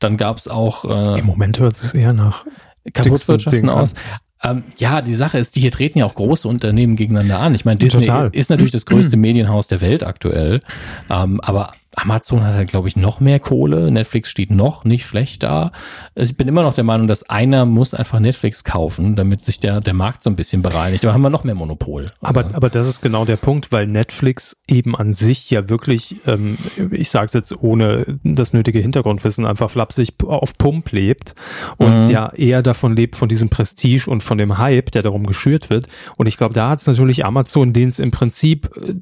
Dann gab es auch äh, im Moment hört es eher nach kaputt wirtschaften aus. Ähm, ja, die Sache ist, die hier treten ja auch große Unternehmen gegeneinander an. Ich meine, Disney Total. ist natürlich das größte Medienhaus der Welt aktuell, ähm, aber Amazon hat halt, glaube ich, noch mehr Kohle. Netflix steht noch nicht schlecht da. Ich bin immer noch der Meinung, dass einer muss einfach Netflix kaufen, damit sich der, der Markt so ein bisschen bereinigt. Da haben wir noch mehr Monopol. Also. Aber, aber das ist genau der Punkt, weil Netflix eben an sich ja wirklich, ähm, ich sage es jetzt ohne das nötige Hintergrundwissen, einfach flapsig auf Pump lebt und mhm. ja eher davon lebt, von diesem Prestige und von dem Hype, der darum geschürt wird. Und ich glaube, da hat es natürlich Amazon, den es im Prinzip äh,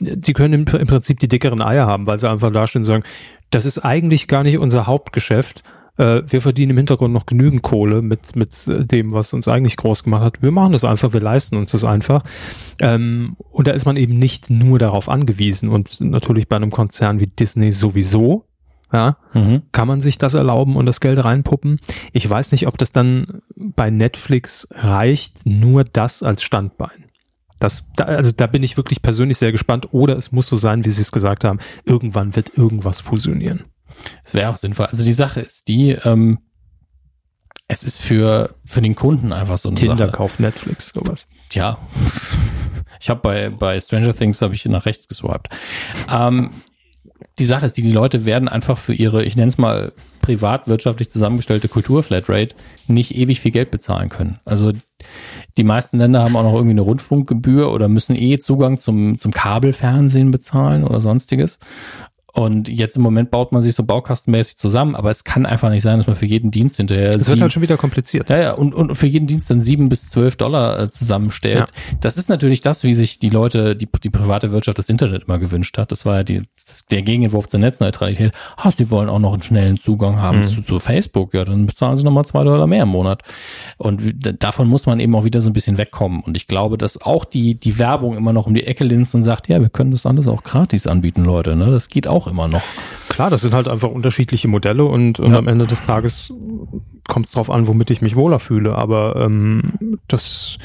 die können im, Prinzip die dickeren Eier haben, weil sie einfach dastehen und sagen, das ist eigentlich gar nicht unser Hauptgeschäft. Äh, wir verdienen im Hintergrund noch genügend Kohle mit, mit dem, was uns eigentlich groß gemacht hat. Wir machen das einfach, wir leisten uns das einfach. Ähm, und da ist man eben nicht nur darauf angewiesen. Und natürlich bei einem Konzern wie Disney sowieso, ja, mhm. kann man sich das erlauben und das Geld reinpuppen. Ich weiß nicht, ob das dann bei Netflix reicht, nur das als Standbein. Das, da, also da bin ich wirklich persönlich sehr gespannt. Oder es muss so sein, wie Sie es gesagt haben, irgendwann wird irgendwas fusionieren. Es wäre auch sinnvoll. Also die Sache ist die, ähm, es ist für, für den Kunden einfach so eine Tinder Sache. kauft Netflix, sowas. Ja. Ich habe bei, bei Stranger Things habe ich nach rechts geswiped. Ähm, die Sache ist, die, die Leute werden einfach für ihre, ich nenne es mal, privatwirtschaftlich zusammengestellte Kulturflatrate nicht ewig viel Geld bezahlen können. Also die meisten Länder haben auch noch irgendwie eine Rundfunkgebühr oder müssen eh Zugang zum, zum Kabelfernsehen bezahlen oder sonstiges. Und jetzt im Moment baut man sich so baukastenmäßig zusammen, aber es kann einfach nicht sein, dass man für jeden Dienst hinterher. Es wird halt schon wieder kompliziert. Ja, ja, und, und für jeden Dienst dann sieben bis zwölf Dollar äh, zusammenstellt. Ja. Das ist natürlich das, wie sich die Leute, die, die private Wirtschaft das Internet immer gewünscht hat. Das war ja die, das, der Gegenentwurf zur Netzneutralität. Ah, sie wollen auch noch einen schnellen Zugang haben mhm. zu, zu Facebook. Ja, dann bezahlen sie nochmal zwei Dollar mehr im Monat. Und davon muss man eben auch wieder so ein bisschen wegkommen. Und ich glaube, dass auch die, die Werbung immer noch um die Ecke linst und sagt, ja, wir können das alles auch gratis anbieten, Leute. Ne? Das geht auch auch immer noch. Klar, das sind halt einfach unterschiedliche Modelle und, und ja. am Ende des Tages kommt es darauf an, womit ich mich wohler fühle. Aber ähm, das,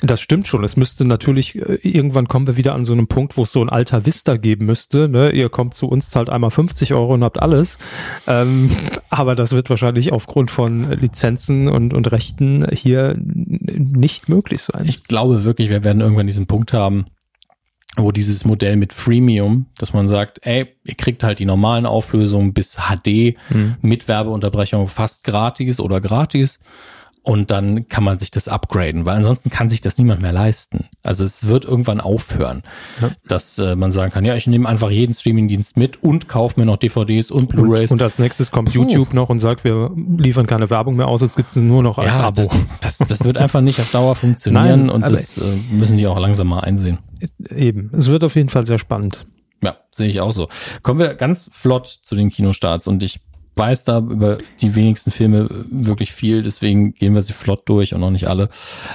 das stimmt schon. Es müsste natürlich, äh, irgendwann kommen wir wieder an so einem Punkt, wo es so ein alter Vista geben müsste. Ne? Ihr kommt zu uns, zahlt einmal 50 Euro und habt alles. Ähm, aber das wird wahrscheinlich aufgrund von Lizenzen und, und Rechten hier nicht möglich sein. Ich glaube wirklich, wir werden irgendwann diesen Punkt haben, wo dieses Modell mit Freemium, dass man sagt, ey, ihr kriegt halt die normalen Auflösungen bis HD mhm. mit Werbeunterbrechung fast gratis oder gratis und dann kann man sich das upgraden, weil ansonsten kann sich das niemand mehr leisten. Also es wird irgendwann aufhören, ja. dass äh, man sagen kann, ja, ich nehme einfach jeden Streamingdienst mit und kaufe mir noch DVDs und Blu-rays. Und, und, als nächstes kommt Puh. YouTube noch und sagt, wir liefern keine Werbung mehr aus, jetzt gibt es nur noch als ja, Abo. Das, das, das, wird einfach nicht auf Dauer funktionieren Nein, und das äh, müssen die auch langsam mal einsehen. Eben, es wird auf jeden Fall sehr spannend. Ja, sehe ich auch so. Kommen wir ganz flott zu den Kinostarts und ich weiß da über die wenigsten Filme wirklich viel, deswegen gehen wir sie flott durch und noch nicht alle.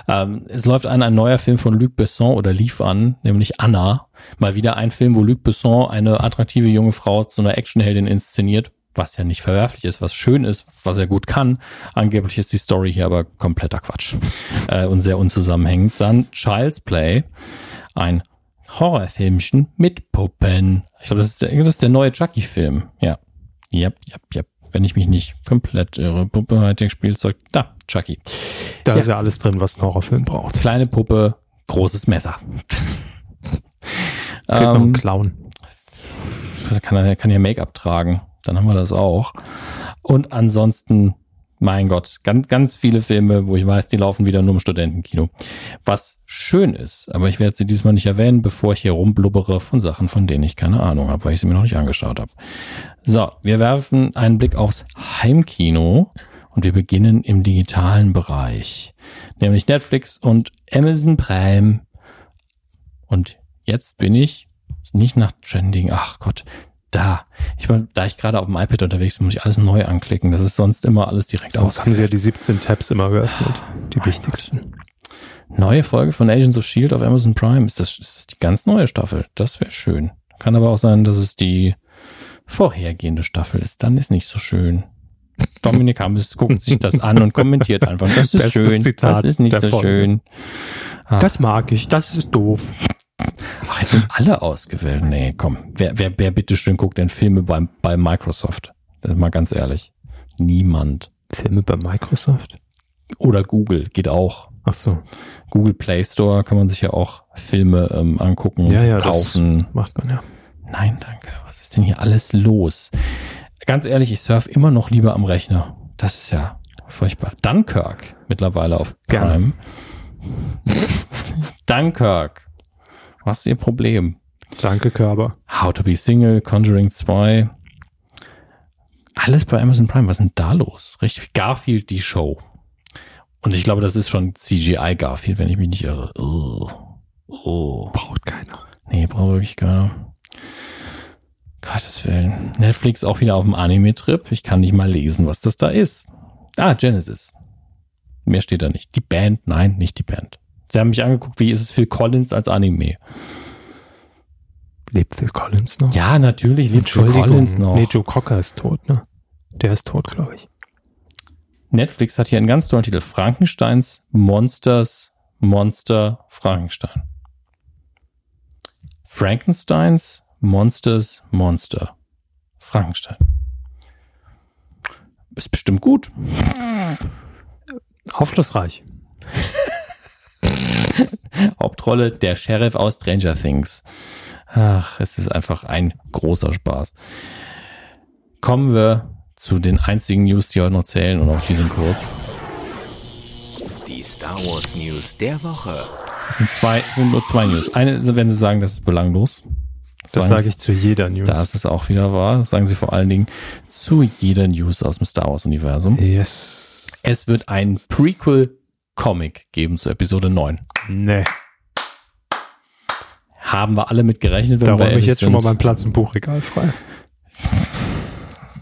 Ähm, es läuft an ein neuer Film von Luc Besson oder lief an, nämlich Anna. Mal wieder ein Film, wo Luc Besson eine attraktive junge Frau zu einer Actionheldin inszeniert, was ja nicht verwerflich ist, was schön ist, was er gut kann. Angeblich ist die Story hier aber kompletter Quatsch äh, und sehr unzusammenhängend. Dann Child's Play, ein Horrorfilmchen mit Puppen. Ich glaube, das, das ist der neue Chucky-Film. Ja, Yep, yep, yep. Wenn ich mich nicht komplett irre. Puppe, Hightech-Spielzeug. Da, Chucky. Da ja. ist ja alles drin, was ein Horrorfilm braucht. Kleine Puppe, großes Messer. Fehlt ähm, noch ein ähm, Clown. Kann er kann ja Make-up tragen. Dann haben wir das auch. Und ansonsten mein Gott, ganz, ganz viele Filme, wo ich weiß, die laufen wieder nur im Studentenkino. Was schön ist, aber ich werde sie diesmal nicht erwähnen, bevor ich hier rumblubbere von Sachen, von denen ich keine Ahnung habe, weil ich sie mir noch nicht angeschaut habe. So, wir werfen einen Blick aufs Heimkino und wir beginnen im digitalen Bereich, nämlich Netflix und Amazon Prime. Und jetzt bin ich nicht nach Trending, ach Gott, da. Ich meine, da ich gerade auf dem iPad unterwegs bin, muss ich alles neu anklicken. Das ist sonst immer alles direkt Sonst haben sie ja die 17 Tabs immer geöffnet. Die wichtigsten. Gott. Neue Folge von Agents of Shield auf Amazon Prime. Ist das, ist das die ganz neue Staffel? Das wäre schön. Kann aber auch sein, dass es die vorhergehende Staffel ist. Dann ist nicht so schön. Dominik Hammes guckt sich das an und kommentiert einfach. Das ist Bestes schön. Zitat das ist nicht so Folge. schön. Ach. Das mag ich. Das ist doof. Ach, jetzt sind alle ausgewählt. Nee, komm. Wer, wer, wer bitteschön guckt denn Filme bei, bei Microsoft? Mal ganz ehrlich. Niemand. Filme bei Microsoft? Oder Google, geht auch. Ach so. Google Play Store kann man sich ja auch Filme ähm, angucken, ja, ja, kaufen. Das macht man ja. Nein, danke. Was ist denn hier alles los? Ganz ehrlich, ich surf immer noch lieber am Rechner. Das ist ja furchtbar. Dunkirk mittlerweile auf Prime. Dunkirk. Was ist Ihr Problem? Danke, Körber. How to be Single, Conjuring 2. Alles bei Amazon Prime. Was ist denn da los? Richtig. Garfield, die Show. Und ich glaube, das ist schon CGI Garfield, wenn ich mich nicht irre. Oh. Oh. Braucht keiner. Nee, braucht wirklich keiner. Gottes Willen. Netflix auch wieder auf dem Anime-Trip. Ich kann nicht mal lesen, was das da ist. Ah, Genesis. Mehr steht da nicht. Die Band? Nein, nicht die Band. Sie haben mich angeguckt, wie ist es Phil Collins als Anime? Lebt Phil Collins noch? Ja, natürlich lebt Phil Collins noch. Nee, Joe Cocker ist tot, ne? Der ist tot, glaube ich. Netflix hat hier einen ganz tollen Titel. Frankensteins Monsters Monster Frankenstein. Frankensteins Monsters Monster Frankenstein. Ist bestimmt gut. Aufschlussreich. Hauptrolle der Sheriff aus Stranger Things. Ach, es ist einfach ein großer Spaß. Kommen wir zu den einzigen News, die heute noch zählen und auch die sind kurz. Die Star Wars News der Woche. Es sind zwei, nur zwei News. Eine, wenn Sie sagen, das ist belanglos. Das sage ich zu jeder News. Das ist auch wieder wahr. Das sagen Sie vor allen Dingen zu jeder News aus dem Star Wars Universum. Yes. Es wird ein Prequel-Comic geben zu Episode 9. Nee. Haben wir alle mit gerechnet, wenn Da wir ich jetzt schon mal sind. meinen Platz im Buchregal frei.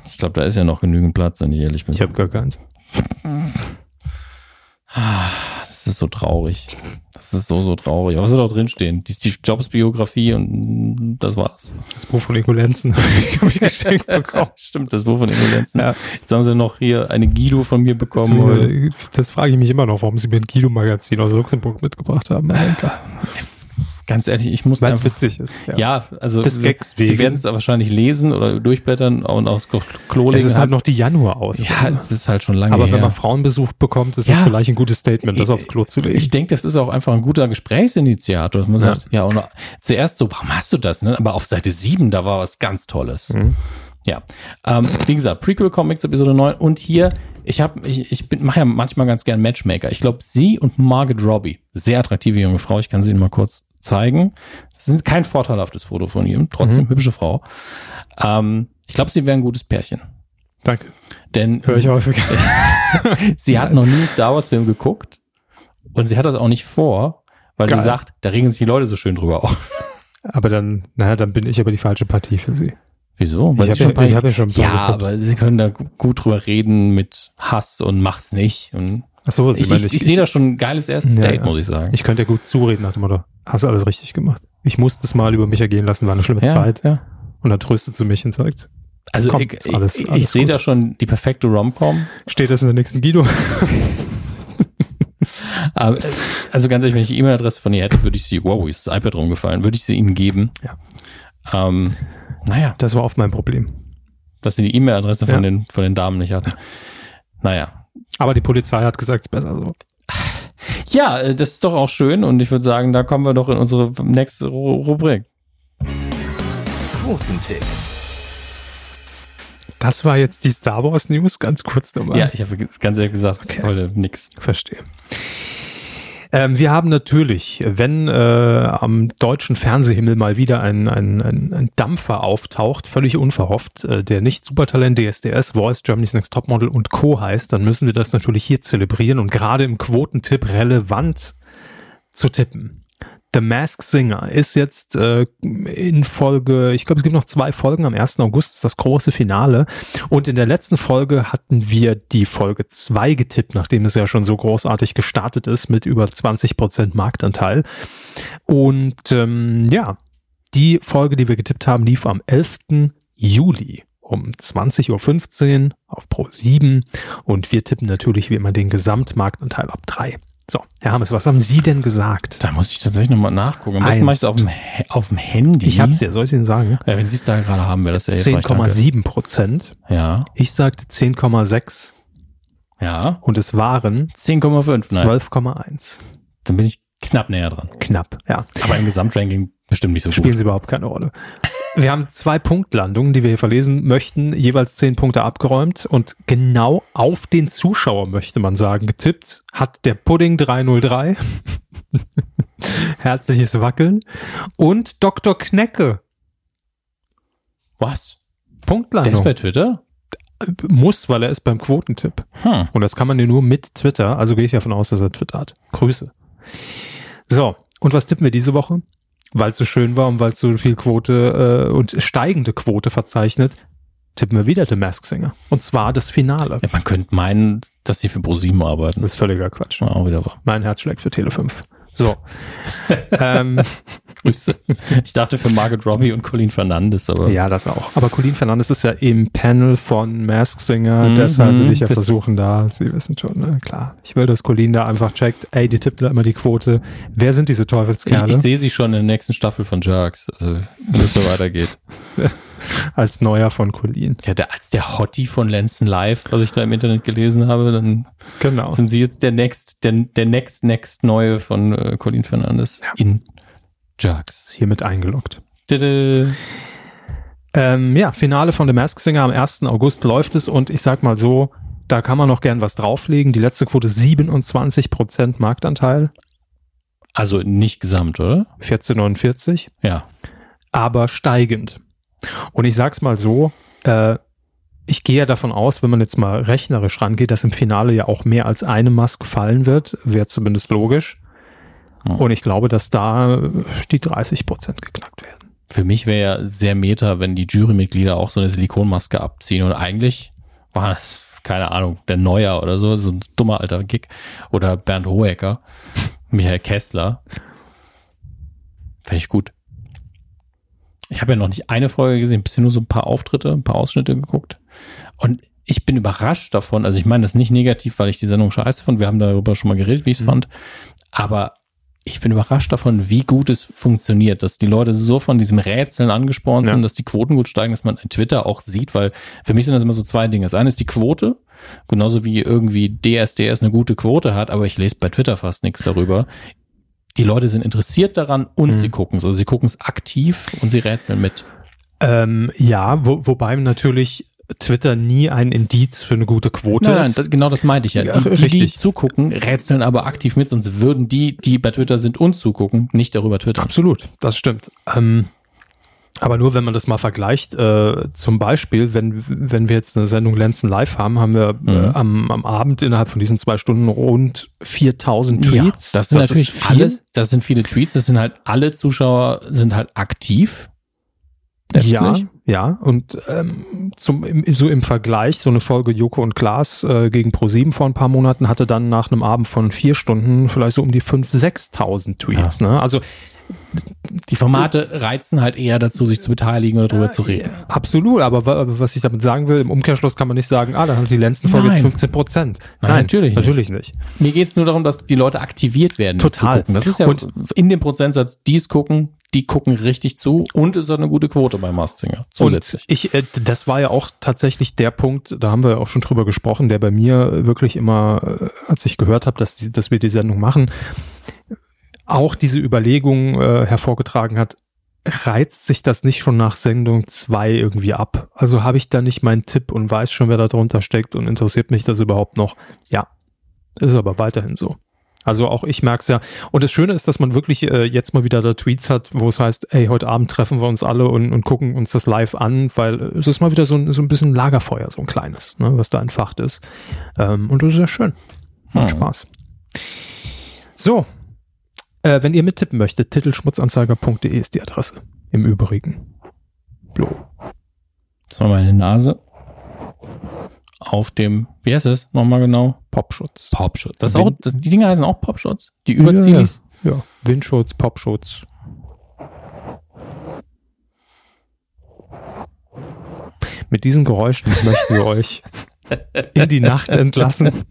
Ich glaube, da ist ja noch genügend Platz, wenn ich ehrlich bin. Ich habe gar keins. Das ist so traurig. Das ist so, so traurig. Aber was soll da drin stehen? Die Steve Jobs Biografie und das war's. Das Buch von Ingo Lenzen habe ich geschenkt bekommen. Stimmt, das Buch von Ingolenzen. Ja. Jetzt haben sie noch hier eine Guido von mir bekommen. heute. Das frage ich mich immer noch, warum sie mir ein Guido-Magazin aus Luxemburg mitgebracht haben. Ganz ehrlich, ich muss Weil es witzig ist. Ja, also Des Gags sie werden es wahrscheinlich lesen oder durchblättern und aufs Klo Das legen. ist halt noch die Januar aus. ja, es ist halt schon lange Aber her. wenn man Frauenbesuch bekommt, ist Ja. es vielleicht ein gutes Statement, das aufs Klo zu legen. Ich denke, das ist auch einfach ein guter Gesprächsinitiator, dass man Ja. sagt, ja, und zuerst so, warum hast du das? Ne? Aber auf Seite 7, da war was ganz Tolles. Mhm. Ja, ähm, wie gesagt, Prequel Comics Episode 9 und hier, ich habe, ich, ich mache ja manchmal ganz gern Matchmaker. Ich glaube, sie und Margaret Robbie, sehr attraktive junge Frau, ich kann sie Ihnen mal kurz zeigen. Das ist kein vorteilhaftes Foto von ihm, trotzdem Mhm. hübsche Frau. Ähm, ich glaube, sie wäre ein gutes Pärchen. Danke. Denn Höre ich häufig. sie hat noch nie einen Star Wars Film geguckt und sie hat das auch nicht vor, weil Geil. sie sagt, da regen sich die Leute so schön drüber auf. Aber dann, naja, dann bin ich aber die falsche Partie für sie. Wieso? Ich Weil hab sie ja- ich hab ja schon ein paar Ja, geguckt. aber sie können da gu- gut drüber reden mit Hass und mach's nicht. Und Ach so, ich, meine, ich, ich sehe da schon ein geiles erstes Ja, Date, ja. muss ich sagen. Ich könnte ja gut zureden nach dem Motto, hast du alles richtig gemacht. Ich musste es mal über mich ergehen lassen, war eine schlimme ja, Zeit. ja. Und dann tröstet sie mich und sagt, Also Komm, ich, alles- ich, alles ich sehe da schon die perfekte Rom-Com. steht das in der nächsten Guido? Also ganz ehrlich, wenn ich die E-Mail-Adresse von ihr hätte, würde ich sie, wow, ist das iPad rumgefallen, würde ich sie ihnen geben. Ja. Ähm, naja, Das war oft mein Problem. dass sie die E-Mail-Adresse von, Ja. den, von den Damen nicht hatte. Naja. Aber die Polizei hat gesagt, es ist besser so. Ja, äh, das ist doch auch schön und ich würde sagen, da kommen wir doch in unsere nächste Ru Rubrik. Quotentipp. Das war jetzt die Star Wars News, ganz kurz nochmal. Ja, ich habe ganz ehrlich gesagt, das Okay. heute nix. Verstehe. Ähm, wir haben natürlich, wenn äh, am deutschen Fernsehhimmel mal wieder ein, ein, ein, ein Dampfer auftaucht, völlig unverhofft, äh, der nicht Supertalent, DSDS, Voice, Germany's Next Topmodel und Co. heißt, dann müssen wir das natürlich hier zelebrieren und gerade im Quotentipp relevant zu tippen. The Mask Singer ist jetzt äh, in Folge, ich glaube, es gibt noch zwei Folgen. Am 1. August ist das große Finale. Und in der letzten Folge hatten wir die Folge 2 getippt, nachdem es ja schon so großartig gestartet ist mit über 20% Marktanteil. Und ähm, ja, die Folge, die wir getippt haben, lief am 11. Juli um 20.15 Uhr auf Pro 7 und wir tippen natürlich wie immer den Gesamtmarktanteil ab 3. So, Herr Hammes, was haben Sie denn gesagt? Da muss ich tatsächlich nochmal nachgucken. Am besten mache ich es auf dem, auf dem Handy. Ich hab's ja, soll ich Ihnen sagen? Ja, wenn Sie es da gerade haben, wäre das ja danke. 10,7 Prozent. Ja, Ich sagte 10,6 ja. und es waren 10,5. Nein, 12,1. dann bin ich knapp näher dran. Knapp, ja. Aber im Gesamtranking bestimmt nicht so Spielen gut. sie überhaupt keine Rolle. Wir haben zwei Punktlandungen, die wir hier verlesen möchten, jeweils zehn Punkte abgeräumt und genau auf den Zuschauer, möchte man sagen, getippt hat der Pudding 303. Herzliches Wackeln. Und Dr. Knecke. Was? Der ist Punktlandung. bei Twitter? Muss, weil er ist beim Quotentipp. Hm. Und das kann man dir nur mit Twitter. Also gehe ich davon aus, dass er Twitter hat. Grüße. So, und was tippen wir diese Woche? Weil es so schön war und weil es so viel Quote äh, und steigende Quote verzeichnet, tippen wir wieder The Mask Singer. Und zwar das Finale. Ja, man könnte meinen, dass sie für ProSieben arbeiten. Das ist völliger Quatsch. Ja, auch wieder wahr. Mein Herz schlägt für Tele 5. So. ähm, Grüße. Ich dachte für Margaret Robbie und Colleen Fernandes, aber ja, das auch. Aber Colleen Fernandes ist ja im Panel von Mask Singer, Mhm, deshalb will ich ja versuchen da, Sie wissen schon, ne? klar. Ich will, dass Colleen da einfach checkt, ey, die tippt da immer die Quote. Wer sind diese ich, Teufelskerle? ich sehe sie schon in der nächsten Staffel von Jerks. Also, wenn es so weitergeht. als neuer von Colin. Ja, der, als der Hottie von Lenzen Live, was ich da im Internet gelesen habe, dann Genau. sind sie jetzt der next, der, der next, next neue von äh, Colin Fernandes in Jerks. Ist hiermit eingeloggt. Tede. Ähm, ja, Finale von The Mask Singer am 1. August läuft es und ich sag mal so, da kann man noch gern was drauflegen. Die letzte Quote 27% Marktanteil, Also nicht gesamt, oder? 1449, Ja. aber steigend. Und ich sag's mal so, äh, ich gehe ja davon aus, wenn man jetzt mal rechnerisch rangeht, dass im Finale ja auch mehr als eine Mask fallen wird, wäre zumindest logisch. Hm. Und ich glaube, dass da äh, die 30% geknackt werden. Für mich wäre ja sehr meta, wenn die Jurymitglieder auch so eine Silikonmaske abziehen. Und eigentlich war das, keine Ahnung, der Neuer oder so, so ein dummer alter Gig. Oder Bernd Hohecker, Michael Kessler. Fände ich gut. Ich habe ja noch nicht eine Folge gesehen, bisher nur so ein paar Auftritte, ein paar Ausschnitte geguckt. Und ich bin überrascht davon. Also ich meine das nicht negativ, weil ich die Sendung scheiße fand. Wir haben darüber schon mal geredet, wie ich es Mhm. fand. Aber ich bin überrascht davon, wie gut es funktioniert, dass die Leute so von diesem Rätseln angespornt Ja. sind, dass die Quoten gut steigen, dass man in Twitter auch sieht, weil für mich sind das immer so zwei Dinge. Das eine ist die Quote, genauso wie irgendwie DSDS eine gute Quote hat, aber ich lese bei Twitter fast nichts darüber. Die Leute sind interessiert daran und Mhm. sie gucken es. Also sie gucken es aktiv und sie rätseln mit. Ähm, ja, wo, wobei natürlich Twitter nie ein Indiz für eine gute Quote Nein, nein, ist. das, genau das meinte ich ja. Die, die, die zugucken, rätseln aber aktiv mit, sonst würden die, die bei Twitter sind und zugucken, nicht darüber twittern. Absolut, das stimmt. Ähm, aber nur wenn man das mal vergleicht, äh, zum Beispiel, wenn, wenn wir jetzt eine Sendung Lenzen live haben, haben wir Mhm. äh, am, am Abend innerhalb von diesen zwei Stunden rund 4000 Tweets. Ja, das sind natürlich ist viel. alles, das sind viele Tweets, das sind halt alle Zuschauer sind halt aktiv. Letztlich. ja. Und ähm, zum, im, so im Vergleich, so eine Folge Joko und Klaas äh, gegen ProSieben vor ein paar Monaten hatte dann nach einem Abend von vier Stunden vielleicht so um die 5.000, 6.000 Tweets. Ne? Also Die Formate reizen halt eher dazu, sich zu beteiligen oder drüber zu reden. absolut, aber wa- was ich damit sagen will, im Umkehrschluss kann man nicht sagen, ah, dann hat die Lenzen-Folge jetzt Nein. 15 Prozent. Nein, natürlich nicht. Natürlich nicht. Mir geht's nur darum, dass die Leute aktiviert werden. Total. Das ist ja Und- in dem Prozentsatz, die es gucken, die gucken richtig zu und es hat eine gute Quote bei Mastinger. Zusätzlich. Und ich, äh, das war ja auch tatsächlich der Punkt, da haben wir auch schon drüber gesprochen, der bei mir wirklich immer, äh, als ich gehört habe, dass, die, dass wir die Sendung machen, auch diese Überlegung äh, hervorgetragen hat, reizt sich das nicht schon nach Sendung zwei irgendwie ab? Also habe ich da nicht meinen Tipp und weiß schon, wer da drunter steckt und interessiert mich das überhaupt noch? Ja, ist aber weiterhin so. Also auch ich merke es ja. Und das Schöne ist, dass man wirklich äh, jetzt mal wieder da Tweets hat, wo es heißt, ey, heute Abend treffen wir uns alle und, und gucken uns das live an, weil äh, es ist mal wieder so ein, so ein bisschen Lagerfeuer, so ein kleines, ne, was da entfacht ist. Ähm, und das ist ja schön. Macht Hm. Spaß. So. Äh, wenn ihr mittippen möchtet, titelschmutzanzeiger.de ist die Adresse. Im Übrigen. Blo. Das war meine Nase. Auf dem, wie heißt es nochmal genau? Popschutz. Popschutz. Das auch, das, die Dinger heißen auch Popschutz. Die Überzielis. Ja, Windschutz, Popschutz. Mit diesen Geräuschen möchten wir euch in die Nacht entlassen.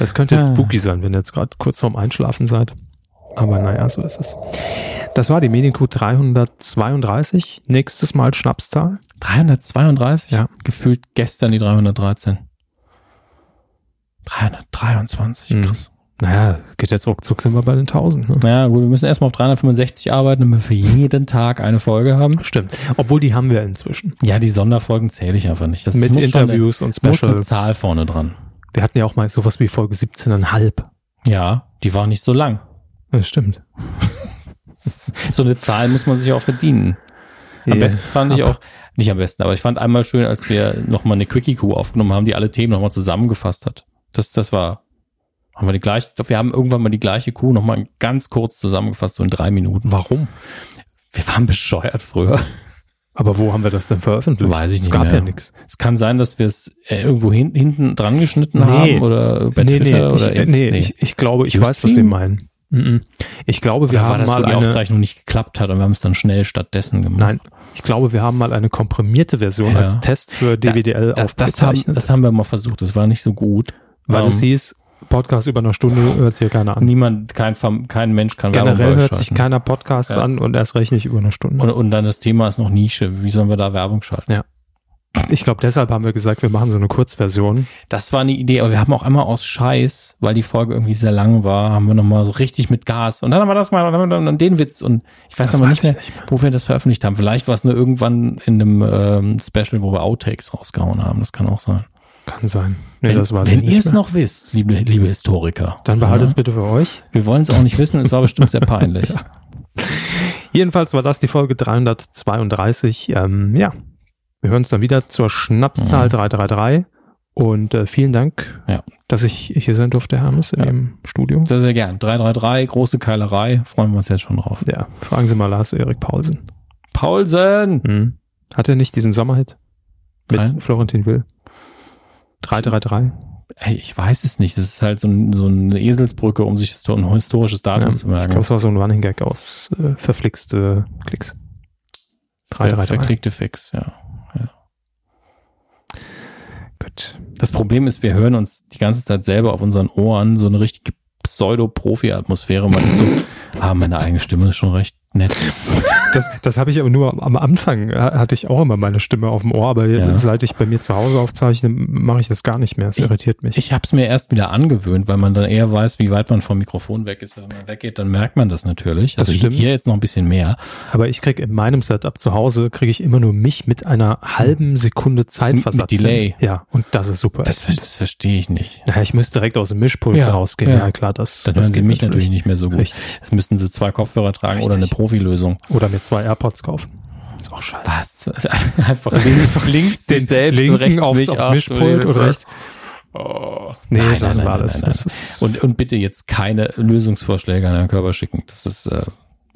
Das könnte jetzt Ah. spooky sein, wenn ihr jetzt gerade kurz vorm Einschlafen seid. Aber naja, so ist es. Das war die Medienkuh 332. Nächstes Mal Schnapszahl. 332? Ja. Gefühlt gestern die 313. 323, Hm. krass. Naja, geht jetzt ruckzuck sind wir bei den 1000. Ne? Naja, gut, wir müssen erstmal auf 365 arbeiten, damit wir für jeden Tag eine Folge haben. Stimmt. Obwohl die haben wir inzwischen. Ja, die Sonderfolgen zähle ich einfach nicht. Das Mit Interviews und eine, muss eine Specials. Zahl vorne dran. Wir hatten ja auch mal sowas wie Folge 17,5. Ja, die war nicht so lang. Das stimmt. So eine Zahl muss man sich auch verdienen. Am besten fand ich auch, nicht am besten, aber ich fand einmal schön, als wir nochmal eine Quickie-Coup aufgenommen haben, die alle Themen nochmal zusammengefasst hat. Das, das war, haben wir die gleiche, wir haben irgendwann mal die gleiche Kuh nochmal ganz kurz zusammengefasst, so in drei Minuten. Warum? Wir waren bescheuert früher. Aber wo haben wir das denn veröffentlicht? Weiß ich es nicht gab mehr. ja nichts. Es kann sein, dass wir es äh, irgendwo hin, hinten dran geschnitten Nee. haben oder bei nee, Twitter nee, oder ich, Inst- nee, Ich, ich glaube, ich weiß, was Sie meinen. Mhm. Ich glaube, wir Oder haben das, mal die eine. Aufzeichnung nicht geklappt hat und wir haben es dann schnell stattdessen gemacht? Nein, ich glaube, wir haben mal eine komprimierte Version Ja. als Test für DWDL Da, das, haben, das haben wir mal versucht, das war nicht so gut. weil Ähm, es hieß, Podcast über eine Stunde hört sich ja keiner an. Niemand, kein, kein Mensch kann Generell Werbung hört sich keiner Podcast Ja. an und erst recht nicht über eine Stunde. Und, und dann das Thema ist noch Nische. Wie sollen wir da Werbung schalten? Ich glaube, deshalb haben wir gesagt, wir machen so eine Kurzversion. Das war eine Idee, aber wir haben auch einmal aus Scheiß, weil die Folge irgendwie sehr lang war, haben wir nochmal so richtig mit Gas. Und dann haben wir das mal und dann haben wir dann den Witz. Und ich weiß Das aber weiß nicht mehr, ich nicht mehr. wo wir das veröffentlicht haben. Vielleicht war es nur irgendwann in einem ähm, Special, wo wir Outtakes rausgehauen haben. Das kann auch sein. Kann sein. Nee, wenn das weiß wenn ihr es noch wisst, liebe, liebe Historiker. Dann behaltet es ja, bitte für euch. Wir wollen es auch nicht wissen, es war bestimmt sehr peinlich. Jedenfalls war das die Folge 332. Ähm, ja, wir hören uns dann wieder zur Schnapszahl Mhm. 333. Und äh, vielen Dank, Ja. dass ich hier sein durfte, Hermes, in Ja. dem Studio. Sehr, sehr gern. 333, große Keilerei. Freuen wir uns jetzt schon drauf. Ja, fragen Sie mal Lars Erik Paulsen. Paulsen! Hm. Hat er nicht diesen Sommerhit mit Nein. Florentin Will? 333? Ey, ich weiß es nicht. Das ist halt so, ein, so eine Eselsbrücke, um sich ein historisches Datum Ja, zu ich merken. glaube, es war so ein Running Gag aus äh, verflixte Klicks. Ver 333. verklickte Fix, ja. Gut. Das Problem ist, wir hören uns die ganze Zeit selber auf unseren Ohren so eine richtige Pseudo-Profi-Atmosphäre. Man ist so, ah, meine eigene Stimme ist schon recht nett. Das, das habe ich aber nur am, Anfang, äh, hatte ich auch immer meine Stimme auf dem Ohr, aber Ja. seit ich bei mir zu Hause aufzeichne, mache ich das gar nicht mehr. Es irritiert mich. Ich habe es mir erst wieder angewöhnt, weil man dann eher weiß, wie weit man vom Mikrofon weg ist. Wenn man weggeht, dann merkt man das natürlich. Das Also stimmt. hier jetzt noch ein bisschen mehr. aber ich kriege in meinem Setup zu Hause, kriege ich immer nur mich mit einer halben Sekunde Zeitversatz. Mit Delay. Ja, und das ist super. Das, das verstehe ich nicht. Naja, ich müsste direkt aus dem Mischpult Ja, rausgehen. ja. Ja, klar, das, Dann das hören Sie geht mich natürlich nicht mehr so gut. Richtig. Jetzt müssten Sie zwei Kopfhörer tragen oder eine Richtig. Profilösung. Oder mir zwei AirPods kaufen. Ist auch scheiße. Was? Einfach links, links Den selbst, linken rechts aufs- mich, aufs Mischpult oder rechts? Oh. Nee, Nein, das nein, lassen nein, alles. Und, und bitte jetzt keine Lösungsvorschläge an Herrn Körper schicken. Das ist äh,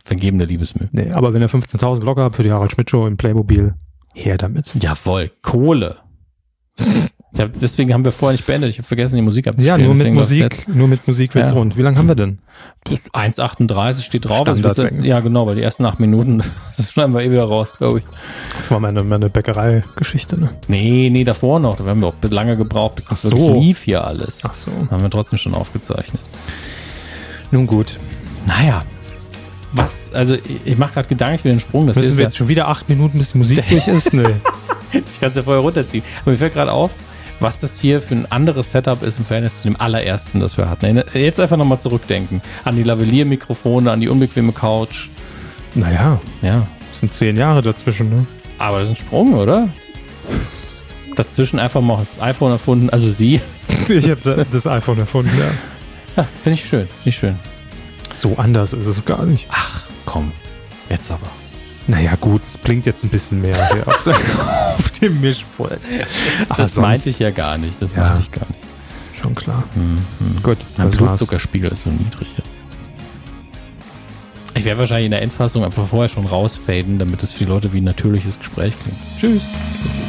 vergebene Liebesmühe. nee, aber wenn ihr 15.000 locker habt für die Harald Schmidt Show im Playmobil, her damit. Jawohl, Kohle. Hab, deswegen haben wir vorher nicht beendet. Ich habe vergessen, die Musik Ja, abzuspielen. nur mit Musik, nur mit Musik wird's Ja. rund. Wie lange haben wir denn? Bis 1,38 steht drauf. Also das, ja, genau, weil die ersten acht Minuten, das schneiden wir eh wieder raus, glaube ich. Das war meine, meine Bäckerei-Geschichte, ne? Nee, nee, davor noch. Da haben wir auch lange gebraucht, bis das Ach so. wirklich lief hier alles. Ach so. Haben wir trotzdem schon aufgezeichnet. Nun gut. Naja. Was, also ich, mache gerade Gedanken, ich will den Sprung. Das Müssen ist wir ja, jetzt schon wieder acht Minuten, bis die Musik durch ist? Nee. ich kann es ja vorher runterziehen. Aber mir fällt gerade auf, was das hier für ein anderes Setup ist im Verhältnis zu dem allerersten, das wir hatten. Jetzt einfach nochmal zurückdenken. An die Lavalier-Mikrofone, an die unbequeme Couch. Naja, Ja, das sind zehn Jahre dazwischen, ne? aber das ist ein Sprung, oder? Dazwischen einfach mal das iPhone erfunden, also sie. Ich habe das iPhone erfunden, ja. Ja, finde ich schön, finde ich schön. So anders ist es gar nicht. Ach, komm, jetzt aber. Naja, gut, es blinkt jetzt ein bisschen mehr auf, der, auf dem Mischpult. Aber Das sonst meinte ich ja gar nicht, das Ja. meinte ich gar nicht. Schon klar. Hm, hm. Gut, Mein das war's. Blutzuckerspiegel ist so niedrig jetzt. Ich werde wahrscheinlich in der Endfassung einfach vorher schon rausfaden, damit es für die Leute wie ein natürliches Gespräch klingt. Tschüss. Tschüss.